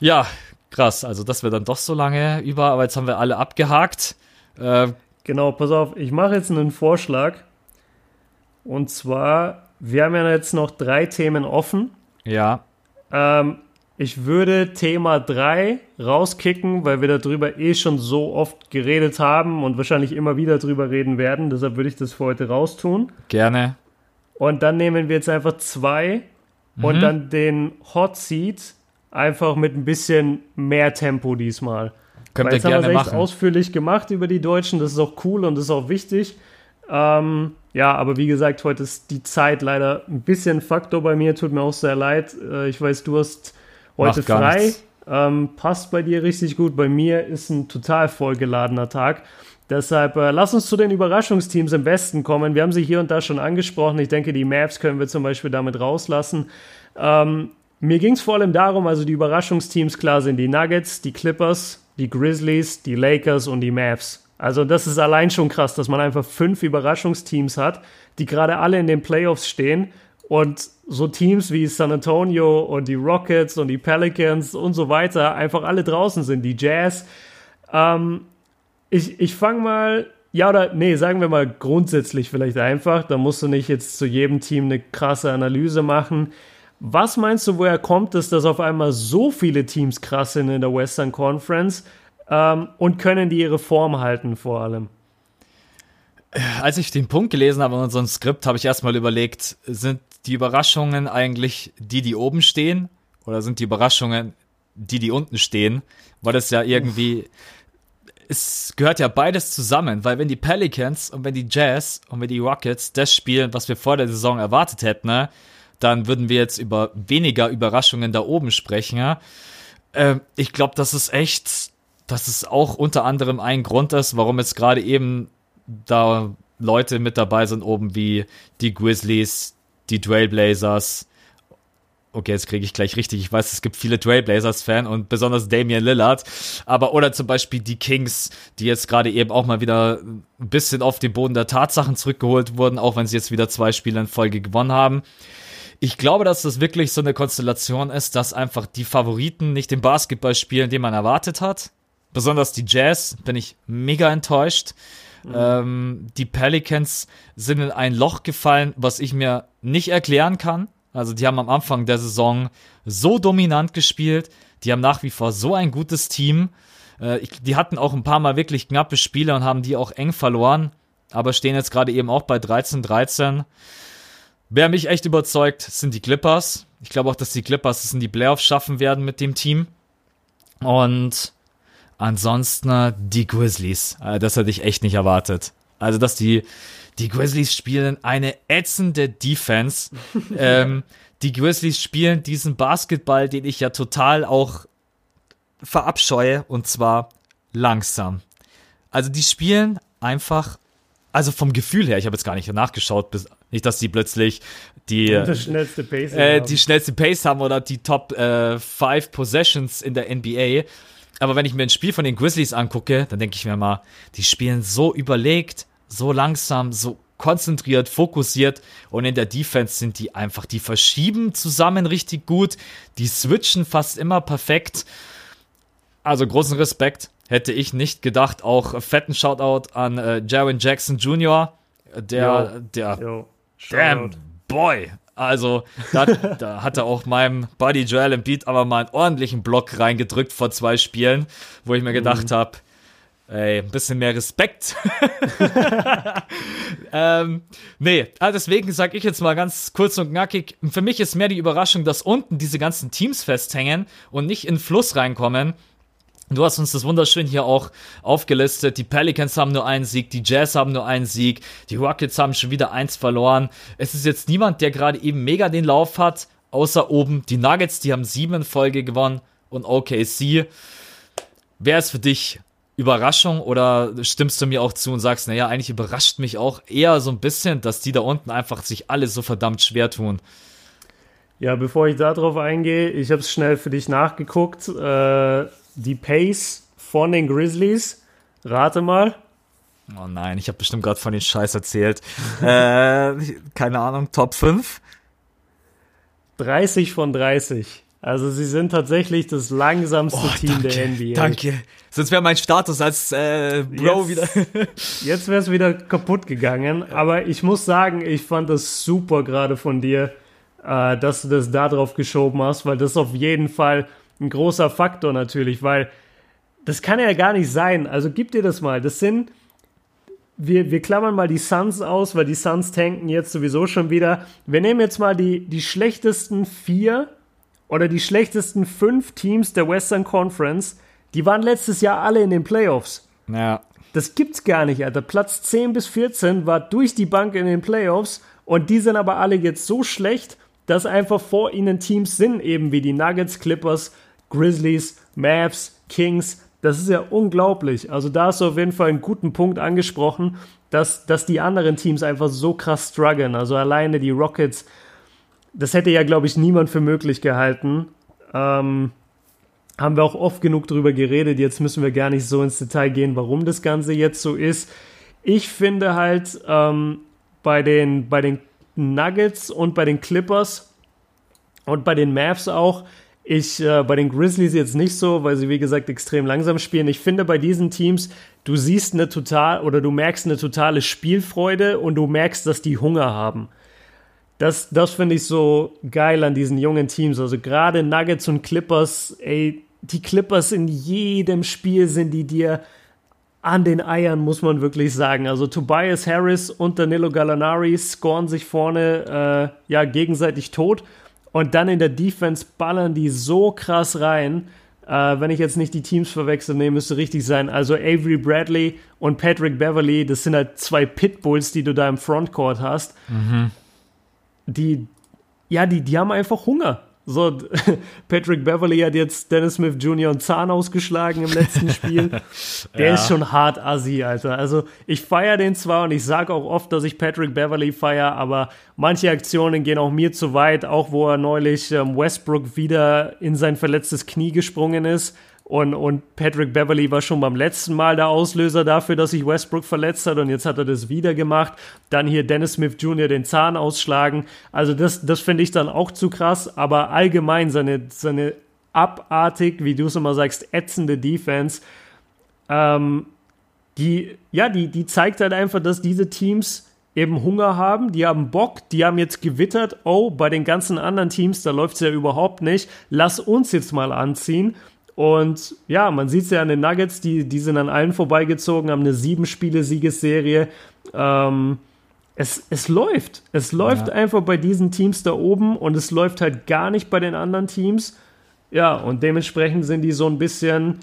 ja, krass. Also, dass wir dann doch so lange über, aber jetzt haben wir alle abgehakt. Äh, Genau, pass auf, ich mache jetzt einen Vorschlag. Und zwar, wir haben ja jetzt noch drei Themen offen. ja, Ähm, ich würde Thema 3 rauskicken, weil wir darüber eh schon so oft geredet haben und wahrscheinlich immer wieder drüber reden werden. Deshalb würde ich das für heute raustun. gerne. Und dann nehmen wir jetzt einfach zwei Mhm. und dann den Hot Seat einfach mit ein bisschen mehr Tempo diesmal. Könnt Weil ihr jetzt haben wir gerne es echt ausführlich gemacht über die Deutschen. Das ist auch cool und das ist auch wichtig. Ähm, ja, aber wie gesagt, heute ist die Zeit leider ein bisschen Faktor bei mir. Tut mir auch sehr leid. Äh, ich weiß, du hast heute Macht frei. Ähm, passt bei dir richtig gut. Bei mir ist ein total vollgeladener Tag. Deshalb äh, lass uns zu den Überraschungsteams im Westen kommen. Wir haben sie hier und da schon angesprochen. Ich denke, die Maps können wir zum Beispiel damit rauslassen. Ähm, mir ging es vor allem darum, also die Überraschungsteams klar sind die Nuggets, die Clippers, die Grizzlies, die Lakers und die Mavs. Also das ist allein schon krass, dass man einfach fünf Überraschungsteams hat, die gerade alle in den Playoffs stehen und so Teams wie San Antonio und die Rockets und die Pelicans und so weiter einfach alle draußen sind, die Jazz. Ähm, ich ich fange mal, ja oder nee, sagen wir mal grundsätzlich vielleicht einfach, da musst du nicht jetzt zu jedem Team eine krasse Analyse machen. Was meinst du, woher kommt es, dass auf einmal so viele Teams krass sind in der Western Conference ähm, und können die ihre Form halten vor allem? Als ich den Punkt gelesen habe in unserem Skript, habe ich erstmal überlegt, sind die Überraschungen eigentlich die, die oben stehen? Oder sind die Überraschungen die, die unten stehen? Weil das ja irgendwie, es gehört ja beides zusammen, weil wenn die Pelicans und wenn die Jazz und wenn die Rockets das spielen, was wir vor der Saison erwartet hätten, ne, dann würden wir jetzt über weniger Überraschungen da oben sprechen. Ja? Ähm, ich glaube, das ist echt, dass es auch unter anderem ein Grund ist, warum jetzt gerade eben da Leute mit dabei sind oben wie die Grizzlies, die Trailblazers. Okay, jetzt kriege ich gleich richtig. Ich weiß, es gibt viele Trailblazers-Fan und besonders Damian Lillard. Aber oder zum Beispiel die Kings, die jetzt gerade eben auch mal wieder ein bisschen auf den Boden der Tatsachen zurückgeholt wurden, auch wenn sie jetzt wieder zwei Spiele in Folge gewonnen haben. Ich glaube, dass das wirklich so eine Konstellation ist, dass einfach die Favoriten nicht den Basketball spielen, den man erwartet hat. Besonders die Jazz bin ich mega enttäuscht. Ähm, die Pelicans sind in ein Loch gefallen, was ich mir nicht erklären kann. Also die haben am Anfang der Saison so dominant gespielt. Die haben nach wie vor so ein gutes Team. Äh, die hatten auch ein paar Mal wirklich knappe Spiele und haben die auch eng verloren. Aber stehen jetzt gerade eben auch bei 13-13. Wer mich echt überzeugt, sind die Clippers. Ich glaube auch, dass die Clippers es in die Playoffs schaffen werden mit dem Team. Und ansonsten äh, die Grizzlies. Äh, das hätte ich echt nicht erwartet. Also, dass die, die Grizzlies spielen eine ätzende Defense. ähm, die Grizzlies spielen diesen Basketball, den ich ja total auch verabscheue, und zwar langsam. Also, die spielen einfach, also vom Gefühl her, ich habe jetzt gar nicht nachgeschaut, bis, nicht, dass die plötzlich die, schnellste Pacing. äh, die schnellste Pace haben oder die Top 5 äh, Possessions in der NBA. Aber wenn ich mir ein Spiel von den Grizzlies angucke, dann denke ich mir mal, die spielen so überlegt, so langsam, so konzentriert, fokussiert und in der Defense sind die einfach, die verschieben zusammen richtig gut, die switchen fast immer perfekt. Also großen Respekt, hätte ich nicht gedacht. Auch fetten Shoutout an äh, Jaron Jackson Jr., der, Jo. der Jo, Damn, boy. Also, da, da hat er auch meinem Buddy Joel Embiid aber mal einen ordentlichen Block reingedrückt vor zwei Spielen, wo ich mir gedacht habe, Ey, ein bisschen mehr Respekt. ähm, nee, also deswegen sage ich jetzt mal ganz kurz und knackig, für mich ist mehr die Überraschung, dass unten diese ganzen Teams festhängen und nicht in Fluss reinkommen. Du hast uns das wunderschön hier auch aufgelistet. Die Pelicans haben nur einen Sieg, die Jazz haben nur einen Sieg, die Rockets haben schon wieder eins verloren. Es ist jetzt niemand, der gerade eben mega den Lauf hat, außer oben die Nuggets, die haben sieben in Folge gewonnen und OKC. Wer ist für dich Überraschung oder stimmst du mir auch zu und sagst, naja, eigentlich überrascht mich auch eher so ein bisschen, dass die da unten einfach sich alle so verdammt schwer tun? Ja, bevor ich darauf eingehe, ich habe es schnell für dich nachgeguckt. Äh, die Pace von den Grizzlies, rate mal. Oh nein, ich habe bestimmt gerade von den Scheiß erzählt. äh, keine Ahnung, Top 5? 30 von 30. Also sie sind tatsächlich das langsamste oh, Team danke, der NBA. Danke. Sonst wäre mein Status als äh, Bro jetzt, wieder. jetzt wäre es wieder kaputt gegangen. Aber ich muss sagen, ich fand das super gerade von dir, äh, dass du das da drauf geschoben hast, weil das ist auf jeden Fall ein großer Faktor natürlich, weil das kann ja gar nicht sein. Also gib dir das mal. Das sind wir, wir klammern mal die Suns aus, weil die Suns tanken jetzt sowieso schon wieder. Wir nehmen jetzt mal die, die schlechtesten vier oder die schlechtesten fünf Teams der Western Conference, die waren letztes Jahr alle in den Playoffs. Ja. Das gibt's gar nicht, Alter. Platz 10 bis 14 war durch die Bank in den Playoffs und die sind aber alle jetzt so schlecht, dass einfach vor ihnen Teams sind, eben wie die Nuggets, Clippers, Grizzlies, Mavs, Kings. Das ist ja unglaublich. Also da hast du auf jeden Fall einen guten Punkt angesprochen, dass, dass die anderen Teams einfach so krass strugglen. Also alleine die Rockets, das hätte ja, glaube ich, niemand für möglich gehalten. Ähm, haben wir auch oft genug drüber geredet. Jetzt müssen wir gar nicht so ins Detail gehen, warum das Ganze jetzt so ist. Ich finde halt ähm, bei, den, bei den Nuggets und bei den Clippers und bei den Mavs auch, ich äh, bei den Grizzlies jetzt nicht so, weil sie wie gesagt extrem langsam spielen. Ich finde bei diesen Teams, du siehst eine total oder du merkst eine totale Spielfreude und du merkst, dass die Hunger haben. Das, das finde ich so geil an diesen jungen Teams. Also gerade Nuggets und Clippers, ey, die Clippers in jedem Spiel sind die dir an den Eiern, muss man wirklich sagen. Also Tobias Harris und Danilo Gallinari scoren sich vorne äh, ja gegenseitig tot und dann in der Defense ballern die so krass rein. Äh, wenn ich jetzt nicht die Teams verwechsel, nee, müsste richtig sein. Also Avery Bradley und Patrick Beverly, das sind halt zwei Pitbulls, die du da im Frontcourt hast. Mhm die, ja, die, die haben einfach Hunger. So, Patrick Beverly hat jetzt Dennis Smith Jr. einen Zahn ausgeschlagen im letzten Spiel. Der ja. ist schon hart assi, Alter. Also, ich feiere den zwar und ich sage auch oft, dass ich Patrick Beverly feiere, aber manche Aktionen gehen auch mir zu weit, auch wo er neulich ähm, Westbrook wieder in sein verletztes Knie gesprungen ist und, und Patrick Beverly war schon beim letzten Mal der Auslöser dafür, dass sich Westbrook verletzt hat und jetzt hat er das wieder gemacht. Dann hier Dennis Smith Jr. den Zahn ausschlagen. Also das, das finde ich dann auch zu krass, aber allgemein seine, seine abartig, wie du es immer sagst, ätzende Defense, ähm, die, ja, die, die zeigt halt einfach, dass diese Teams eben Hunger haben, die haben Bock, die haben jetzt gewittert, oh, bei den ganzen anderen Teams, da läuft es ja überhaupt nicht, lass uns jetzt mal anziehen und ja, man sieht es ja an den Nuggets, die, die sind an allen vorbeigezogen, haben eine sieben-Spiele-Siegesserie. Ähm, es, es läuft. Es läuft ja. einfach bei diesen Teams da oben und es läuft halt gar nicht bei den anderen Teams. Ja, und dementsprechend sind die so ein bisschen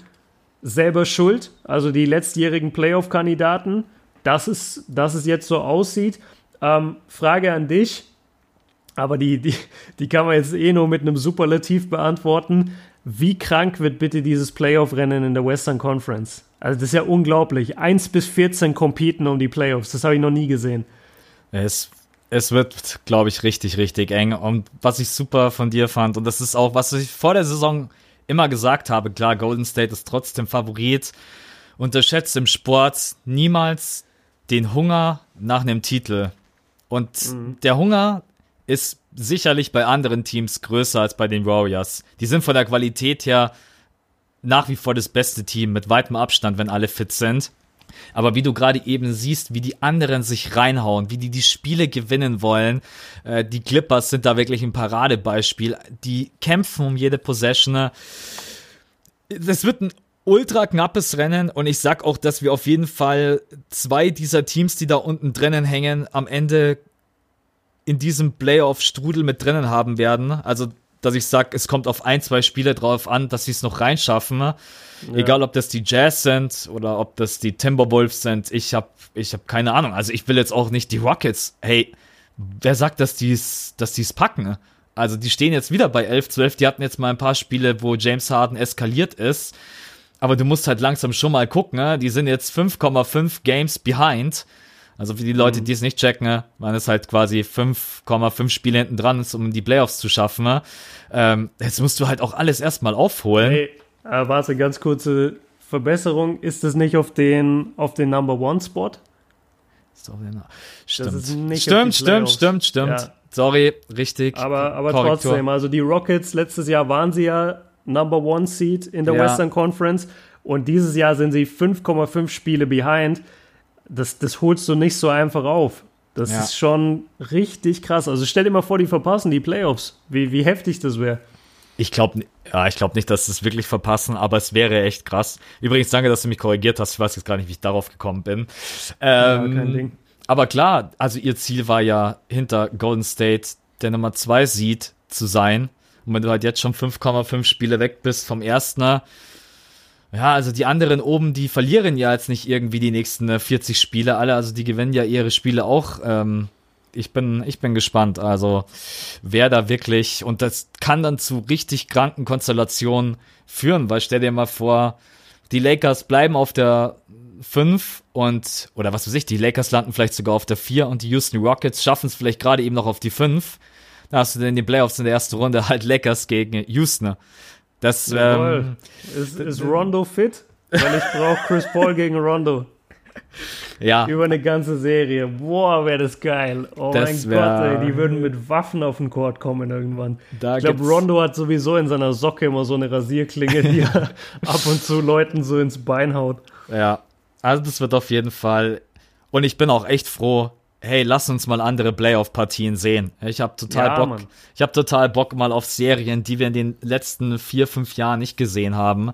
selber schuld. Also die letztjährigen Playoff-Kandidaten, dass es, dass es jetzt so aussieht. Ähm, Frage an dich, aber die, die, die kann man jetzt eh nur mit einem Superlativ beantworten. Wie krank wird bitte dieses Playoff-Rennen in der Western Conference? Also das ist ja unglaublich. 1 bis 14 competen um die Playoffs. Das habe ich noch nie gesehen. Es, es wird, glaube ich, richtig, richtig eng. Und was ich super von dir fand, und das ist auch, was ich vor der Saison immer gesagt habe, klar, Golden State ist trotzdem Favorit. Unterschätzt im Sport niemals den Hunger nach einem Titel. Und mhm. der Hunger ist sicherlich bei anderen Teams größer als bei den Warriors. Die sind von der Qualität her nach wie vor das beste Team mit weitem Abstand, wenn alle fit sind. Aber wie du gerade eben siehst, wie die anderen sich reinhauen, wie die die Spiele gewinnen wollen, äh, die Clippers sind da wirklich ein Paradebeispiel. Die kämpfen um jede Possession. Das wird ein ultra knappes Rennen und ich sag auch, dass wir auf jeden Fall zwei dieser Teams, die da unten drinnen hängen, am Ende in diesem Playoff-Strudel mit drinnen haben werden. Also, dass ich sag, es kommt auf ein, zwei Spiele drauf an, dass sie es noch reinschaffen. Ja. Egal, ob das die Jazz sind oder ob das die Timberwolves sind. Ich hab, ich hab keine Ahnung. Also, ich will jetzt auch nicht die Rockets. Hey, wer sagt, dass die's, dass die's packen? Also, die stehen jetzt wieder bei 11, 12. Die hatten jetzt mal ein paar Spiele, wo James Harden eskaliert ist. Aber du musst halt langsam schon mal gucken, ne? die sind jetzt 5,5 Games behind. Also für die Leute, Mhm. die es nicht checken, ne? man ist halt quasi 5,5 Spiele hinten dran, um die Playoffs zu schaffen. Ne? Ähm, jetzt musst du halt auch alles erstmal aufholen. Hey, äh, warte, ganz kurze Verbesserung. Ist es nicht auf den, auf den Number One Spot? Stimmt, stimmt, stimmt, stimmt, stimmt. Ja. Sorry, richtig. Aber, aber Korrektur. trotzdem, also die Rockets, letztes Jahr waren sie ja Number One Seed in der Ja. Western Conference und dieses Jahr sind sie 5,5 Spiele behind. Das, das holst du nicht so einfach auf. Das Ja. ist schon richtig krass. Also stell dir mal vor, die verpassen die Playoffs. Wie, wie heftig das wäre. Ich glaube ja, ich glaub nicht, dass sie es wirklich verpassen, aber es wäre echt krass. Übrigens, danke, dass du mich korrigiert hast. Ich weiß jetzt gar nicht, wie ich darauf gekommen bin. Ähm, kein Ding. Aber klar, also ihr Ziel war ja hinter Golden State der Nummer 2 Seed zu sein. Und wenn du halt jetzt schon 5,5 Spiele weg bist vom ersten, ja, also die anderen oben, die verlieren ja jetzt nicht irgendwie die nächsten äh, 40 Spiele alle, also die gewinnen ja ihre Spiele auch. Ähm, ich bin, ich bin gespannt, also wer da wirklich, und das kann dann zu richtig kranken Konstellationen führen, weil stell dir mal vor, die Lakers bleiben auf der 5 und, oder was weiß ich, die Lakers landen vielleicht sogar auf der 4 und die Houston Rockets schaffen es vielleicht gerade eben noch auf die 5. Da hast du dann in den Playoffs in der ersten Runde halt Lakers gegen Houston. Das, ähm, ist, ist Rondo fit? Weil ich brauche Chris Paul gegen Rondo. ja, Über eine ganze Serie. Boah, wäre das geil. Oh Das mein Gott, ey, die würden mit Waffen auf den Court kommen irgendwann. Da ich glaube, Rondo hat sowieso in seiner Socke immer so eine Rasierklinge, die er ab und zu Leuten so ins Bein haut. Ja, also das wird auf jeden Fall. Und ich bin auch echt froh. Hey, lass uns mal andere Playoff-Partien sehen. Ich habe total Ja, Bock. Mann. Ich habe total Bock mal auf Serien, die wir in den letzten vier, fünf Jahren nicht gesehen haben.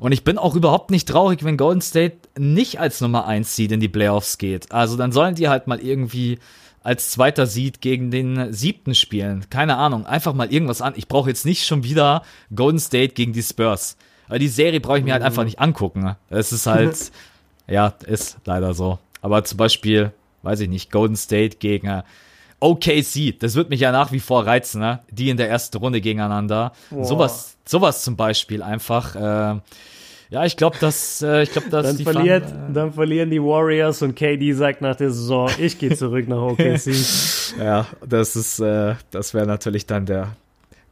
Und ich bin auch überhaupt nicht traurig, wenn Golden State nicht als Nummer 1 Seed in die Playoffs geht. Also dann sollen die halt mal irgendwie als zweiter Seed gegen den siebten spielen. Keine Ahnung, einfach mal irgendwas an. Ich brauche jetzt nicht schon wieder Golden State gegen die Spurs. Weil die Serie brauche ich mir halt einfach nicht angucken. Es ist halt, ja, ist leider so. Aber zum Beispiel, weiß ich nicht, Golden State gegen äh, OKC, das wird mich ja nach wie vor reizen, ne? Die in der ersten Runde gegeneinander. Boah. Sowas, sowas zum Beispiel einfach. Äh, ja, ich glaube, dass äh, ich glaube, dass Dann, die verliert, Fan- dann verlieren die Warriors und KD sagt nach der Saison, ich gehe zurück nach OKC. Ja, das ist, äh, das wäre natürlich dann der,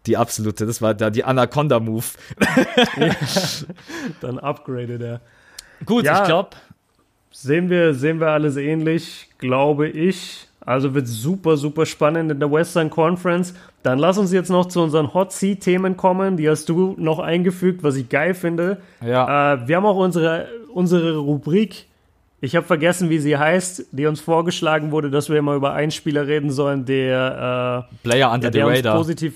die absolute, das war da die Anaconda-Move. dann upgradet er. Gut, Ja. ich glaube, Sehen wir, sehen wir alles ähnlich, glaube ich. Also wird super, super spannend in der Western Conference. Dann lass uns jetzt noch zu unseren Hot Seat Themen kommen. Die hast du noch eingefügt, was ich geil finde. Ja. Äh, wir haben auch unsere, unsere Rubrik. Ich habe vergessen, wie sie heißt, die uns vorgeschlagen wurde, dass wir immer über einen Spieler reden sollen, der, äh, Player under ja, the der uns Radar. positiv.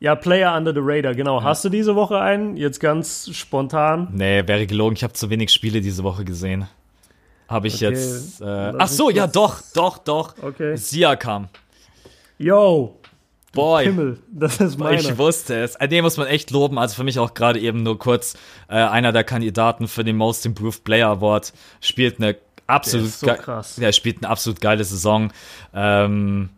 Ja, Player under the Radar, genau. Hast du diese Woche einen? Jetzt ganz spontan. Nee, wäre gelogen. Ich habe zu wenig Spiele diese Woche gesehen. Habe ich Okay, jetzt. Äh, ach so, ja, doch, doch, doch. Okay. Siakam. Yo, Boy. Himmel, das ist meiner. Ich wusste es. Äh, Den muss man echt loben. Also für mich auch gerade eben nur kurz äh, einer der Kandidaten für den Most Improved Player Award. Spielt eine absolut so krass. Der spielt eine absolut geile Saison. Ähm,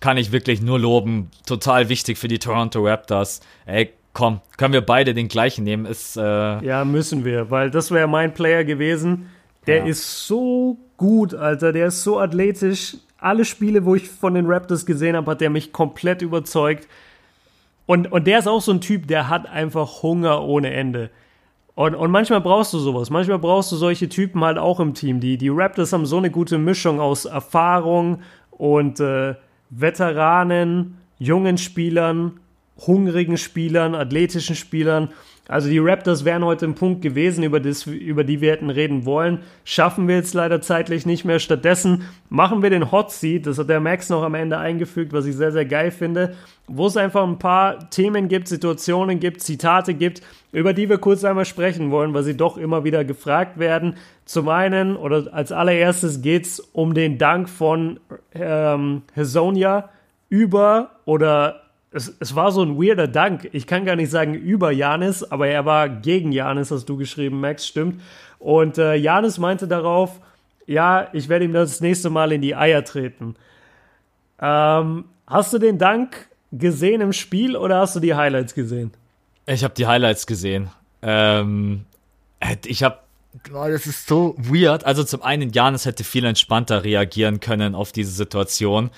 kann ich wirklich nur loben. Total wichtig für die Toronto Raptors. Ey, komm, können wir beide den gleichen nehmen? Ist äh, Ja, müssen wir, weil das wäre mein Player gewesen. Der Ja. ist so gut, Alter. Der ist so athletisch. Alle Spiele, wo ich von den Raptors gesehen habe, hat der mich komplett überzeugt. Und, und der ist auch so ein Typ, der hat einfach Hunger ohne Ende. Und, und manchmal brauchst du sowas. Manchmal brauchst du solche Typen halt auch im Team. Die, die Raptors haben so eine gute Mischung aus Erfahrung und äh, Veteranen, jungen Spielern, hungrigen Spielern, athletischen Spielern. Also die Raptors wären heute ein Punkt gewesen, über, das, über die wir hätten reden wollen. Schaffen wir jetzt leider zeitlich nicht mehr. Stattdessen machen wir den Hot Seat, das hat der Max noch am Ende eingefügt, was ich sehr, sehr geil finde, wo es einfach ein paar Themen gibt, Situationen gibt, Zitate gibt, über die wir kurz einmal sprechen wollen, weil sie doch immer wieder gefragt werden. Zum einen oder als allererstes geht es um den Dank von ähm, Hesonia über oder es, es war so ein weirder Dank. Ich kann gar nicht sagen über Janis, aber er war gegen Janis, hast du geschrieben, Max, stimmt. Und äh, Janis meinte darauf, ja, ich werde ihm das nächste Mal in die Eier treten. Ähm, hast du den Dank gesehen im Spiel oder hast du die Highlights gesehen? Ich habe die Highlights gesehen. Ähm, ich habe das ist so weird. Also zum einen, Janis hätte viel entspannter reagieren können auf diese Situation.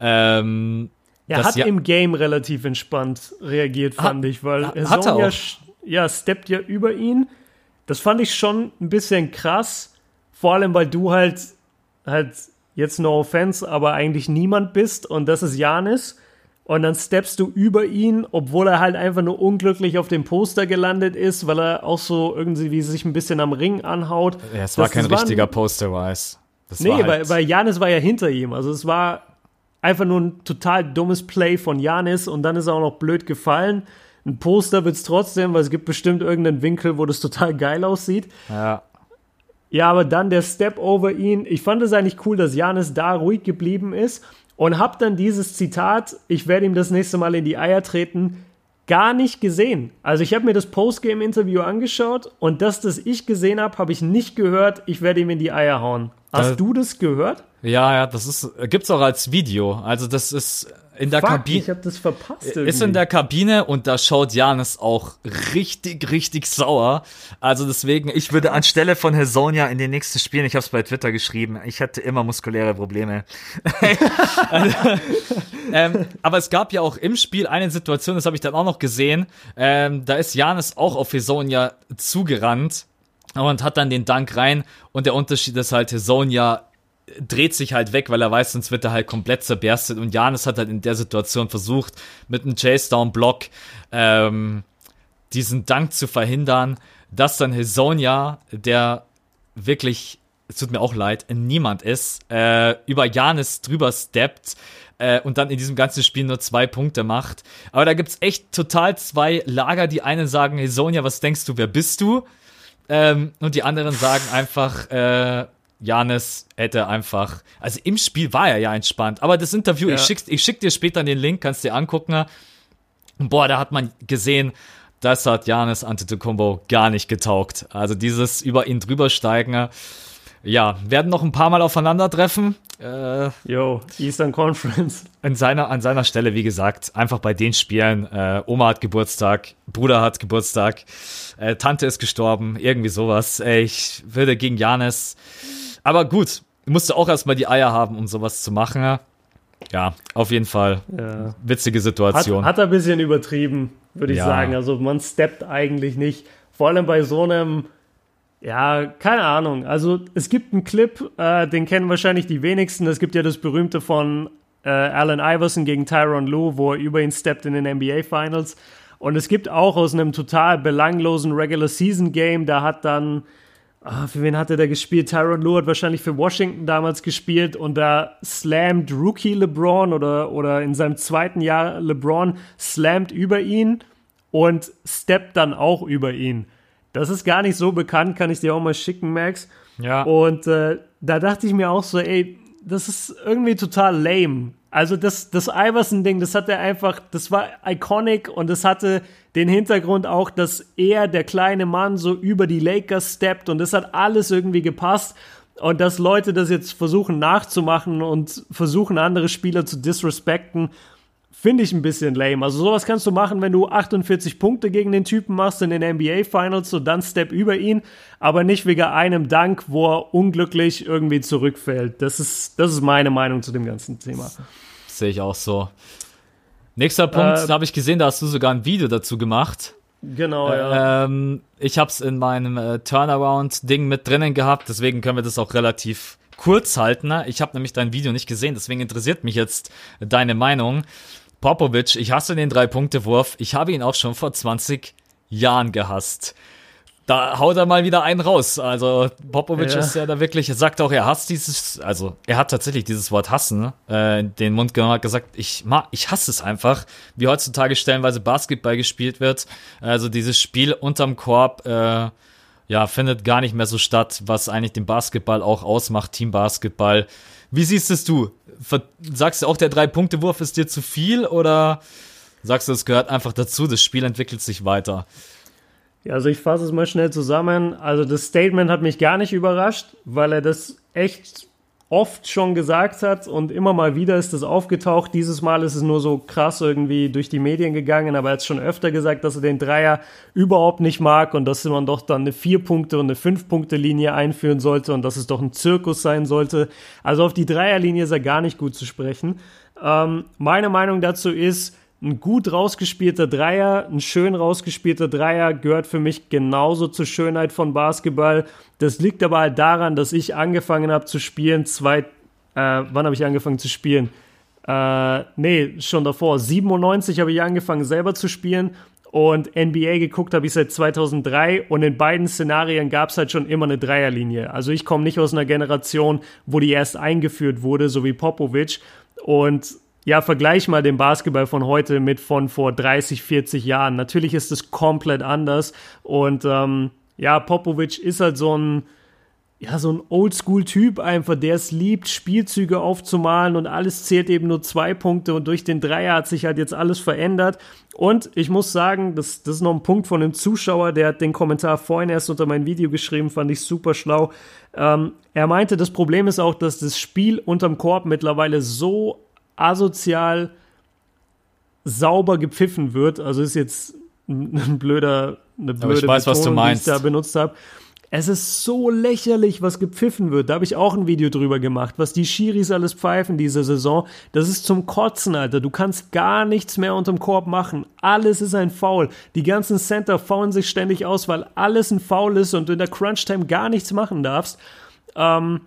Ähm, er hat ja, im Game relativ entspannt reagiert, fand hat, ich, weil hat er auch. ja, steppt ja über ihn. Das fand ich schon ein bisschen krass. Vor allem, weil du halt, halt jetzt no offense, aber eigentlich niemand bist und das ist Janis. Und dann steppst du über ihn, obwohl er halt einfach nur unglücklich auf dem Poster gelandet ist, weil er auch so irgendwie sich ein bisschen am Ring anhaut. Ja, es war das, kein das richtiger Poster-Wise. Nee, halt weil Janis war ja hinter ihm. Also es war einfach nur ein total dummes Play von Janis und dann ist er auch noch blöd gefallen. Ein Poster wird es trotzdem, weil es gibt bestimmt irgendeinen Winkel, wo das total geil aussieht. Ja. Ja, aber dann der Step over ihn. Ich fand es eigentlich cool, dass Janis da ruhig geblieben ist und hab dann dieses Zitat, ich werde ihm das nächste Mal in die Eier treten, gar nicht gesehen. Also ich habe mir das Postgame-Interview angeschaut und das, das ich gesehen habe, habe ich nicht gehört, ich werde ihm in die Eier hauen. Hast da, du das gehört? Ja, ja, das ist gibt's auch als Video. Also das ist in der Kabine. Ich habe das verpasst. Irgendwie. Ist in der Kabine und da schaut Janis auch richtig, richtig sauer. Also deswegen, ich würde anstelle von Hesonia in den nächsten Spielen, ich habe es bei Twitter geschrieben, ich hätte immer muskuläre Probleme. also, ähm, aber es gab ja auch im Spiel eine Situation, das habe ich dann auch noch gesehen. Ähm, da ist Janis auch auf Hesonia zugerannt und hat dann den Dank rein. Und der Unterschied ist halt, Hesonia dreht sich halt weg, weil er weiß, sonst wird er halt komplett zerberstet. Und Janis hat halt in der Situation versucht, mit einem Chase-Down-Block ähm, diesen Dank zu verhindern, dass dann Hesonia, der wirklich, es tut mir auch leid, niemand ist, äh, über Janis drüber steppt äh, und dann in diesem ganzen Spiel nur zwei Punkte macht. Aber da gibt's echt total zwei Lager. Die einen sagen, Hesonia, was denkst du, wer bist du? Ähm, und die anderen sagen einfach, äh, Janis hätte einfach, also im Spiel war er ja entspannt, aber das Interview, ja. ich, schick, ich schick dir später den Link, kannst dir angucken. Boah, da hat man gesehen, das hat Janis Antetokounmpo gar nicht getaugt. Also dieses über ihn drübersteigen, ja, werden noch ein paar Mal aufeinandertreffen. Äh, Yo, Eastern Conference. An seiner, an seiner Stelle, wie gesagt, einfach bei den Spielen. Äh, Oma hat Geburtstag, Bruder hat Geburtstag, äh, Tante ist gestorben, irgendwie sowas. Ich würde gegen Janis aber gut, musste auch erstmal die Eier haben, um sowas zu machen. Ja, auf jeden Fall. Ja. Witzige Situation. Hat, hat er ein bisschen übertrieben, würde ich ja. sagen. Also man steppt eigentlich nicht. Vor allem bei so einem, ja, keine Ahnung. Also es gibt einen Clip, äh, den kennen wahrscheinlich die wenigsten. Es gibt ja das berühmte von äh, Allen Iverson gegen Tyron Lue, wo er über ihn steppt in den NBA Finals. Und es gibt auch aus einem total belanglosen Regular Season Game, da hat dann ah, für wen hat er da gespielt? Tyron Lue hat wahrscheinlich für Washington damals gespielt und da slammt Rookie LeBron oder, oder in seinem zweiten Jahr LeBron slammt über ihn und steppt dann auch über ihn. Das ist gar nicht so bekannt, kann ich dir auch mal schicken, Max. Ja. Und äh, da dachte ich mir auch so, ey, das ist irgendwie total lame. Also das, das Iverson-Ding, das hat er einfach, das war iconic und es hatte den Hintergrund auch, dass er, der kleine Mann, so über die Lakers steppt und das hat alles irgendwie gepasst. Und dass Leute das jetzt versuchen nachzumachen und versuchen, andere Spieler zu disrespekten, finde ich ein bisschen lame. Also sowas kannst du machen, wenn du 48 Punkte gegen den Typen machst in den NBA Finals und dann Step über ihn, aber nicht wegen einem Dank, wo er unglücklich irgendwie zurückfällt. Das ist, das ist meine Meinung zu dem ganzen Thema. Sehe ich auch so. Nächster Punkt, äh, da habe ich gesehen, da hast du sogar ein Video dazu gemacht. Genau, ja. Ähm, ich habe es in meinem äh, Turnaround-Ding mit drinnen gehabt, deswegen können wir das auch relativ kurz halten. Ne? Ich habe nämlich dein Video nicht gesehen, deswegen interessiert mich jetzt deine Meinung. Popovic, ich hasse den Drei-Punkte-Wurf. Ich habe ihn auch schon vor 20 Jahren gehasst. Da haut er mal wieder einen raus. Also Popovic Ja. ist ja da wirklich, er sagt auch, er hasst dieses, also er hat tatsächlich dieses Wort hassen äh, den Mund genommen, hat gesagt, ich mag, ich hasse es einfach, wie heutzutage stellenweise Basketball gespielt wird. Also dieses Spiel unterm Korb, äh, ja, findet gar nicht mehr so statt, was eigentlich den Basketball auch ausmacht, Teambasketball. Wie siehst es du? Sagst du auch, der Drei-Punkte-Wurf ist dir zu viel oder sagst du, es gehört einfach dazu, das Spiel entwickelt sich weiter? Ja, also ich fasse es mal schnell zusammen. Also das Statement hat mich gar nicht überrascht, weil er das echt oft schon gesagt hat und immer mal wieder ist das aufgetaucht. Dieses Mal ist es nur so krass irgendwie durch die Medien gegangen, aber er hat schon öfter gesagt, dass er den Dreier überhaupt nicht mag und dass man doch dann eine Vier-Punkte- und eine Fünf-Punkte-Linie einführen sollte und dass es doch ein Zirkus sein sollte. Also auf die Dreierlinie ist er gar nicht gut zu sprechen. Ähm, meine Meinung dazu ist, ein gut rausgespielter Dreier, ein schön rausgespielter Dreier gehört für mich genauso zur Schönheit von Basketball. Das liegt aber halt daran, dass ich angefangen habe zu spielen, zwei, äh, wann habe ich angefangen zu spielen? Äh, nee, schon davor. 97 habe ich angefangen selber zu spielen und NBA geguckt habe ich seit 2003 und in beiden Szenarien gab es halt schon immer eine Dreierlinie. Also ich komme nicht aus einer Generation, wo die erst eingeführt wurde, so wie Popovic und ja, vergleich mal den Basketball von heute mit von vor 30, 40 Jahren. Natürlich ist es komplett anders. Und ähm, ja, Popovic ist halt so ein, ja, so ein Oldschool-Typ einfach, der es liebt, Spielzüge aufzumalen und alles zählt eben nur zwei Punkte und durch den Dreier hat sich halt jetzt alles verändert. Und ich muss sagen, das, das ist noch ein Punkt von einem Zuschauer, der hat den Kommentar vorhin erst unter mein Video geschrieben, fand ich super schlau. Ähm, er meinte, das Problem ist auch, dass das Spiel unterm Korb mittlerweile so asozial sauber gepfiffen wird. Also ist jetzt ein, blöder, eine blöde Aber ich weiß, was du Betonung, meinst. die ich da benutzt habe. Es ist so lächerlich, was gepfiffen wird. Da habe ich auch ein Video drüber gemacht, was die Schiris alles pfeifen diese Saison. Das ist zum Kotzen, Alter. Du kannst gar nichts mehr unterm Korb machen. Alles ist ein Foul. Die ganzen Center faulen sich ständig aus, weil alles ein Foul ist und du in der Crunch-Time gar nichts machen darfst. Ähm,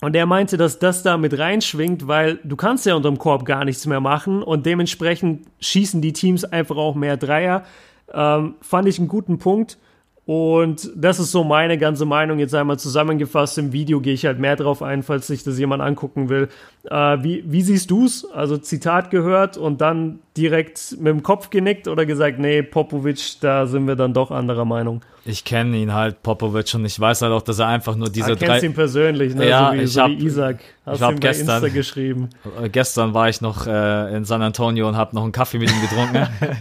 und er meinte, dass das da mit reinschwingt, weil du kannst ja unterm Korb gar nichts mehr machen und dementsprechend schießen die Teams einfach auch mehr Dreier. Ähm, fand ich einen guten Punkt. Und das ist so meine ganze Meinung jetzt einmal zusammengefasst. Im Video gehe ich halt mehr drauf ein, falls sich das jemand angucken will. Äh, wie, wie siehst du's? Also Zitat gehört und dann direkt mit dem Kopf genickt oder gesagt, nee, Popovic, da sind wir dann doch anderer Meinung. Ich kenne ihn halt, Popovic, und ich weiß halt auch, dass er einfach nur diese Du kennst drei. ihn persönlich, ne? Ja, so wie, ich so hab- wie Isaac. Hast ich hab gestern- Insta geschrieben. Äh, Gestern war ich noch äh, in San Antonio und habe noch einen Kaffee mit ihm getrunken.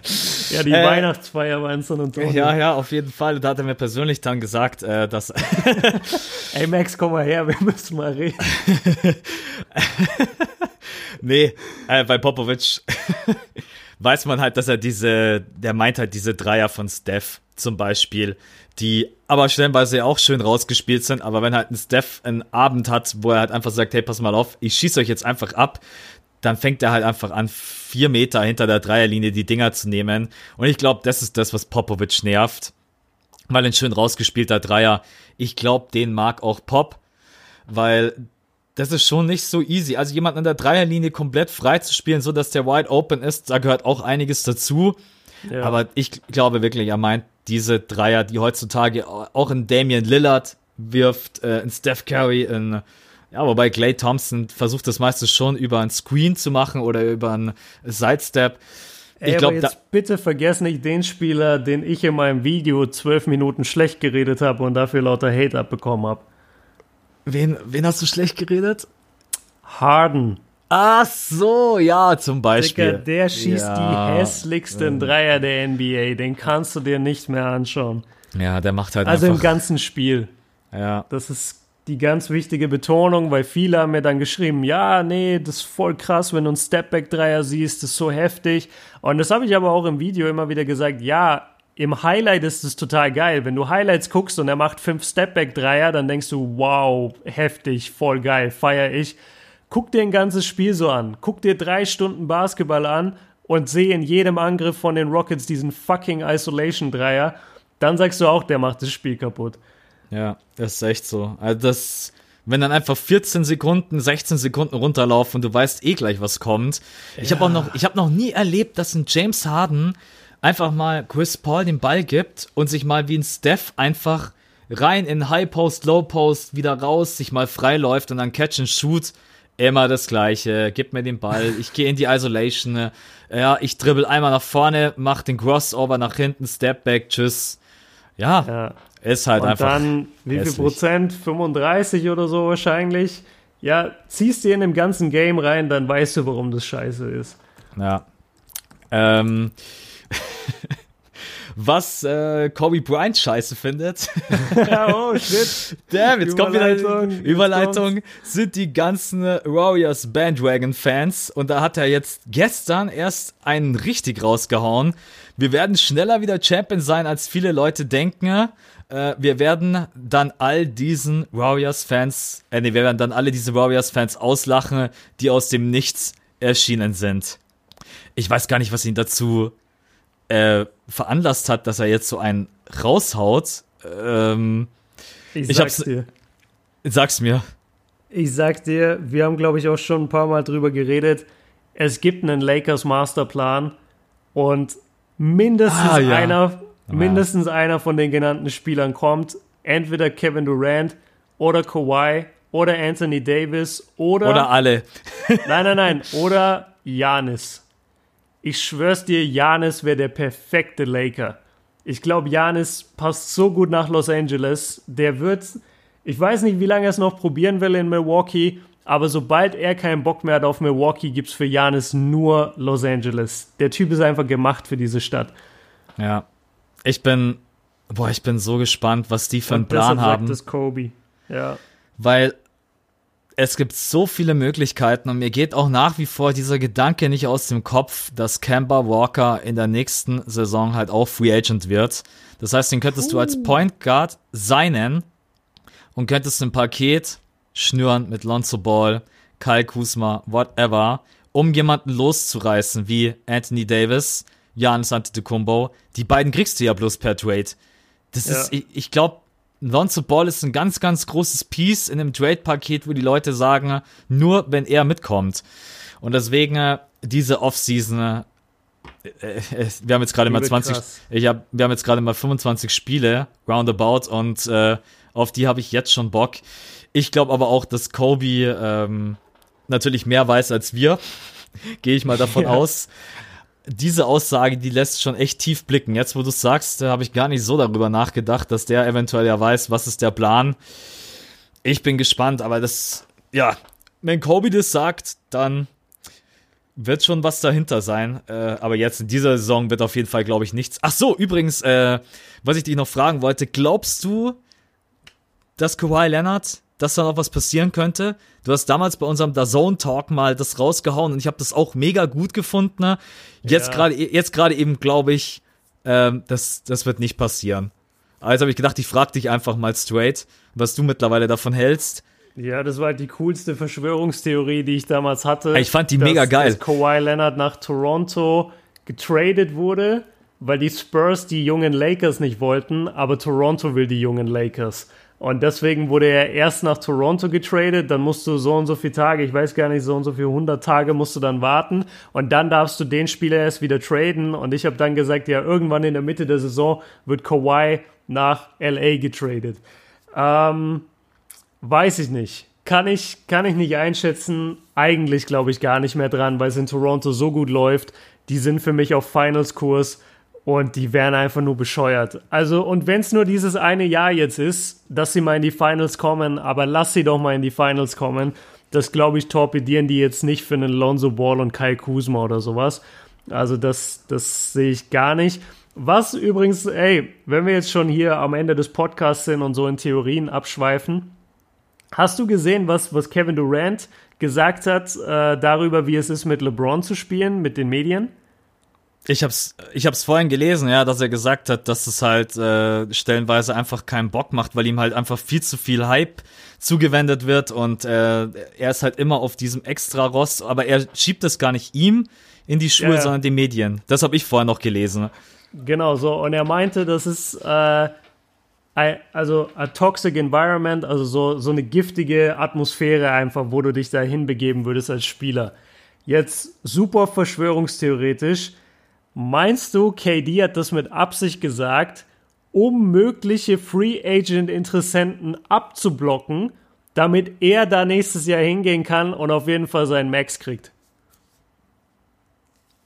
Ja, die Äh, Weihnachtsfeier war in San Antonio. ja, ja, auf jeden Fall. Da hat er mir persönlich dann gesagt, äh, dass Ey, Max, komm mal her, wir müssen mal reden. Nee, äh, bei Popovic weiß man halt, dass er diese, der meint halt diese Dreier von Steph zum Beispiel, die aber stellenweise auch schön rausgespielt sind, aber wenn halt ein Steph einen Abend hat, wo er halt einfach sagt, hey, pass mal auf, ich schieße euch jetzt einfach ab, dann fängt er halt einfach an, vier Meter hinter der Dreierlinie die Dinger zu nehmen. Und ich glaube, das ist das, was Popovic nervt. Weil ein schön rausgespielter Dreier, ich glaube, den mag auch Pop, weil das ist schon nicht so easy. Also jemanden an der Dreierlinie komplett frei zu spielen, so dass der wide open ist, da gehört auch einiges dazu. Ja. Aber ich glaube wirklich, er meint diese Dreier, die heutzutage auch in Damian Lillard wirft, äh, in Steph Curry, in ja, wobei Clay Thompson versucht das meiste schon über einen Screen zu machen oder über einen Sidestep. Ey, Ich aber glaube, bitte vergesst nicht den Spieler, den ich in meinem Video zwölf Minuten schlecht geredet habe und dafür lauter Hate abbekommen habe. wen, wen hast du schlecht geredet? Harden. Ach so, ja, zum Beispiel. Digga, der schießt Ja. die hässlichsten Dreier der NBA. Den kannst du dir nicht mehr anschauen. Ja, der macht halt Also im einfach. ganzen Spiel. ja. Das ist die ganz wichtige Betonung, weil viele haben mir dann geschrieben, ja, nee, das ist voll krass, wenn du einen Stepback-Dreier siehst, das ist so heftig. Und das habe ich aber auch im Video immer wieder gesagt, ja, im Highlight ist es total geil. Wenn du Highlights guckst und er macht fünf Stepback-Dreier, dann denkst du, wow, heftig, voll geil, feier ich. Guck dir ein ganzes Spiel so an. Guck dir drei Stunden Basketball an und sehe in jedem Angriff von den Rockets diesen fucking Isolation-Dreier. Dann sagst du auch, der macht das Spiel kaputt. Ja, das ist echt so. Also das, wenn dann einfach 14 Sekunden, 16 Sekunden runterlaufen und du weißt eh gleich, was kommt. Ich habe auch noch, ich habe noch nie erlebt, dass ein James Harden einfach mal Chris Paul den Ball gibt und sich mal wie ein Steph einfach rein in High Post, Low Post, wieder raus, sich mal frei läuft und dann Catch and Shoot. Immer das Gleiche. Gib mir den Ball. Ich gehe in die Isolation. Ja, ich dribbel einmal nach vorne, mach den Crossover nach hinten, Step Back, tschüss. Ja, Ja. Ist halt Und einfach. dann, wie viel hässlich. Prozent? 35 oder so wahrscheinlich. Ja, ziehst dir in dem ganzen Game rein, dann weißt du, warum das scheiße ist. Ja. Ähm, was äh, Kobe Bryant scheiße findet. oh, shit. Damn, jetzt kommt wieder Überleitung, Überleitung. Sind die ganzen Warriors Bandwagon Fans und da hat er jetzt gestern erst einen richtig rausgehauen. Wir werden schneller wieder Champion sein, als viele Leute denken. Äh, wir werden dann all diesen Warriors Fans, äh, nee, wir werden dann alle diese Warriors Fans auslachen, die aus dem Nichts erschienen sind. Ich weiß gar nicht, was ihn dazu äh, veranlasst hat, dass er jetzt so einen raushaut. Ähm, Ich, Ich sag's hab's- dir. sag's mir. Ich sag dir, wir haben, glaube ich, auch schon ein paar Mal drüber geredet. Es gibt einen Lakers Masterplan und mindestens Ah, ja. einer, mindestens einer von den genannten Spielern kommt. Entweder Kevin Durant oder Kawhi oder Anthony Davis oder, Oder alle. nein, nein, nein, oder Janis. Ich schwör's dir, Janis wäre der perfekte Laker. Ich glaube, Janis passt so gut nach Los Angeles. Der wird, ich weiß nicht, wie lange er es noch probieren will in Milwaukee, aber sobald er keinen Bock mehr hat auf Milwaukee, gibt's für Janis nur Los Angeles. Der Typ ist einfach gemacht für diese Stadt. Ja. Ich bin, boah, ich bin so gespannt, was die für einen Plan haben. es Kobe. Ja. Weil es gibt so viele Möglichkeiten und mir geht auch nach wie vor dieser Gedanke nicht aus dem Kopf, dass Kemba Walker in der nächsten Saison halt auch Free Agent wird. Das heißt, den könntest du als Point Guard seinen und könntest ein Paket schnüren mit Lonzo Ball, Kyle Kuzma, whatever, um jemanden loszureißen wie Anthony Davis, Giannis Antetokounmpo. Die beiden kriegst du ja bloß per Trade. Das Ja. ist, ich, ich glaube, Lonzo Ball ist ein ganz, ganz großes Piece in einem Trade-Paket, wo die Leute sagen, nur wenn er mitkommt. Und deswegen äh, diese Offseason, äh, äh, wir haben jetzt gerade mal wird 20, krass. ich hab, wir haben jetzt gerade mal 25 Spiele, roundabout, und äh, auf die habe ich jetzt schon Bock. Ich glaube aber auch, dass Kobe ähm, natürlich mehr weiß als wir. Gehe ich mal davon Ja. aus. Diese Aussage, die lässt schon echt tief blicken. Jetzt, wo du es sagst, da habe ich gar nicht so darüber nachgedacht, dass der eventuell ja weiß, was ist der Plan. Ich bin gespannt, aber das, ja, wenn Kobe das sagt, dann wird schon was dahinter sein. Äh, aber jetzt in dieser Saison wird auf jeden Fall, glaube ich, nichts. Ach so, übrigens, äh, was ich dich noch fragen wollte, glaubst du, dass Kawhi Leonard, dass da noch was passieren könnte? Du hast damals bei unserem DAZN Talk mal das rausgehauen und ich habe das auch mega gut gefunden. ne? Jetzt Ja. gerade jetzt gerade eben glaube ich, ähm, das das wird nicht passieren. Also habe ich gedacht, ich frage dich einfach mal straight, was du mittlerweile davon hältst. Ja, das war halt die coolste Verschwörungstheorie, die ich damals hatte. Ich fand die dass, mega geil. Dass Kawhi Leonard nach Toronto getradet wurde, weil die Spurs die jungen Lakers nicht wollten, aber Toronto will die jungen Lakers. Und deswegen wurde er erst nach Toronto getradet, dann musst du so und so viele Tage, ich weiß gar nicht, so und so viele 100 Tage musst du dann warten und dann darfst du den Spieler erst wieder traden und ich habe dann gesagt, ja, irgendwann in der Mitte der Saison wird Kawhi nach LA getradet. Ähm, Weiß ich nicht. Kann ich, kann ich nicht einschätzen. Eigentlich glaube ich gar nicht mehr dran, weil es in Toronto so gut läuft. Die sind für mich auf Finals-Kurs und die wären einfach nur bescheuert. Also, und wenn es nur dieses eine Jahr jetzt ist, dass sie mal in die Finals kommen, aber lass sie doch mal in die Finals kommen, das glaube ich torpedieren die jetzt nicht für einen Lonzo Ball und Kai Kuzma oder sowas. Also, das, das sehe ich gar nicht. Was übrigens, ey, wenn wir jetzt schon hier am Ende des Podcasts sind und so in Theorien abschweifen, Hast du gesehen, was, was Kevin Durant gesagt hat äh, darüber, wie es ist, mit LeBron zu spielen, mit den Medien? Ich hab's, ich hab's vorhin gelesen, ja, dass er gesagt hat, dass es halt äh, stellenweise einfach keinen Bock macht, weil ihm halt einfach viel zu viel Hype zugewendet wird und äh, er ist halt immer auf diesem extra Rost, aber er schiebt es gar nicht ihm in die Schuhe, Ja, ja. sondern den Medien. Das habe ich vorher noch gelesen. Genau so. Und er meinte, das ist äh, ein- also a toxic environment, also so, so eine giftige Atmosphäre einfach, wo du dich da hinbegeben würdest als Spieler. Jetzt super verschwörungstheoretisch. Meinst du, KD hat das mit Absicht gesagt, um mögliche Free Agent Interessenten abzublocken, damit er da nächstes Jahr hingehen kann und auf jeden Fall seinen Max kriegt?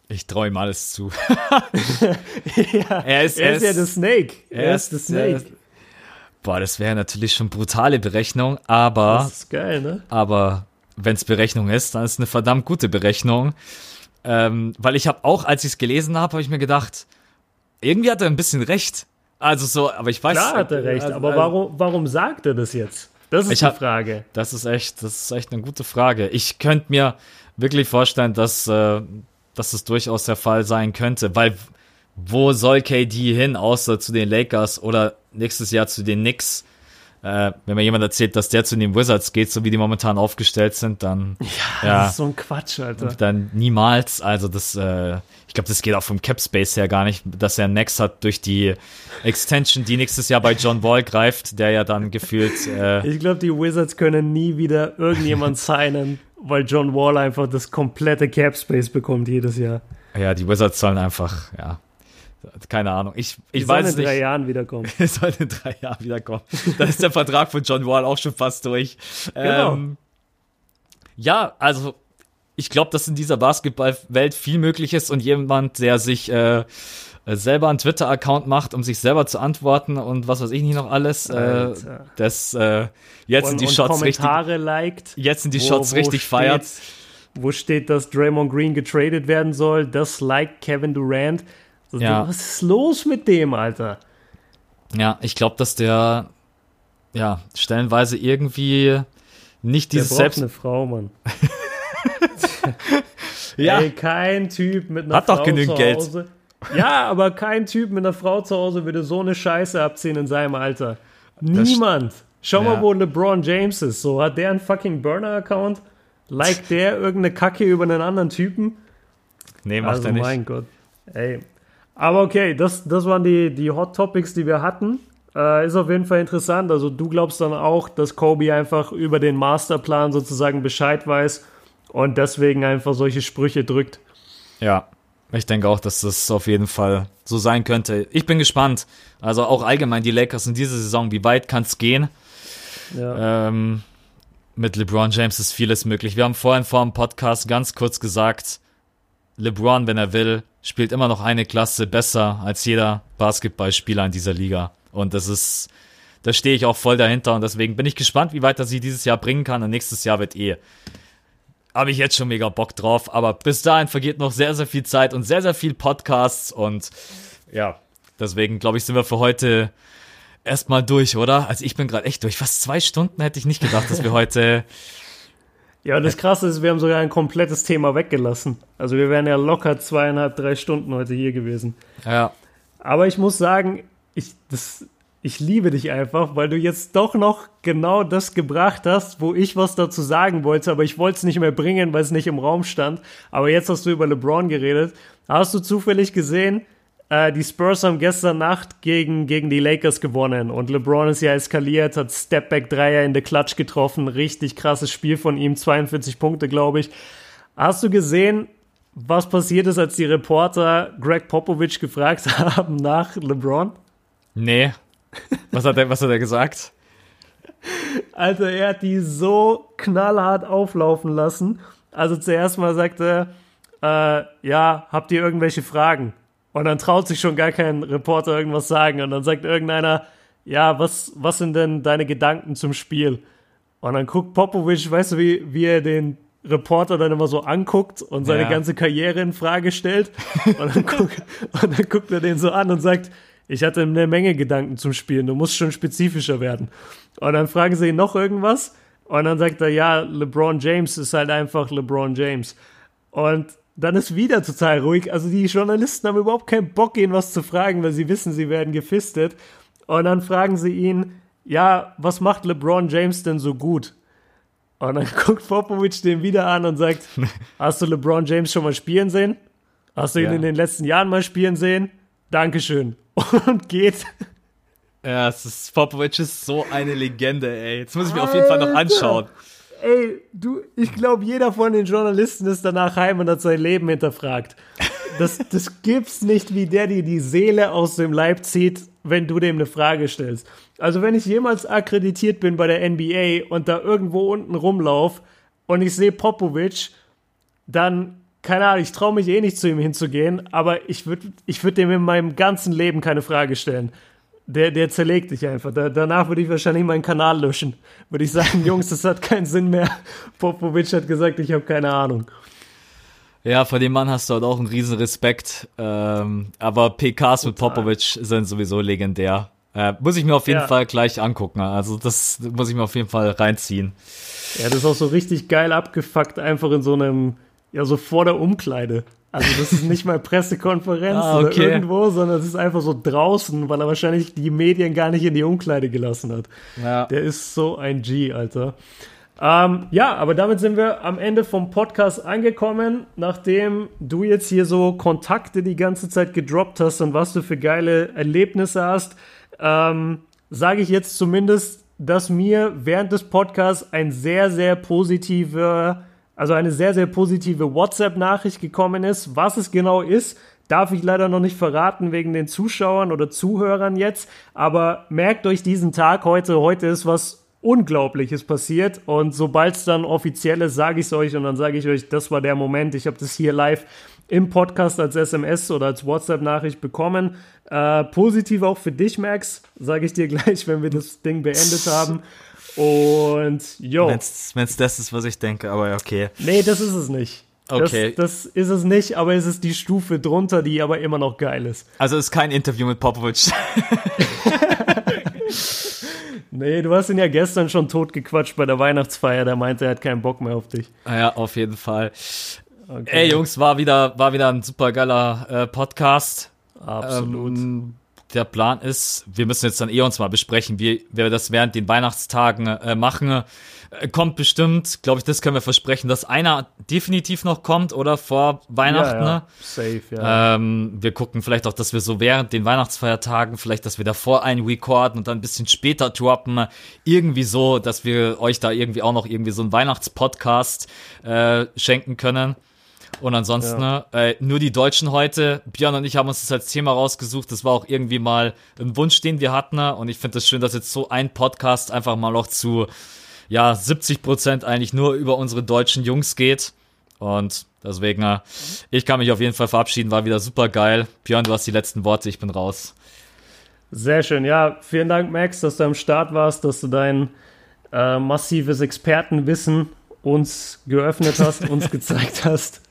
Ich traue ihm alles zu. ja, er ist, er ist, ja der Snake. Er, er ist der Snake. boah, das wäre natürlich schon brutale Berechnung, aber. Das ist geil, ne? Aber wenn es Berechnung ist, dann ist es eine verdammt gute Berechnung. Ähm, weil ich habe auch, als ich es gelesen habe, habe ich mir gedacht, irgendwie hat er ein bisschen recht. Also so, aber ich weiß. Klar hat er recht, also, aber warum, warum sagt er das jetzt? Das ist die hab, Frage. Das ist echt, das ist echt eine gute Frage. Ich könnte mir wirklich vorstellen, dass, äh, dass das durchaus der Fall sein könnte, weil wo soll KD hin, außer zu den Lakers oder nächstes Jahr zu den Knicks? Äh, wenn mir jemand erzählt, dass der zu den Wizards geht, so wie die momentan aufgestellt sind, dann ja, ja das ist so ein Quatsch, Alter. Dann niemals. Also das, äh, ich glaube, das geht auch vom Cap Space her gar nicht, dass er Next hat durch die Extension, die nächstes Jahr bei John Wall greift, der ja dann gefühlt. Äh, ich glaube, die Wizards können nie wieder irgendjemand signen, weil John Wall einfach das komplette Cap Space bekommt jedes Jahr. Ja, die Wizards sollen einfach, ja, keine Ahnung. Ich, ich weiß nicht. in drei Jahren wiederkommen. Es soll in drei Jahren wiederkommen. Da ist der Vertrag von John Wall auch schon fast durch. Genau. Ähm, ja, also ich glaube, dass in dieser Basketballwelt viel möglich ist und jemand, der sich äh, selber einen Twitter-Account macht, um sich selber zu antworten und was weiß ich nicht noch alles, äh, das äh, jetzt sind die Shots Kommentare richtig, liked, jetzt sind die Shots wo richtig steht, feiert. Wo steht, dass Draymond Green getradet werden soll? Das liked Kevin Durant. Ja. Was ist los mit dem, Alter? Ja, ich glaube, dass der ja stellenweise irgendwie nicht dieses der Selbst eine Frau, Mann. ja. Ey, kein Typ mit einer Hat Frau doch genügend zu Geld. Hause. Ja, aber kein Typ mit einer Frau zu Hause würde so eine Scheiße abziehen in seinem Alter. Niemand. Schau Ja. mal, wo LeBron James ist. So, hat der einen fucking Burner-Account? Liked der irgendeine Kacke über einen anderen Typen? Nee, macht also, er nicht. mein Gott. Ey. Aber okay, das, das waren die, die Hot Topics, die wir hatten. Äh, ist auf jeden Fall interessant. Also, du glaubst dann auch, dass Kobe einfach über den Masterplan sozusagen Bescheid weiß und deswegen einfach solche Sprüche drückt. Ja, ich denke auch, dass das auf jeden Fall so sein könnte. Ich bin gespannt. Also auch allgemein die Lakers in dieser Saison, wie weit kann es gehen? Ja. Ähm, mit LeBron James ist vieles möglich. Wir haben vorhin vor dem Podcast ganz kurz gesagt, LeBron, wenn er will, spielt immer noch eine Klasse besser als jeder Basketballspieler in dieser Liga. Und das ist, da stehe ich auch voll dahinter und deswegen bin ich gespannt, wie weit er sie dieses Jahr bringen kann. Und nächstes Jahr wird eh habe ich jetzt schon mega Bock drauf. Aber bis dahin vergeht noch sehr, sehr viel Zeit und sehr, sehr viel Podcasts. Und ja, deswegen glaube ich, sind wir für heute erstmal durch, oder? Also ich bin gerade echt durch. Fast zwei Stunden hätte ich nicht gedacht, dass wir heute. Ja, und das Krasse ist, wir haben sogar ein komplettes Thema weggelassen. Also wir wären ja locker zweieinhalb, drei Stunden heute hier gewesen. Ja. Aber ich muss sagen, ich, das, ich liebe dich einfach, weil du jetzt doch noch genau das gebracht hast, wo ich was dazu sagen wollte, aber ich wollte es nicht mehr bringen, weil es nicht im Raum stand. Aber jetzt hast du über LeBron geredet. Hast du zufällig gesehen, äh, die Spurs haben gestern Nacht gegen, gegen die Lakers gewonnen und LeBron ist ja eskaliert, hat Stepback-Dreier in der Klatsch getroffen. Richtig krasses Spiel von ihm, 42 Punkte, glaube ich. Hast du gesehen, was passiert ist, als die Reporter Greg Popovich gefragt haben nach LeBron? Nee. Was hat er, was hat er gesagt? Also er hat die so knallhart auflaufen lassen. Also zuerst mal sagte er, äh, ja, habt ihr irgendwelche Fragen? Und dann traut sich schon gar kein Reporter irgendwas sagen. Und dann sagt irgendeiner, ja, was, was sind denn deine Gedanken zum Spiel? Und dann guckt Popovic, weißt du, wie, wie er den Reporter dann immer so anguckt und seine Ja. ganze Karriere in Frage stellt. Und dann, guck, und dann guckt er den so an und sagt, ich hatte eine Menge Gedanken zum Spielen, du musst schon spezifischer werden. Und dann fragen sie ihn noch irgendwas und dann sagt er, ja, LeBron James ist halt einfach LeBron James. Und dann ist wieder total ruhig. Also die Journalisten haben überhaupt keinen Bock, ihn was zu fragen, weil sie wissen, sie werden gefistet. Und dann fragen sie ihn, ja, was macht LeBron James denn so gut? Und dann guckt Popovic den wieder an und sagt, hast du LeBron James schon mal spielen sehen? Hast du ihn Ja. in den letzten Jahren mal spielen sehen? Dankeschön. Und geht. Ja, es ist, Popovic ist so eine Legende, ey. Jetzt muss ich mir auf jeden Fall noch Alter. anschauen. Ey, du, ich glaube, jeder von den Journalisten ist danach heim und hat sein Leben hinterfragt. das, das gibt's nicht, wie der dir die Seele aus dem Leib zieht, wenn du dem eine Frage stellst. Also wenn ich jemals akkreditiert bin bei der NBA und da irgendwo unten rumlauf und ich sehe Popovic, dann, keine Ahnung, ich traue mich eh nicht zu ihm hinzugehen, aber ich würde ich würd dem in meinem ganzen Leben keine Frage stellen. Der, der zerlegt dich einfach. Da, danach würde ich wahrscheinlich meinen Kanal löschen. Würde ich sagen, Jungs, das hat keinen Sinn mehr. Popovic hat gesagt, ich habe keine Ahnung. Ja, vor dem Mann hast du halt auch einen riesen Respekt. Ähm, aber PKs Total. mit Popovic sind sowieso legendär. Äh, muss ich mir auf jeden ja. Fall gleich angucken. Also das muss ich mir auf jeden Fall reinziehen. Ja, das ist auch so richtig geil abgefuckt, einfach in so einem, ja, so vor der Umkleide. Also das ist nicht mal Pressekonferenz ah, okay. oder irgendwo, sondern es ist einfach so draußen, weil er wahrscheinlich die Medien gar nicht in die Umkleide gelassen hat. Ja. Der ist so ein G, Alter. Ähm, ja, aber damit sind wir am Ende vom Podcast angekommen, nachdem du jetzt hier so Kontakte die ganze Zeit gedroppt hast und was du für geile Erlebnisse hast, ähm, sage ich jetzt zumindest, dass mir während des Podcasts ein sehr, sehr positiver also eine sehr, sehr positive WhatsApp-Nachricht gekommen ist. Was es genau ist, darf ich leider noch nicht verraten wegen den Zuschauern oder Zuhörern jetzt. Aber merkt euch diesen Tag heute. Heute ist was Unglaubliches passiert. Und sobald es dann offiziell ist, sage ich es euch und dann sage ich euch, das war der Moment. Ich habe das hier live im Podcast als SMS oder als WhatsApp-Nachricht bekommen. Äh, positiv auch für dich, Max, sage ich dir gleich, wenn wir das Ding beendet haben. Und jo. Wenn es das ist, was ich denke, aber okay. Nee, das ist es nicht. Okay. Das, das, ist es nicht, aber es ist die Stufe drunter, die aber immer noch geil ist. Also es ist kein Interview mit Popovic. nee, du hast ihn ja gestern schon totgequatscht bei der Weihnachtsfeier. Der meinte, er hat keinen Bock mehr auf dich. Ja, auf jeden Fall. Okay. Ey, Jungs, war wieder, war wieder ein super geiler äh, Podcast. Absolut. Ähm, der Plan ist, wir müssen jetzt dann eh uns mal besprechen, wie wir das während den Weihnachtstagen äh, machen. Äh, kommt bestimmt, glaube ich, das können wir versprechen, dass einer definitiv noch kommt oder vor Weihnachten. Ja, ja. Ne? Safe, ja. Ähm, wir gucken vielleicht auch, dass wir so während den Weihnachtsfeiertagen, vielleicht, dass wir davor einen recorden und dann ein bisschen später droppen. Irgendwie so, dass wir euch da irgendwie auch noch irgendwie so einen Weihnachtspodcast äh, schenken können. Und ansonsten ja. äh, nur die Deutschen heute. Björn und ich haben uns das als Thema rausgesucht. Das war auch irgendwie mal ein Wunsch, den wir hatten. Und ich finde es das schön, dass jetzt so ein Podcast einfach mal noch zu ja 70 Prozent eigentlich nur über unsere deutschen Jungs geht. Und deswegen, äh, ich kann mich auf jeden Fall verabschieden. War wieder super geil. Björn, du hast die letzten Worte. Ich bin raus. Sehr schön. Ja, vielen Dank, Max, dass du am Start warst, dass du dein äh, massives Expertenwissen uns geöffnet hast, uns gezeigt hast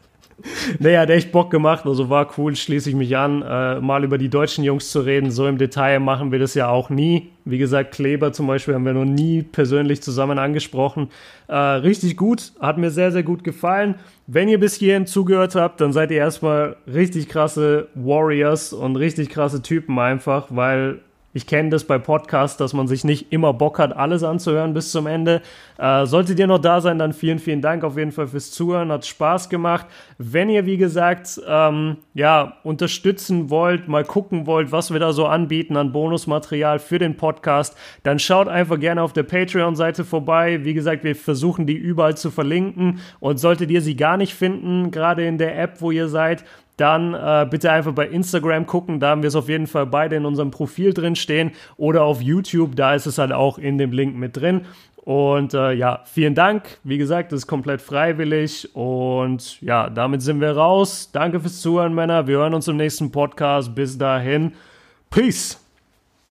nee, hat echt Bock gemacht, also war cool, schließe ich mich an, äh, mal über die deutschen Jungs zu reden. So im Detail machen wir das ja auch nie. Wie gesagt, Kleber zum Beispiel haben wir noch nie persönlich zusammen angesprochen. Äh, richtig gut, hat mir sehr, sehr gut gefallen. Wenn ihr bis hierhin zugehört habt, dann seid ihr erstmal richtig krasse Warriors und richtig krasse Typen einfach, weil ich kenne das bei Podcasts, dass man sich nicht immer Bock hat, alles anzuhören bis zum Ende. Äh, solltet ihr noch da sein, dann vielen, vielen Dank auf jeden Fall fürs Zuhören. Hat Spaß gemacht. Wenn ihr, wie gesagt, ähm, ja, unterstützen wollt, mal gucken wollt, was wir da so anbieten an Bonusmaterial für den Podcast, dann schaut einfach gerne auf der Patreon-Seite vorbei. Wie gesagt, wir versuchen die überall zu verlinken. Und solltet ihr sie gar nicht finden, gerade in der App, wo ihr seid, dann äh, bitte einfach bei Instagram gucken. Da haben wir es auf jeden Fall beide in unserem Profil drin stehen. Oder auf YouTube, da ist es halt auch in dem Link mit drin. Und äh, ja, vielen Dank. Wie gesagt, das ist komplett freiwillig. Und ja, damit sind wir raus. Danke fürs Zuhören, Männer. Wir hören uns im nächsten Podcast. Bis dahin. Peace.